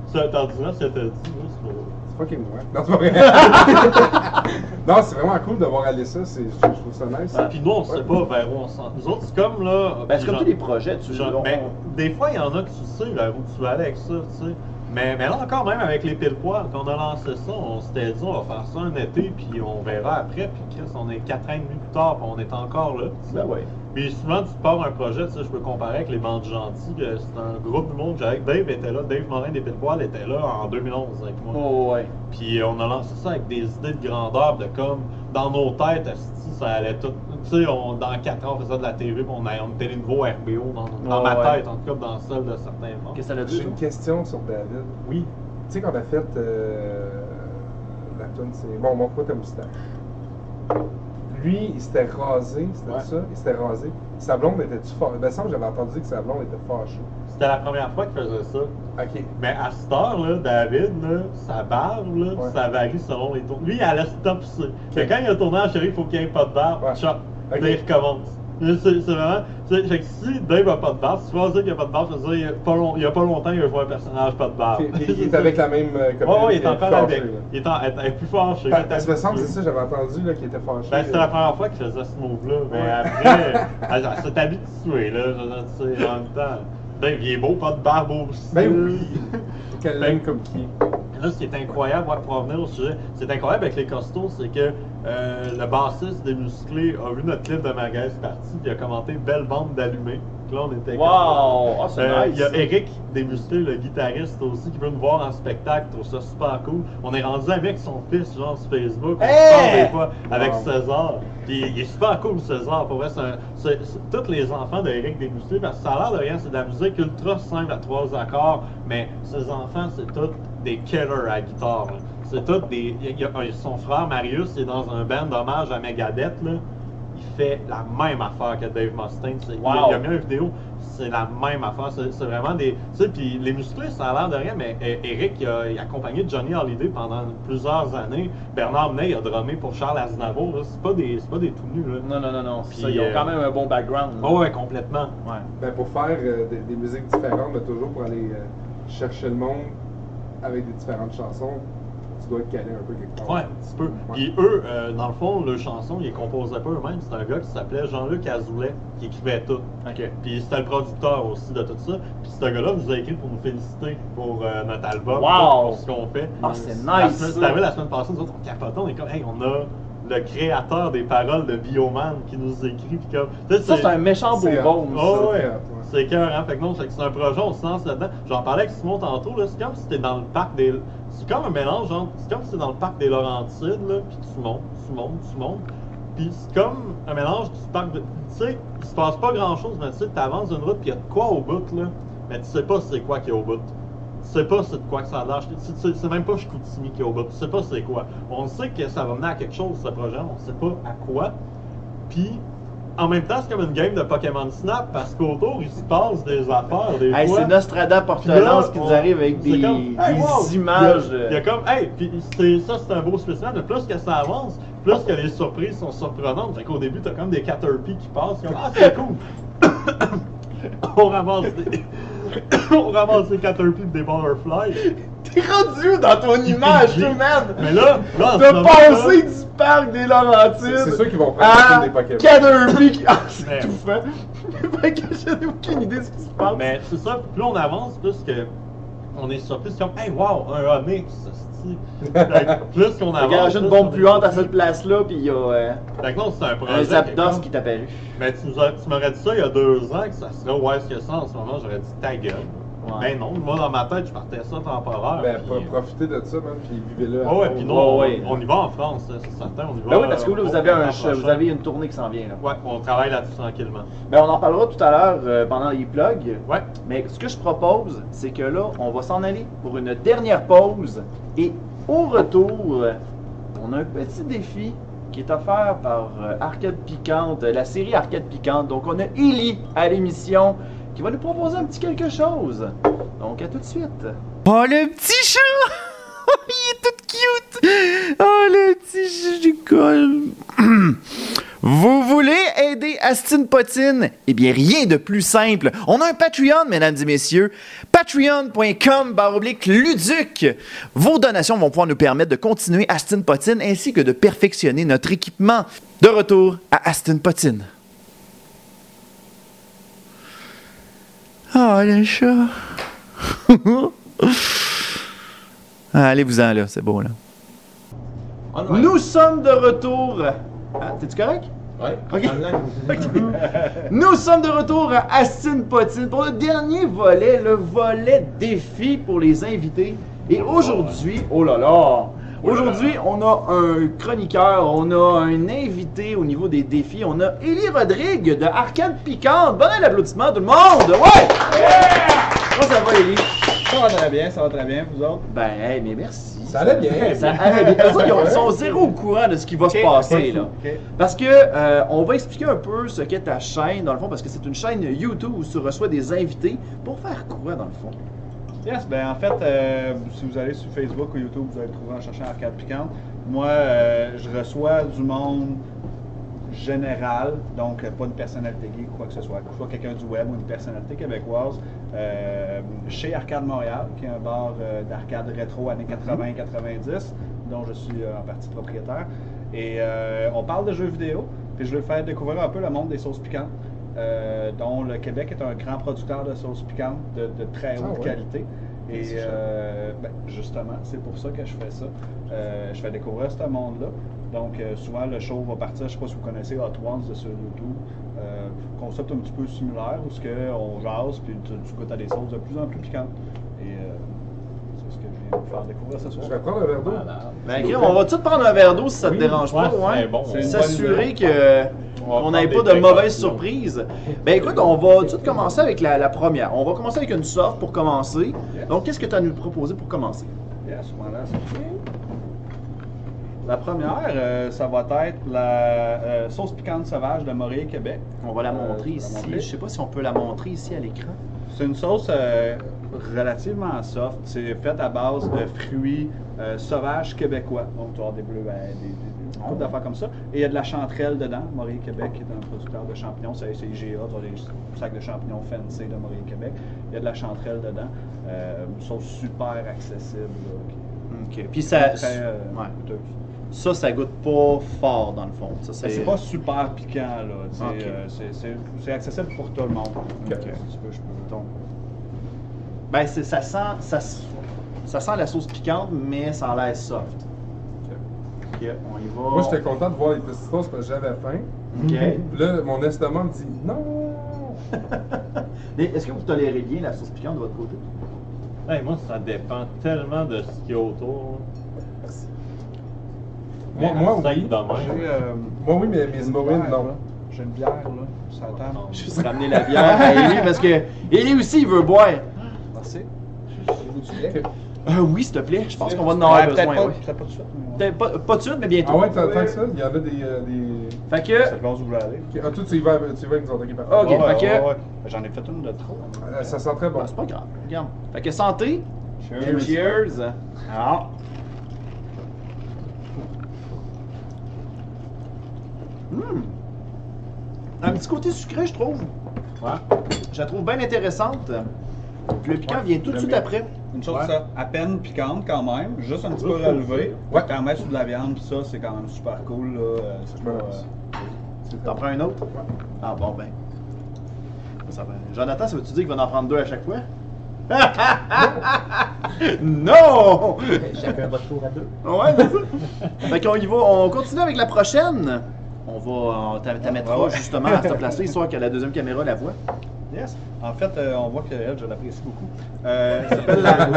ça, t'en diras ce que t'as dit, là, c'est pas- C'est fucking moi. Non, c'est pas vrai. [LAUGHS] non, c'est vraiment cool de voir aller ça. c'est- Je je trouve ça nice. Ouais. Puis nous, on sait pas vers où on s'en. Nous autres, c'est comme là. Ben, c'est comme tous les projets, tu genre, ben, Des fois, il y en a que tu sais vers où tu vas aller avec ça, tu sais. Mais, mais là encore, même avec les pile poils, quand on a lancé ça, on s'était dit, on va faire ça un été, puis on verra après. Puis Chris, on est quatre ans et demi plus tard, puis on est encore là. Ben ouais. Puis souvent, tu pars un projet, tu sais, je peux comparer avec les bandes gentils. euh, C'est un groupe de monde. J'avais Dave était là, Dave Morin des pile poils était là en 2011 avec moi. Oh, ouais. Puis euh, on a lancé ça avec des idées de grandeur, de comme dans nos têtes, ça allait tout. Tu sais, on- dans 4 ans, on faisait de la TV, puis on, a- on était les nouveaux RBO dans, dans Ouais, ma ouais. tête, en tout cas dans celle de certains membres. Qu'est-ce que ça a dit, J'ai une question sur David. Oui. Tu sais, quand on a fait euh, la tune, c'est. Bon, montre-moi ta moustache. Lui, il s'était rasé, c'était Ouais. ça? Il s'était rasé. Sa blonde était-tu fâchée? Ben, ça, j'avais entendu que sa blonde était fâchée. C'était la première fois qu'il faisait ça. Ok. Mais à cette heure, là, David, là, sa barbe, là, Ouais. ça varie selon les tours. Lui, il allait stop ça. Fait que quand il a tourné en chérie, il faut qu'il n'y ait pas de barbe. Ouais. Chop. Ok. Là, il recommence. Là, C'est vraiment. Fait que si Dave n'a pas de barbe, si tu vas dire qu'il n'y a pas de barbe, ça veut dire a il y a pas longtemps, il a joué un personnage pas de barbe. Puis- puis il [LAUGHS] est avec la même euh. Ouais, ouais, il est encore avec. là. Il est, en, elle est plus fâché. Ben, Parce que me semble, c'est ça, j'avais entendu là, qu'il était fâché. Ben, c'était la première fois qu'il faisait ce move-là. Mais Ouais. après, [LAUGHS] elle s'est habituée, là. je veux dire, tu sais, En même temps. Dave, il est beau, pas de barbe aussi. Ben oui. [LAUGHS] Quelle Ben- ligne comme qui. Là, ce qui est incroyable, ouais, pour revenir au sujet, c'est incroyable avec les costauds, c'est que euh, le bassiste des musclés a vu notre clip de Magaze parti, puis il a commenté Belle bande d'allumés. Là, on était Wow! Ah, c'est Euh, nice. Il y a Eric des musclés, le guitariste aussi, qui veut nous voir en spectacle, trouve ça super cool. On est rendu avec son fils, genre sur Facebook, on Hey! des fois avec Wow. César. Puis il est super cool, César. Pour vrai, c'est tous les enfants d'Éric Desmusclés, parce que ça a l'air de rien, c'est de la musique ultra simple à trois accords, mais ses enfants, c'est tous des killers à la guitare. là. C'est tous des. il a- il son frère Marius est dans un band d'hommage à Megadeth. Là. il fait la même affaire que Dave Mustaine. C'est- il, Wow. il a mis une vidéo, c'est la même affaire. C'est c'est vraiment des. Tu sais, puis les musclés, ça a l'air de rien, mais eh, Eric, il a, il a accompagné Johnny Hallyday pendant plusieurs années. Bernard Menet, il a drummé pour Charles Aznavour. là. C'est pas des, c'est pas des tout nus. Là. Non, non, non, non. Puis, Ça, ils ont euh, quand même un bon background. Oh, ouais, complètement. Ouais. Ben, pour faire euh, des, des musiques différentes, mais toujours pour aller euh, chercher le monde avec des différentes chansons, tu dois être calé un peu quelque part. Ouais, un petit peu. Ouais. Puis eux, euh, dans le fond, leurs chansons, ils les composaient pas eux-mêmes. C'était un gars qui s'appelait Jean-Luc Azoulay qui écrivait tout. Ok. Puis c'était le producteur aussi de tout ça. Puis ce gars-là nous a écrit pour nous féliciter pour euh, notre album, Wow! pour ce qu'on fait. Ah, c'est nice. arrivé la semaine passée, nous autres, on capotait, on est comme, hey, on a le créateur des paroles de Bioman qui nous écrit. Puis comme, Ça, c'est un méchant beau C'est- bon. Oh, ouais. C'est cœur, hein? Fait que non, c'est un projet, on se lance là-dedans. J'en parlais avec Simon tantôt, là. C'est comme si t'es dans le parc des. C'est comme un mélange, genre. C'est comme si t'es dans le parc des Laurentides, là. Puis tu montes, tu montes, tu montes. Puis c'est comme un mélange du parc de. Tu sais, il se passe pas grand chose, mais tu sais, t'avances d'une route, puis il y a de quoi au bout, là. Mais tu sais pas c'est quoi qu'il y a au bout. Sais pas c'est de quoi que ça a l'air. C'est- même pas Chicoutimi qui est au bout. Tu sais pas c'est quoi. On sait que ça va mener à quelque chose, ce projet. On sait pas à quoi. Puis, en même temps, c'est comme une game de Pokémon Snap parce qu'autour, il se passe des affaires, des Hey, c'est Nostrada Portelance qui nous arrive avec des, comme, hey, des wow! images. Il y, a, il y a comme, hey, puis ça c'est un beau spécial, mais plus que ça avance, plus que les surprises sont surprenantes. Fait qu'au début, t'as comme des Caterpie qui passent, comme, ah, c'est cool! [COUGHS] on ramasse des. [COUGHS] on ramasse des Caterpie et des [LAUGHS] Butterflies. T'es rendu dans ton image, toi, man? Mais là, là, passer là, du parc des Laurentides C'est sûr qu'ils vont prendre des Pokémon. Caterpie qui... [LAUGHS] Ah, c'est Mais- tout fait. [LAUGHS] fait que j'ai aucune idée de ce qui se passe. Mais c'est ça, plus on avance, plus que on est surpris, c'est comme, hey, wow, un Onyx, [LAUGHS] plus qu'on avance. garagé une plus bombe puante à cette place-là, puis il y a euh, Fait que c'est un projet. un Zapdos comme- qui t'a apparu. Mais tu, nous as- tu m'aurais dit ça il y a deux ans, que ça serait où est-ce que ça en ce moment, j'aurais dit ta gueule. Ouais. Ben non, moi dans ma tête, je partais ça temporaire. Ben, puis- profitez de ça, man, puis vivez-le. à Ouais, puis non, Ouais, ouais. on, on y va en France, ça, c'est certain. On y va, Ben oui, parce que là, euh, vous au avez, un, vous une tournée qui s'en vient. Là. Ouais, on travaille là-dessus tranquillement. Ben, on en parlera tout à l'heure euh, pendant les plugs. Ouais. Mais ce que je propose, c'est que là, on va s'en aller pour une dernière pause. Et au retour, euh, on a un petit défi qui est offert par euh, Arcade Piquante, euh, la série Arcade Piquante. Donc, on a Ellie à l'émission qui va nous proposer un petit quelque chose. Donc, à tout de suite. Oh, le petit chat! [LAUGHS] Il est tout cute! Oh, le petit chat du col! [CLEARS THROAT] Vous voulez aider Astin Potine? Eh bien, rien de plus simple. On a un Patreon, mesdames et messieurs. Patreon.com baroblique Luduc. Vos donations vont pouvoir nous permettre de continuer Astin Potine ainsi que de perfectionner notre équipement. De retour à Astin Potine. Oh, le chat! Ah, Allez-vous-en là, c'est beau là. Nous sommes de retour. Ah, T'es-tu correct? Ouais, Ok. online. Nous sommes de retour à [LAUGHS] [LAUGHS] Astin Potine pour le dernier volet, le volet défi pour les invités. Et aujourd'hui, oh là là, aujourd'hui on a un chroniqueur, on a un invité au niveau des défis, on a Élie Rodrigue de Arcade Piquante. Bon applaudissement tout le monde, ouais! Comment ça va Élie? Ça va très bien, ça va très bien, vous autres? Ben, hey, mais merci. Ça allait bien. Ça allait bien. Eux autres, ils ont- ils sont zéro au courant de ce qui va se passer là. Parce que euh, on va expliquer un peu ce qu'est ta chaîne dans le fond, parce que c'est une chaîne YouTube où tu reçois des invités pour faire quoi dans le fond? Yes, ben en fait, euh, si vous allez sur Facebook ou YouTube, vous allez trouver en cherchant Arcade Piquante. Moi, euh, je reçois du monde général, donc euh, pas une personnalité geek ou quoi que ce soit, que ce soit quelqu'un du web ou une personnalité québécoise, euh, chez Arcade Montréal, qui est un bar d'arcade rétro années 80-90, dont je suis en partie propriétaire. Et on parle de jeux vidéo, puis je veux faire découvrir un peu le monde des sauces piquantes, euh, dont le Québec est un grand producteur de sauces piquantes de, de très haute Ah ouais? qualité. Et euh, ben, justement, c'est pour ça que je fais ça. Euh, je fais découvrir ce monde-là. Donc, euh, souvent, le show va partir, je ne sais pas si vous connaissez Hot Ones de sur YouTube. Concept un petit peu similaire où ce que on jase, puis tu, tu goûtes à des sauces de plus en plus piquantes. Et euh, c'est ce que je viens de vous faire découvrir ce soir. Je vais prendre un verre d'eau. Ben, Grim, plaît. on va tout prendre un verre d'eau si ça te dérange pas, ouais, bon. S'assurer que On n'ait pas de mauvaises surprises. Ben écoute, on va tout de suite commencer avec la, la première. On va commencer avec une soft pour commencer. Donc, qu'est-ce que tu as à nous proposer pour commencer? Yes, voilà, c'est La première, euh, ça va être la euh, sauce piquante sauvage de Morier Québec. On va la Euh, montrer la ici. montrer. Je sais pas si on peut la montrer ici à l'écran. C'est une sauce euh, relativement soft. C'est fait à base de fruits euh, sauvages québécois. Donc, tu vas avoir des bleuets, des, des, des couple d'affaires comme ça. Et il y a de la chanterelle dedans. Morier Québec qui est un producteur de champignons. C'est IGA, tu as des sacs de champignons fancy de Morier Québec. Il y a de la chanterelle dedans. Euh, une sauce super accessible. là, qui est Ok. Puis ça, très ouais. Ça, ça goûte pas fort dans le fond. Ça, Mais C'est pas super piquant, là. euh, c'est- c'est- C'est accessible pour tout le monde. Euh, si tu veux, je peux. Donc, ben, c'est- ça sent, ça, ça sent la sauce piquante, mais ça a l'air soft. Ok, on y va. Moi, j'étais content de voir les petites sauces parce que j'avais faim. Ok. Puis là, mon estomac me dit non. [LAUGHS] Mais Est-ce que vous tolérez bien la sauce piquante de votre côté? Hey, moi, ça dépend tellement de ce qu'il y a autour. Moi, moi, oui. euh, Moi, oui, mais mes bière, non. J'ai une bière, là. Ça attend. Je vais juste ramener la bière à Élie parce que Élie aussi, il veut boire. Merci. Euh, oui, s'il te plaît. Je pense qu'on va en avoir Ouais, peut-être besoin. pas, ouais. peut-être pas tout de suite. mais Peut-être Pas, pas de suite, mais bientôt. Ah ouais, tant que ça, il y en a des. euh, des... Fait que. Ça dépend où vous voulez aller. Ok, Ah, toi, tu y vas, tu y vas avec nous autres, ok. Ok, Ouais, fait que- ouais, ouais. J'en ai fait une de trop. Euh, Ça sent très bon. Bon, c'est pas grave. Regarde. Fait que santé. Cheers. Cheers. Ah. Hum. Un petit côté sucré, je trouve. Ouais. Je la trouve bien intéressante. Puis le piquant vient tout de suite bien. après. Une chose, Ouais. ça, à peine piquante quand même, juste un petit peu relevé. Ouais. Quand mettre sur de la viande, pis ça, c'est quand même super cool. Là. Euh, C'est pas, euh, T'en prends un autre? Ah bon ben. Ça va. Jonathan, ça veut-tu dire qu'il va en prendre deux à chaque fois? [LAUGHS] non! Chacun votre tour à deux. Ouais, c'est ça. fait qu'on y va, on continue avec la prochaine. On va, t'a t'a mettra Ouais, ouais. justement à cette [LAUGHS] place-là, histoire que la deuxième caméra la voit. Yes. En fait, euh, on voit qu'elle, je l'apprécie beaucoup. Euh, elle s'appelle la,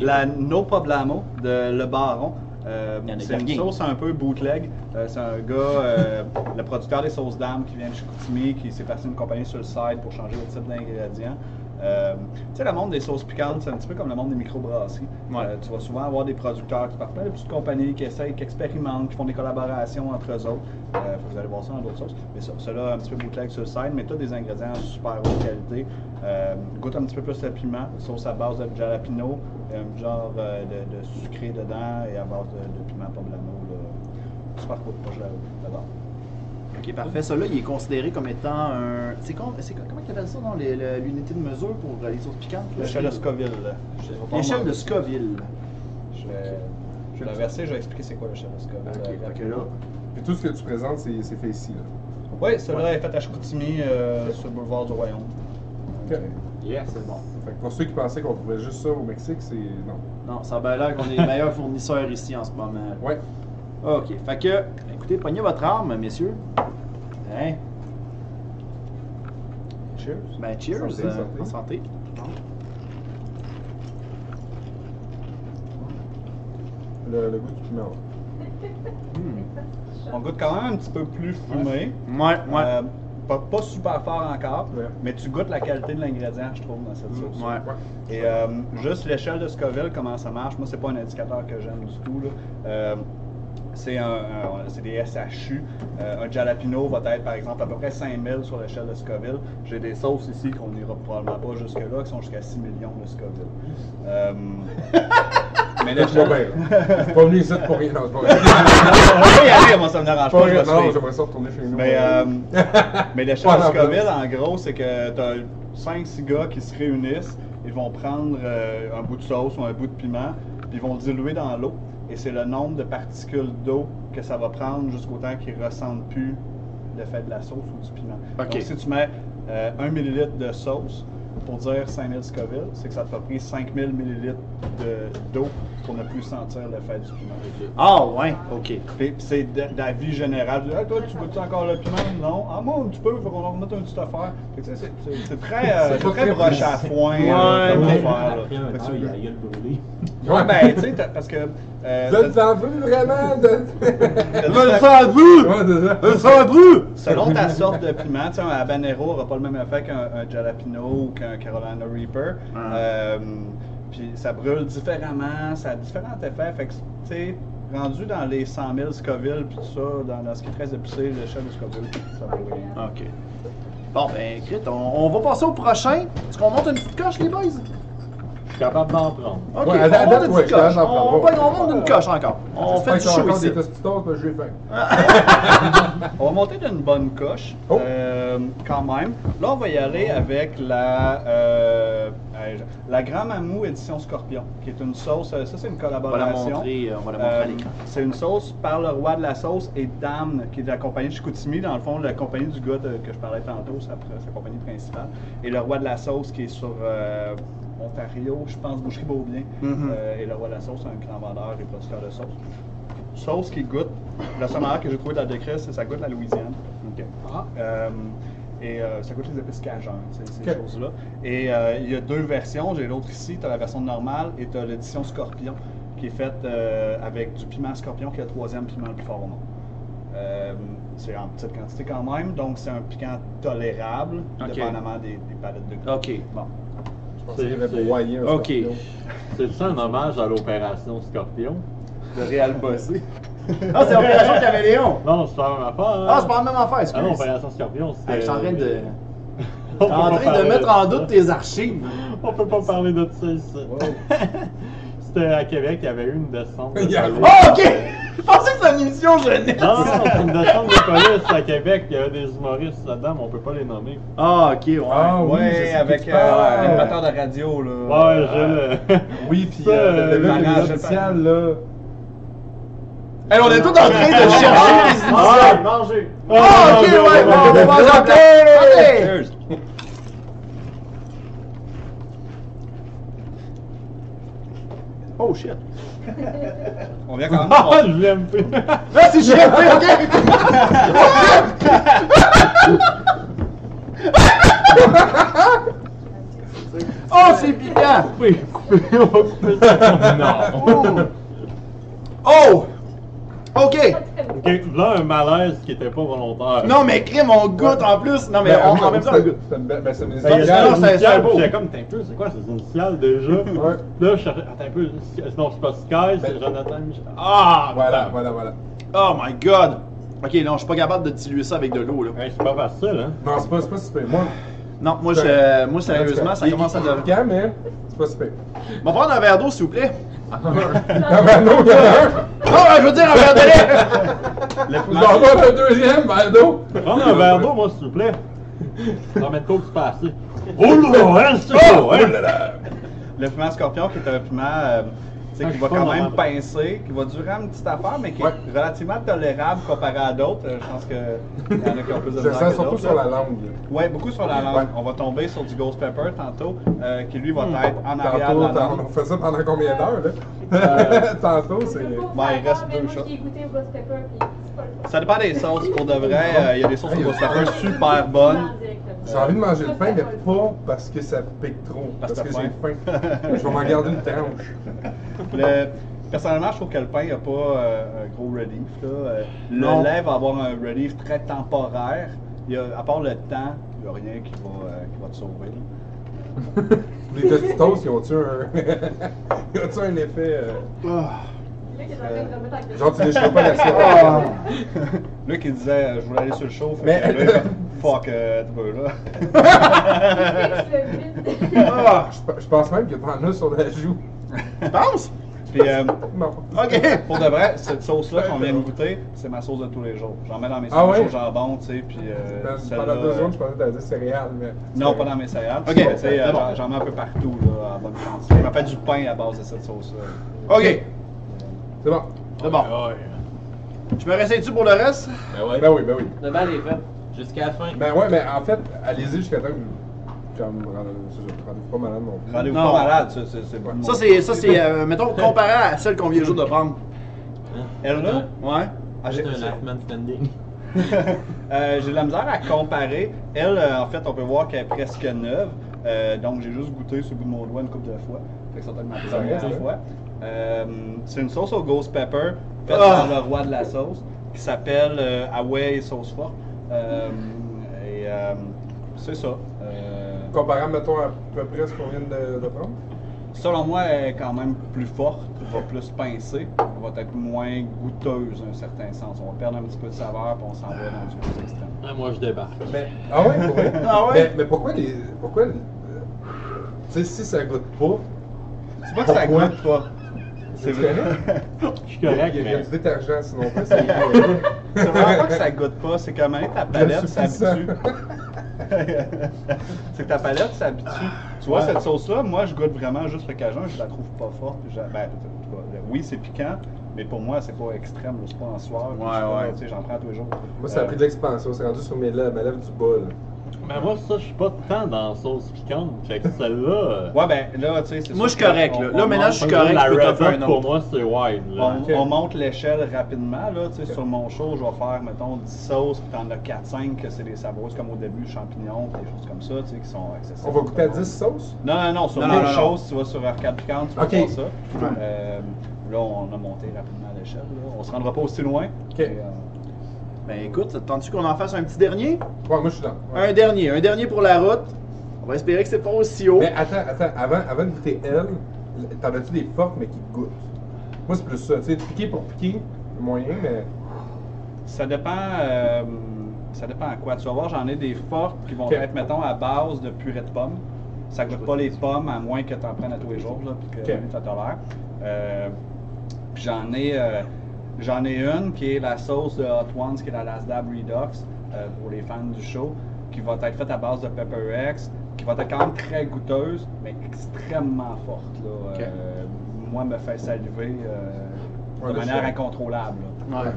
[LAUGHS] la No Problamo de Le Baron. Euh, c'est une sauce un peu bootleg. Euh, c'est un gars, euh, le producteur des sauces d'âme qui vient de chez Chicoutimi, qui s'est passé une compagnie sur le site pour changer le type d'ingrédients. Euh, tu sais, le monde des sauces piquantes, c'est un petit peu comme le monde des microbrasseries. Euh, tu vas souvent avoir des producteurs qui partent plein de petites compagnies qui essayent, qui expérimentent, qui font des collaborations entre eux autres. Euh, vous allez voir ça dans d'autres sauces. Mais ça, cela un petit peu bootleg sur le site, mais tous des ingrédients super haute qualité. Euh, goûte un petit peu plus le piment, sauce à base de jalapeno, un genre de, de sucré dedans et à base de, de piment poblano. Là. Super cool, moi je l'adore. Ok, parfait. Ça là, il est considéré comme étant un. C'est com- c'est co- comment tu appelles ça, le- l'unité de mesure pour euh, les sauces piquantes? L'échelle de Scoville. L'échelle de Scoville. Je vais, je vais la verser, je vais expliquer c'est quoi l'échelle de Scoville. Ok, euh, là. Puis tout ce que tu présentes, c'est fait ici. Là. Oui, celui-là est fait à Chicoutimi, euh, sur le boulevard du Royaume. Ok. Yes. C'est bon. Fait que pour ceux qui pensaient qu'on trouvait juste ça au Mexique, c'est. Non. Non, ça a bien l'air qu'on est les meilleurs fournisseurs ici en ce moment. Ouais. Ok, fait que, écoutez, pognez votre arme, messieurs. Hein? Cheers. Ben, cheers. Santé, euh, santé. en santé. Le, le goût du piment. On goûte quand même un petit peu plus fumé. Ouais, ouais. Euh, pas, pas super fort encore, Ouais. mais tu goûtes la qualité de l'ingrédient, je trouve, dans cette sauce. Ouais. Ouais. Et euh, juste l'échelle de Scoville, comment ça marche, moi, c'est pas un indicateur que j'aime du tout. là. C'est un, un- c'est des SHU. Euh, un jalapeno va être, par exemple, à peu près 5000 sur l'échelle de Scoville. J'ai des sauces ici qu'on n'ira probablement pas jusque-là, qui sont jusqu'à 6 millions de Scoville. Euh, [LAUGHS] mais Là, je suis pas venu ici pour rien. Non, c'est pas [LAUGHS] vrai. On peut y aller, moi, ça me dérange Pas pas. je vrai. vais Non, suivre. j'aimerais ça retourner chez nous. Mais, euh, [LAUGHS] mais l'échelle de Scoville, en gros, c'est que tu as 5-6 gars qui se réunissent, ils vont prendre euh, un bout de sauce ou un bout de piment, puis ils vont le diluer dans l'eau. Et c'est le nombre de particules d'eau que ça va prendre jusqu'au temps qu'ils ne ressentent plus l'effet de la sauce ou du piment. Donc, si tu mets euh, 1 ml de sauce pour dire 5000 Scoville, c'est que ça t'a pris 5000 ml de- d'eau pour ne plus sentir l'effet du piment. Ah, ouais, ok. Puis c'est vie générale. Ah, toi, tu veux-tu encore le piment? Non. Ah, moi, un petit peu, il faut qu'on en remette une petite affaire. C'est- très, euh, C'est c'est pas très très broche à foin Ouais, euh, comme mais- affaire. là. Tu- il a la gueule brûlée. Ouais, ben, tu sais, parce que. Euh, Vous t'as- en veux vraiment de. [LAUGHS] ça. Ça brûle! Selon ta sorte de piment, tu sais, un habanero n'aura pas le même effet qu'un un jalapeno ou qu'un Carolina Reaper. Ah. Euh, puis ça brûle différemment, ça a différents effets. Fait que, tu sais, rendu dans les 100 000 Scoville, puis tout ça, dans, dans ce qui te reste de pisser, l'échelle de Scoville, ça vaut rien. Ok. Bon, ben, Crit, on, on va passer au prochain. Est-ce qu'on monte une petite coche, les boys? Je suis capable d'en prendre. Ok, Ouais, à on monte une ouais, je suis coche. capable d'en On, prendre. on monte une coche encore. On fait du show ici. des parce que j'ai faim. [LAUGHS] On va monter d'une bonne coche, Oh. euh, quand même. Là, on va y aller avec la, euh, euh, la Grand Mamou édition Scorpion, qui est une sauce. euh, Ça, c'est une On va la collaboration. montrer, euh, on va la montrer à Euh, l'écran. c'est une sauce par le roi de la sauce et Dame, qui est de la compagnie de Chicoutimi, dans le fond, la compagnie du gars de- que je parlais tantôt, sa, sa compagnie principale. Et le roi de la sauce qui est sur euh, Ontario, je pense, Boucherie Beaubien. Mhm. Euh, et le roi de la sauce, c'est un grand vendeur et producteur de sauce. Sauce qui goûte, la seule manière que j'ai trouvé dans le décret, c'est que ça goûte la Louisiane. Euh, et euh, ça goûte les épices cajun, ces, choses-là. Et euh, il y a deux versions. J'ai l'autre ici, tu as la version normale et tu as l'édition Scorpion, qui est faite euh, avec du piment Scorpion, qui est le troisième piment le plus fort au monde. C'est en petite quantité quand même, donc c'est un piquant tolérable, Ok. dépendamment des, des palettes de goût. Ok. Bon. Je pensais qu'il y avait broyé un Ok. scorpion. C'est ça un hommage à l'opération Scorpion? Le Réal Bossé. Ah, c'est Opération Caméléon. Non, c'est pas la même affaire. hein? Ah, c'est pas la même affaire, Ah excuse. non, Opération Scorpion. Ah, je suis en train de. On Je suis peut en train de mettre en doute tes archives. On peut pas parler de ça ici. [LAUGHS] C'était à Québec, il y avait eu une descente. de a-. Oh, ok! Je pensais que c'était une émission jeunesse. Non, non, non, c'est une descente de police à Québec, il y avait des humoristes là-dedans, mais on peut pas les nommer. Ah, ok, ouais. Ah, oui, Ouais, avec euh, l'animateur de radio, là. Ouais, je le. [LAUGHS] Oui, puis euh, le- euh, Mariage, initial, là. Hey, on est tous en train de chercher les Ah, initiales. Manger. Ah, ok, ouais, bon, on va manger. Cheers. Oh shit. On vient quand même. Ah, [LAUGHS] je l'aime plus. Là, c'est chiant, ok? [LAUGHS] Oh, c'est piquant! Oui, coupé, on va couper ça. [LAUGHS] Non. Oh! Ok! Ok, là, un malaise qui était pas volontaire. Non, mais crime, on goûte en plus! Non, mais Ben, on, oui, en même temps, on c'est- goûte. c'est une belle- ben, c'est une Ben, Ben, initiale. J'étais comme, t'es un peu, c'est quoi ces initiales déjà? [LAUGHS] Ouais. Là, je cherchais, attends un peu, non, c'est pas Sky, c'est Jonathan Michel. Ah! Voilà, voilà, voilà. Oh my god! Ok, non, je suis pas capable de diluer ça avec de l'eau, là. Hey, c'est pas facile, hein? Non, c'est pas, c'est pas super. Moi, Non, moi, je, moi sérieusement, ça il- commence à devenir. piquant, mais c'est pas super. On va prendre un verre d'eau, s'il vous plaît. Ah ben non, il y en a un. Non, je veux dire un verre de lait! Avoir un deuxième verre d'eau. Prends un verre d'eau, moi, s'il vous plaît. Mets de quoi c'est pas assez. Oh là, hein, c'est ça, hein? Le piment scorpion, qui est un piment euh, sais, qui va quand même pincer, qui va durer une petite affaire, mais qui Ouais. est relativement tolérable comparé à d'autres. Je pense qu'il y en a qui ont plus de que surtout sur la langue. Ouais, beaucoup sur la langue. Ouais. On va tomber sur du ghost pepper tantôt, euh, qui lui va Hmm. être en arrière de la langue. on fait ça pendant combien d'heures, là? Euh, [LAUGHS] Tantôt, c'est. Ben, il reste deux shots. Ça dépend des sauces. Pour de vrai, euh, il y a des sauces au ghost pepper super bonnes. J'ai envie de manger le pain, mais pas parce que ça pique trop. Parce Parce, que j'ai faim. Je vais m'en garder une tranche. [LAUGHS] Le- personnellement, je trouve que le pain n'a pas euh, un gros relief. Là. Euh, Le Non. lait va avoir un relief très temporaire. Il y a, à part le temps, il n'y a rien qui va, euh, qui va te sauver. là. [LAUGHS] Les tostitos, ils ont-tu un. [LAUGHS] ils ont-tu un effet. euh, Genre, tu lécheras pas. Ah. Luc, il disait euh, Je voulais aller sur le show. Mais- là, Fuck, euh, tu veux là. Ah, Je je pense même que t'en as sur la joue. tu penses? Puis, euh, Non. Ok. pour de vrai, cette sauce-là qu'on vient de goûter, c'est ma sauce de tous les jours. J'en mets dans mes Ah sandwichs ouais? au jambon, tu sais, puis euh, Ben, celle-là, Pendant deux euh, secondes, je pensais que t'allais dire céréales, mais. Non, pas dans mes céréales. Ok, tu sais, euh, bon. j'en- mets un peu partout, là, en bonne quantité. Je me fais du pain à base de cette sauce-là. Ok, C'est bon. c'est bon. Je me réessaye-tu pour le reste? Ben ouais. Ben oui, ben oui. Le bal est fait. Jusqu'à la fin? Ben ouais, mais en fait, allez-y jusqu'à temps que. Comme, rendez-vous pas malade non plus. Rendez-vous Non. pas malade, ça, c'est c'est bon. Ça, c'est, ça, c'est euh, mettons, [LAUGHS] comparé à celle qu'on vient juste de prendre. Hein? Elle, là? Ouais. Ah, j'ai C'est un last man standing. [LAUGHS] Euh, j'ai de la misère à comparer. Elle, euh, en fait, on peut voir qu'elle est presque neuve. Euh, donc, j'ai juste goûté sur le bout de mon doigt une couple de fois. Fait que certainement ma Ça première hein? fois. Euh, c'est une sauce au ghost pepper faite Ah! par le roi de la sauce qui s'appelle euh, Away Sauce Forte. Euh, et euh, c'est ça. Euh, Comparable, mettons, à peu près ce qu'on vient de, de prendre? selon moi, elle est quand même plus forte, va plus pincer, va être moins goûteuse dans un certain sens. On va perdre un petit peu de saveur, puis on s'en va dans du plus extrême. Ah, moi, je débarque. Mais, ah ouais, pour vrai? [LAUGHS] Ah ouais? Mais, mais pourquoi les. Pourquoi. les- Tu sais, si ça goûte pas. C'est pas que ça goûte pas. C'est correct? [LAUGHS] Je suis correct, il y a mais. du détergent, sinon [LAUGHS] pas. C'est vraiment pas que ça goûte pas, c'est que maintenant ta palette s'habitue. [LAUGHS] c'est que ta palette s'habitue. Tu vois, cette sauce-là, moi, je goûte vraiment juste le cajun, je la trouve pas forte. puis je- ben, oui, c'est piquant, mais pour moi, c'est pas extrême, là, c'est pas en soir. puis Ouais, je sais pas, ouais. tu sais, J'en prends tous les jours. Moi, ça a Euh, pris de l'expansion. C'est rendu sur mes lèvres, ma lèvre du bol. Mais moi, ça, je suis pas tant dans la sauce piquante. Fait que celle-là. euh, Ouais, ben là, tu sais, c'est Moi, sûr je suis correct, là. on Là, maintenant, je suis correct, La je peux t'en Red faire Hot, un pour autre. moi, c'est wide. Là. On, monte l'échelle rapidement. Là, tu sais, Sur mon show, je vais faire, mettons, 10 sauces, puis t'en as 4-5 que c'est des savoureuses comme au début, champignons, des choses comme ça, tu sais, qui sont accessibles. On va goûter à 10 sauces? Non, non, non, sur Non, mon non, non, show, non. si tu vas sur Arcade Piquante, tu peux Ok. voir ça. Euh, là, on a monté rapidement l'échelle. là. On se rendra pas aussi loin. Ok. mais, euh, Ben écoute, ça te tente-tu qu'on en fasse un petit dernier? Ouais, moi, je suis là. Ouais. Un dernier, un dernier pour la route. On va espérer que c'est pas aussi haut. Mais attends, attends, avant, avant de goûter elle, t'en as-tu des fortes mais qui goûtent? Moi, c'est plus ça. Tu sais, piquer pour piquer, moyen, mais. Ça dépend. euh, ça dépend à quoi. Tu vas voir, j'en ai des fortes qui vont être, mettons, à base de purée de pommes. Ça goûte pas les pommes, à moins que tu en prennes à tous les jours, là, puis que Ok. tu tolères. Euh, puis j'en ai, euh, j'en ai une qui est la sauce de Hot Ones, qui est la Lasdab Redux, euh, pour les fans du show, qui va être faite à base de Pepper X, qui va être quand même très goûteuse, mais extrêmement forte. Là. Ok. Euh, moi, me fait saliver euh, Ouais, de manière incontrôlable. là. Ouais.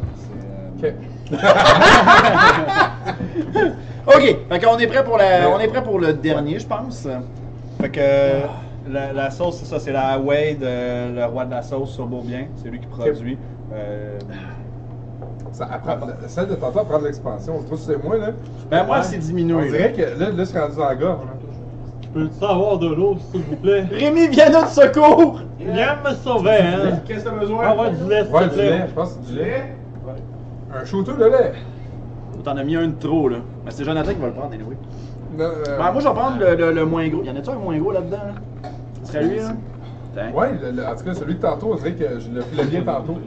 C'est, euh, Ok. [LAUGHS] Ok, fait qu'on est prêt pour la, on est prêt pour le dernier, je pense. Fait que la, la sauce, c'est ça, c'est la Wade, euh, le roi de la sauce sur Beaubien. C'est lui qui produit. Euh, Ça apprend, celle de tantôt de l'expansion. Toi, c'est moi, là. Ben moi, Ouais. c'est On diminué. dirait que là, là c'est rendu dans la gorge. Peux-tu avoir de l'eau, s'il vous plaît? [LAUGHS] Rémi, viens notre secours! Viens me sauver, hein? Qu'est-ce que t'as besoin? Avoir du lait, s'il Ouais, te du lait. Je pense que c'est du lait. Un shooter de lait. T'en as mis un de trop, là. Mais c'est Jonathan qui va le prendre, anyway. Non, euh, Ben, moi, je vais prendre le, le- le moins gros. Y en a-tu un moins gros là-dedans? Là? Ce serait lui, là? Le- le- en tout cas, celui de tantôt, on dirait que je le filais bien tantôt.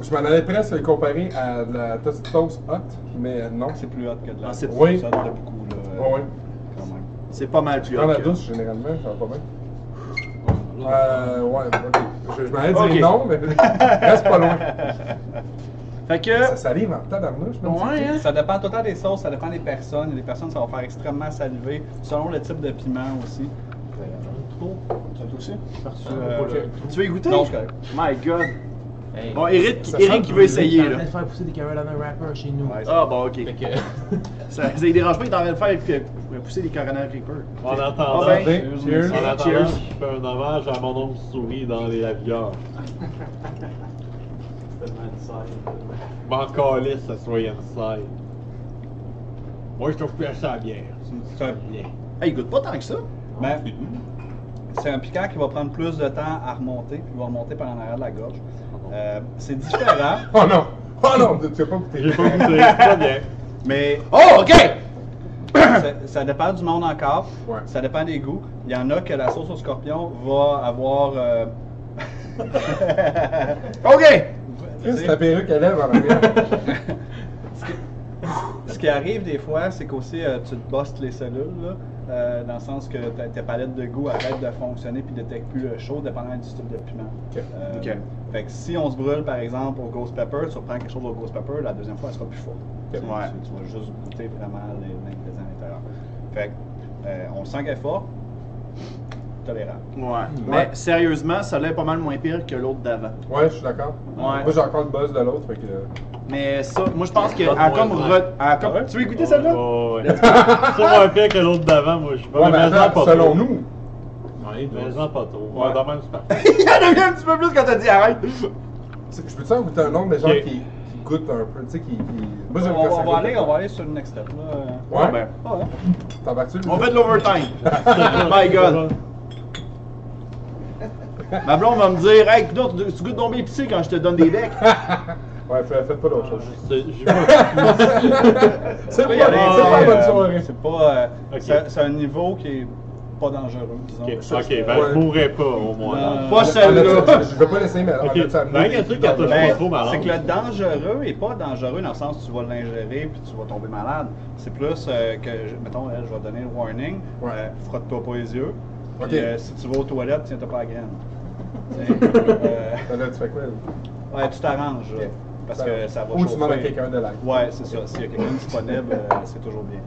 Je m'en allais presque le comparer à de la Toast Toast Hot, mais non. c'est plus hot que de la Ah, c'est-. Oui. Ça beaucoup, là. euh, même. C'est pas mal plus Dans la douce, généralement, ça va pas bien. Euh, ouais, ok. Je, je m'en allais dire non, mais [LAUGHS] reste pas loin. Fait que. Ça salive en tabarnouche. Ouais, hein? Ça dépend tout le temps des sauces, ça dépend des personnes. Il y a des personnes, ça va faire extrêmement saliver, selon le type de piment aussi. Trop. Ça aussi? Euh, ok. Tu veux y goûter? Non, c'est. My god. Hey. Bon, Eric, Ça Eric qui veut essayer, Il est en là. train de faire pousser des Carolina Wrapper chez nous. Ouais, Ah, bon, ok. Que. [LAUGHS] Ça, ça les dérange pas, il est en train de faire que- pousser des Carolina Reaper. En attendant, Ah ben, Cheers. en attendant, Cheers. je fais un hommage à mon oncle souris dans les avions. [LAUGHS] M'en calisse, ça soit inside. Moi, je trouve plus à ça bière. C'est un- bien. Hey, il goûte pas tant que ça. Mais c'est un piquant qui va prendre plus de temps à remonter, puis il va remonter par en arrière de la gorge. Euh, c'est différent, [LAUGHS] Oh non! Oh non! Tu sais pas goûter. J'ai pas goûté, pas bien. mais Oh, ok! [COUGHS] ça, ça dépend du monde encore. Ouais. Ça dépend des goûts. Il y en a que la sauce au scorpion va avoir. euh, [LAUGHS] Ok! C'est ta perruque à lèvres en arrière. [LAUGHS] Ce qui arrive des fois, c'est qu'aussi euh, tu te bosses les cellules, là, euh, dans le sens que ta- tes palettes de goût arrêtent de fonctionner puis ne détectent plus le chaud, dépendant du type de piment. Euh. Fait que si on se brûle par exemple au ghost pepper, tu reprends quelque chose au ghost pepper, la deuxième fois elle sera plus forte. Tu, tu- tu vas juste goûter vraiment les l'ingrédient à l'intérieur. Fait que euh, on sent qu'elle est forte, tolérable. Ouais. Mais sérieusement, ça l'est pas mal moins pire que l'autre d'avant. Ouais, je suis d'accord. Ouais. Moi, j'ai encore le buzz de l'autre, fait que. Mais ça, moi je pense que. A comme re- elle a comme- Tu veux goûter celle-là? Oh, ouais. [LAUGHS] C'est moins pire que l'autre d'avant, moi, je suis pas. Ouais, mais attends, pas selon trop. nous. Ouais, Mais en pas trop. Ouais. Ouais, dans même, c'est parfait. [LAUGHS] Il y en a eu un petit peu plus quand t'as dit arrête! Je peux-tu en goûter un autre, mais genre Ok. qui, qui goûte un peu, tu sais, qui. qui... Moi, on, ça on va aller, on va aller sur le next step. Là. Ouais, ben, Ah ouais. T'embarques-tu? on fait de l'overtime. [LAUGHS] My god. [LAUGHS] Ma blonde va me dire, hey, tu tu goûtes bien épicé quand je te donne des becs. [LAUGHS] Ouais, faites faites pas d'autre chose. [LAUGHS] C'est- pas- C'est pas, peut y aller, c'est pas euh, une bonne soirée. C'est pas. euh, Ok. c'est- C'est un niveau qui est pas dangereux, disons. Ok, Ça, ok, c'est- ben je mourrais pas au moins. Pas celle-là. Je vais pas laisser, mais on Ok, a ça ben, il y a un truc qui a touché Ben, pas trop malade. c'est que le dangereux est pas dangereux dans le sens où tu vas l'ingérer puis tu vas tomber malade. C'est plus euh, que, je- mettons, je vais donner le warning, Ouais. euh, frotte-toi pas les yeux. Ok. Puis, euh, si tu vas aux toilettes, tiens-toi pas à la graine. Euh, Là, tu fais quoi? là? ouais, tu t'arranges. Parce que ça va Ou tu demandes à chauffer. quelqu'un de l'aide. Ouais, c'est ça. S'il y a quelqu'un disponible, euh, c'est toujours bien.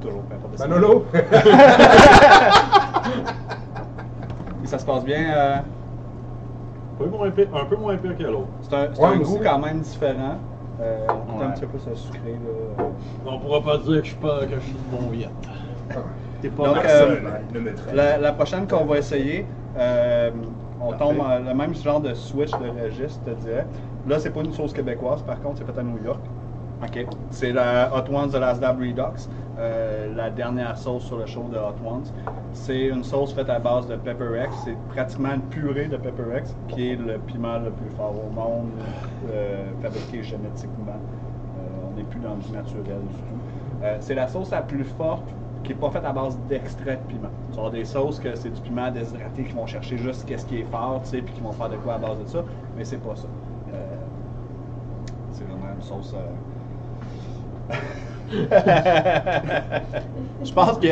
Toujours, peu importe. Manolo? [LAUGHS] Et ça se passe bien. euh, Un peu moins pire, un peu moins pire que l'autre. c'est un, c'est Ouais, un moi goût aussi. quand même différent. Euh, Ouais. Un petit peu plus sucré. Là. On pourra pas dire que je suis pas que je suis de bon viette. T'es pas Donc, personne. euh, La, la prochaine qu'on va essayer, euh, on tombe à le même genre de switch de registre, je te dirais. Là, c'est pas une sauce québécoise, par contre, c'est fait à New York. Ok. C'est la Hot Ones de Last Dab Redux, euh, la dernière sauce sur le show de Hot Ones. C'est une sauce faite à base de Pepper X. C'est pratiquement une purée de Pepper X, qui est le piment le plus fort au monde, euh, fabriqué génétiquement. Euh, on n'est plus dans du naturel du tout. C'est la sauce la plus forte qui n'est pas faite à base d'extrait de piment. Tu vas avoir des sauces que c'est du piment déshydraté qui vont chercher juste qu'est-ce qui est fort, tu sais, puis qui vont faire de quoi à base de ça, mais c'est pas ça. Euh, c'est vraiment une sauce. euh, [LAUGHS] Je pense que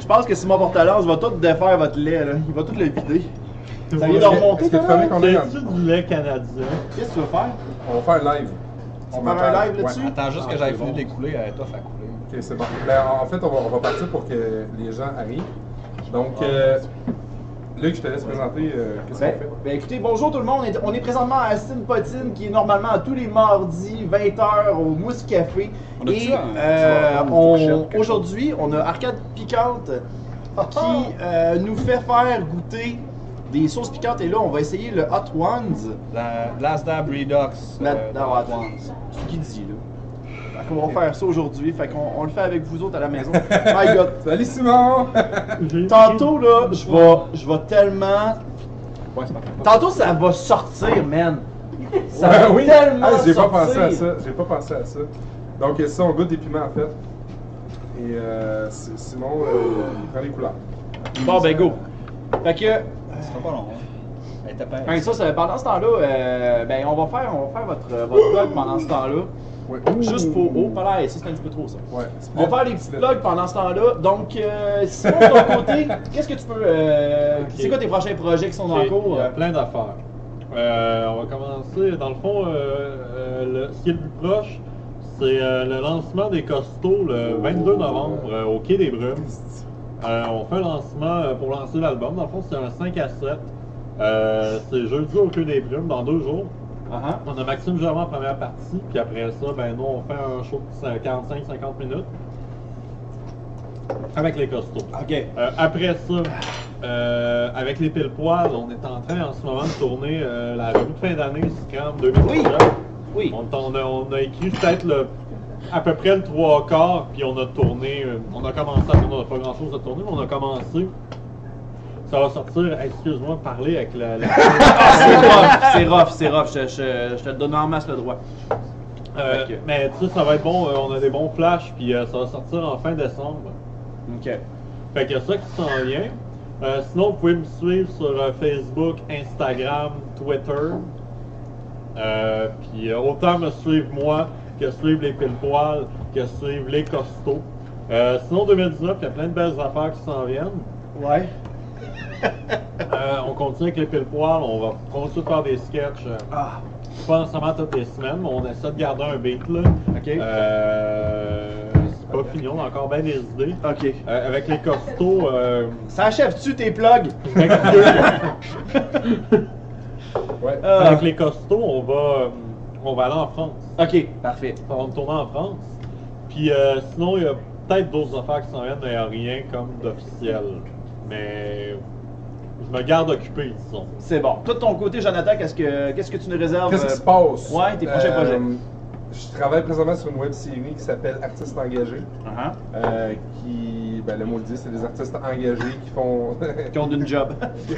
je pense que Simon Portalance va tout défaire votre lait là. Il va tout le vider. Ça vient de remonter. Est-ce que tu toi, fais qu'on est C'est-tu du lait canadien? Qu'est-ce que tu veux faire? On va faire un live. On va faire un live là-dessus? ouais. Attends juste Ah, que j'aille c'est fini bon. d'écouler, est tough à couler. Ok, c'est bon. Ben, en fait, on va, on va partir pour que les gens arrivent. Donc, euh, Luc, je te laisse présenter euh, qu'est-ce Ben, qu'on fait? ben, écoutez, bonjour tout le monde. On est, on est présentement à Astin Potine qui est normalement à tous les mardis 20h au Mousse Café. On Et euh, aujourd'hui, on a Arcade Piquante qui euh, nous fait faire goûter des sauces piquantes. Et là, on va essayer le Hot Ones. La Last Dab Redux. La- euh, Hot. Ones. C'est qui dit là? Fait qu'on va faire ça aujourd'hui. Fait qu'on on le fait avec vous autres à la maison. [LAUGHS] My God. Salut Simon! Tantôt là, je vais, je vais tellement. ouais, c'est parfait. Tantôt ça va sortir, man. Ça Ouais, va oui. tellement Ah, j'ai pas sortir. pensé à ça. J'ai pas pensé à ça. Donc, euh, ça, on goûte des piments en fait. Et euh, c'est- Simon, euh, il prend les couleurs. Bon ben go. Fait que. Ça sera pas long. hein. Elle était Ben, ça, pendant ce temps-là, euh, ben on va faire, on va faire votre, euh, votre vlog pendant ce temps-là. Ouais. Juste pour. Oh, pas l'air, ça c'est un petit peu trop ça. Ouais. On va faire des petits vlogs pendant ce temps-là. Donc, euh, Simon, de ton côté, [LAUGHS] qu'est-ce que tu peux. euh. C'est quoi tes prochains projets qui sont en cours? Il y a plein d'affaires. Euh, on va commencer. Dans le fond, euh, euh, le- ce qui est le plus proche, c'est euh, le lancement des costauds le 22 novembre euh, au Quai des Brumes. Euh, on fait un lancement euh, pour lancer l'album. Dans le fond, c'est un 5 à 7. Euh, c'est jeudi au Quai des Brumes, dans deux jours. Uh-huh. On a Maxime Germain en première partie, puis après ça, ben nous, on fait un show de 45-50 minutes avec les costauds. Ok. Euh, après ça, euh, avec les pile poils, on est en train en ce moment de tourner euh, la revue de fin d'année Scram 2019. Oui. On, on a, on a écrit peut-être le à peu près le trois quarts, puis on a tourné, on a commencé à tourner, on n'a pas grand chose à tourner, mais on a commencé. Ça va sortir, excuse-moi, parler avec la. la- [LAUGHS] c'est rough, c'est rough, c'est rough. Je, je- je te donne en masse le droit. Euh. Mais tu sais, ça va être bon, euh, on a des bons flashs, puis euh, ça va sortir en fin décembre. Ok. Fait qu'il y a ça qui s'en vient. Euh, sinon, vous pouvez me suivre sur euh, Facebook, Instagram, Twitter. Euh, Puis euh, autant me suivre moi que suivre les pile poils, que suivre les costauds. Euh, sinon, 2019, il y a plein de belles affaires qui s'en viennent. Ouais. Euh, on continue avec les pile poils, on va continuer de faire des sketchs. euh, Ah. pas nécessairement toutes les semaines, mais on essaie de garder un beat là. Ok. Euh, c'est pas fini, on a encore bien des idées. Ok. Euh, avec les costauds, euh, Ça achève-tu tes plugs? [LAUGHS] Ouais. Ah. Avec les costauds, on va, on va aller en France. Ok, parfait. On va tourner en France. Puis euh, sinon, il y a peut-être d'autres affaires qui s'en viennent, mais rien comme d'officiel. Mais je me garde occupé, disons. C'est bon. Toi, de ton côté, Jonathan, qu'est-ce que, qu'est-ce que tu nous réserves? Qu'est-ce qui euh, se passe? Ouais, tes prochains projets. Je travaille présentement sur une web série qui s'appelle Artistes engagés. Uh-huh. euh, qui, ben, le mot le dit, c'est des artistes engagés qui font. [LAUGHS] Qui ont d'une job. [LAUGHS]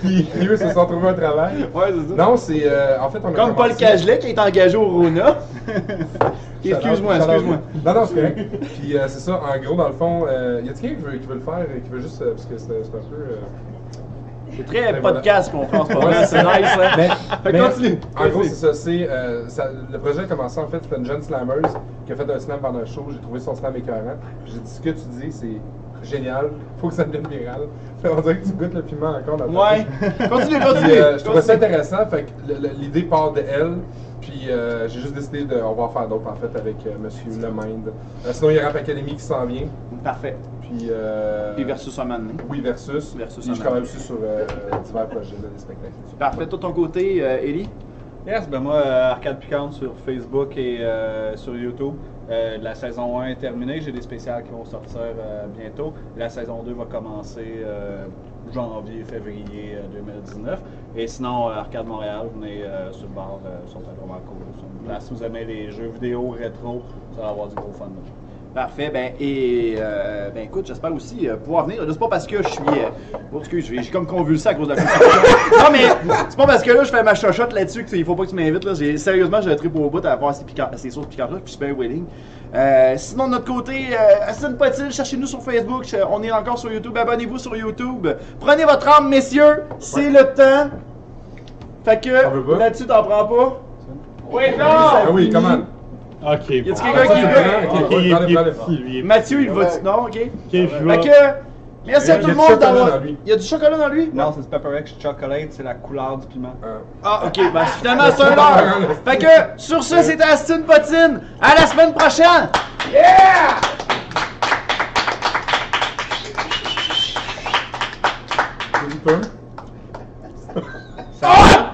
qui, qui, eux, se sont trouvés un travail. ouais, c'est ça. Non, c'est. euh, en fait, on a Comme Paul Cagelet qui est engagé au Rona. [LAUGHS] Excuse-moi, excuse-moi. Non, non, c'est correct. [LAUGHS] Puis euh, c'est ça, en gros, dans le fond, euh, y a-t-il quelqu'un qui veut, qui veut le faire, et qui veut juste. euh, parce que c'est c'est un peu. euh, C'est très Ben, podcast qu'on fait en ce moment, Ouais, c'est nice, hein. Mais, Fait que mais, continue. En gros, c'est ça. C'est, euh, ça- le projet a commencé en fait, c'était une jeune slammeuse qui a fait un slam pendant le show. J'ai trouvé son slam écœurant. J'ai dit ce que tu dis, c'est génial. Faut que ça devienne viral. [LAUGHS] On dirait que tu goûtes le piment encore dans ta Ouais. [LAUGHS] bouche. Continue, Puis, continue. euh, je trouvais ça Continue. intéressant. Fait que le- le- l'idée part de elle. Puis euh, j'ai juste décidé de. On va en faire d'autres en fait avec euh, Monsieur Lemind. Euh, sinon, il y a Rap Academy qui s'en vient. Parfait. Puis. Euh, Puis versus un moment donné. Oui, versus. Versus Puis je travaille aussi sur euh, divers projets, là, des spectacles. Parfait. De ton côté, euh, Ellie? Yes, ben moi, euh, Arcade Piquante sur Facebook et euh, sur YouTube. Euh, la saison 1 est terminée, j'ai des spéciales qui vont sortir euh, bientôt. La saison 2 va commencer euh, janvier, février euh, 2019. Et sinon, euh, Arcade Montréal, venez euh, sur le bar, euh, sont vraiment cool. Si vous aimez les jeux vidéo rétro, ça va avoir du gros fun. Parfait. Ben, et, euh, ben, écoute, j'espère aussi euh, pouvoir venir. Là, c'est pas parce que je suis. Euh, oh, excuse, j'ai comme convulsé à cause de la [LAUGHS] non, mais c'est pas parce que là, je fais ma chochotte là-dessus qu'il faut pas que tu m'invites. Là. Sérieusement, j'ai un trip au bout à voir ces, piquants- ces sauces piquantes-là, puis je suis bien willing. Euh, sinon, de notre côté, euh, Aston Potil, cherchez-nous sur Facebook. On est encore sur YouTube. Abonnez-vous sur YouTube. Prenez votre arme, messieurs. C'est le temps. Fait que là-dessus, t'en prends pas. Oui, non! Ah oui, comment? Ok. Y a-tu bon. quelqu'un qui veut? Mathieu, il va. Non, ok? petit. Ok, je Fait que, merci Il y à a tout le monde d'avoir. dans lui. Il y a du chocolat dans lui? Non, c'est du Pepper X Chocolate, c'est la couleur du piment. Euh, Ah, ok, ben [LAUGHS] finalement c'est un leurre. Fait que, sur ce, c'était Aston Potine. À la semaine prochaine! Pas.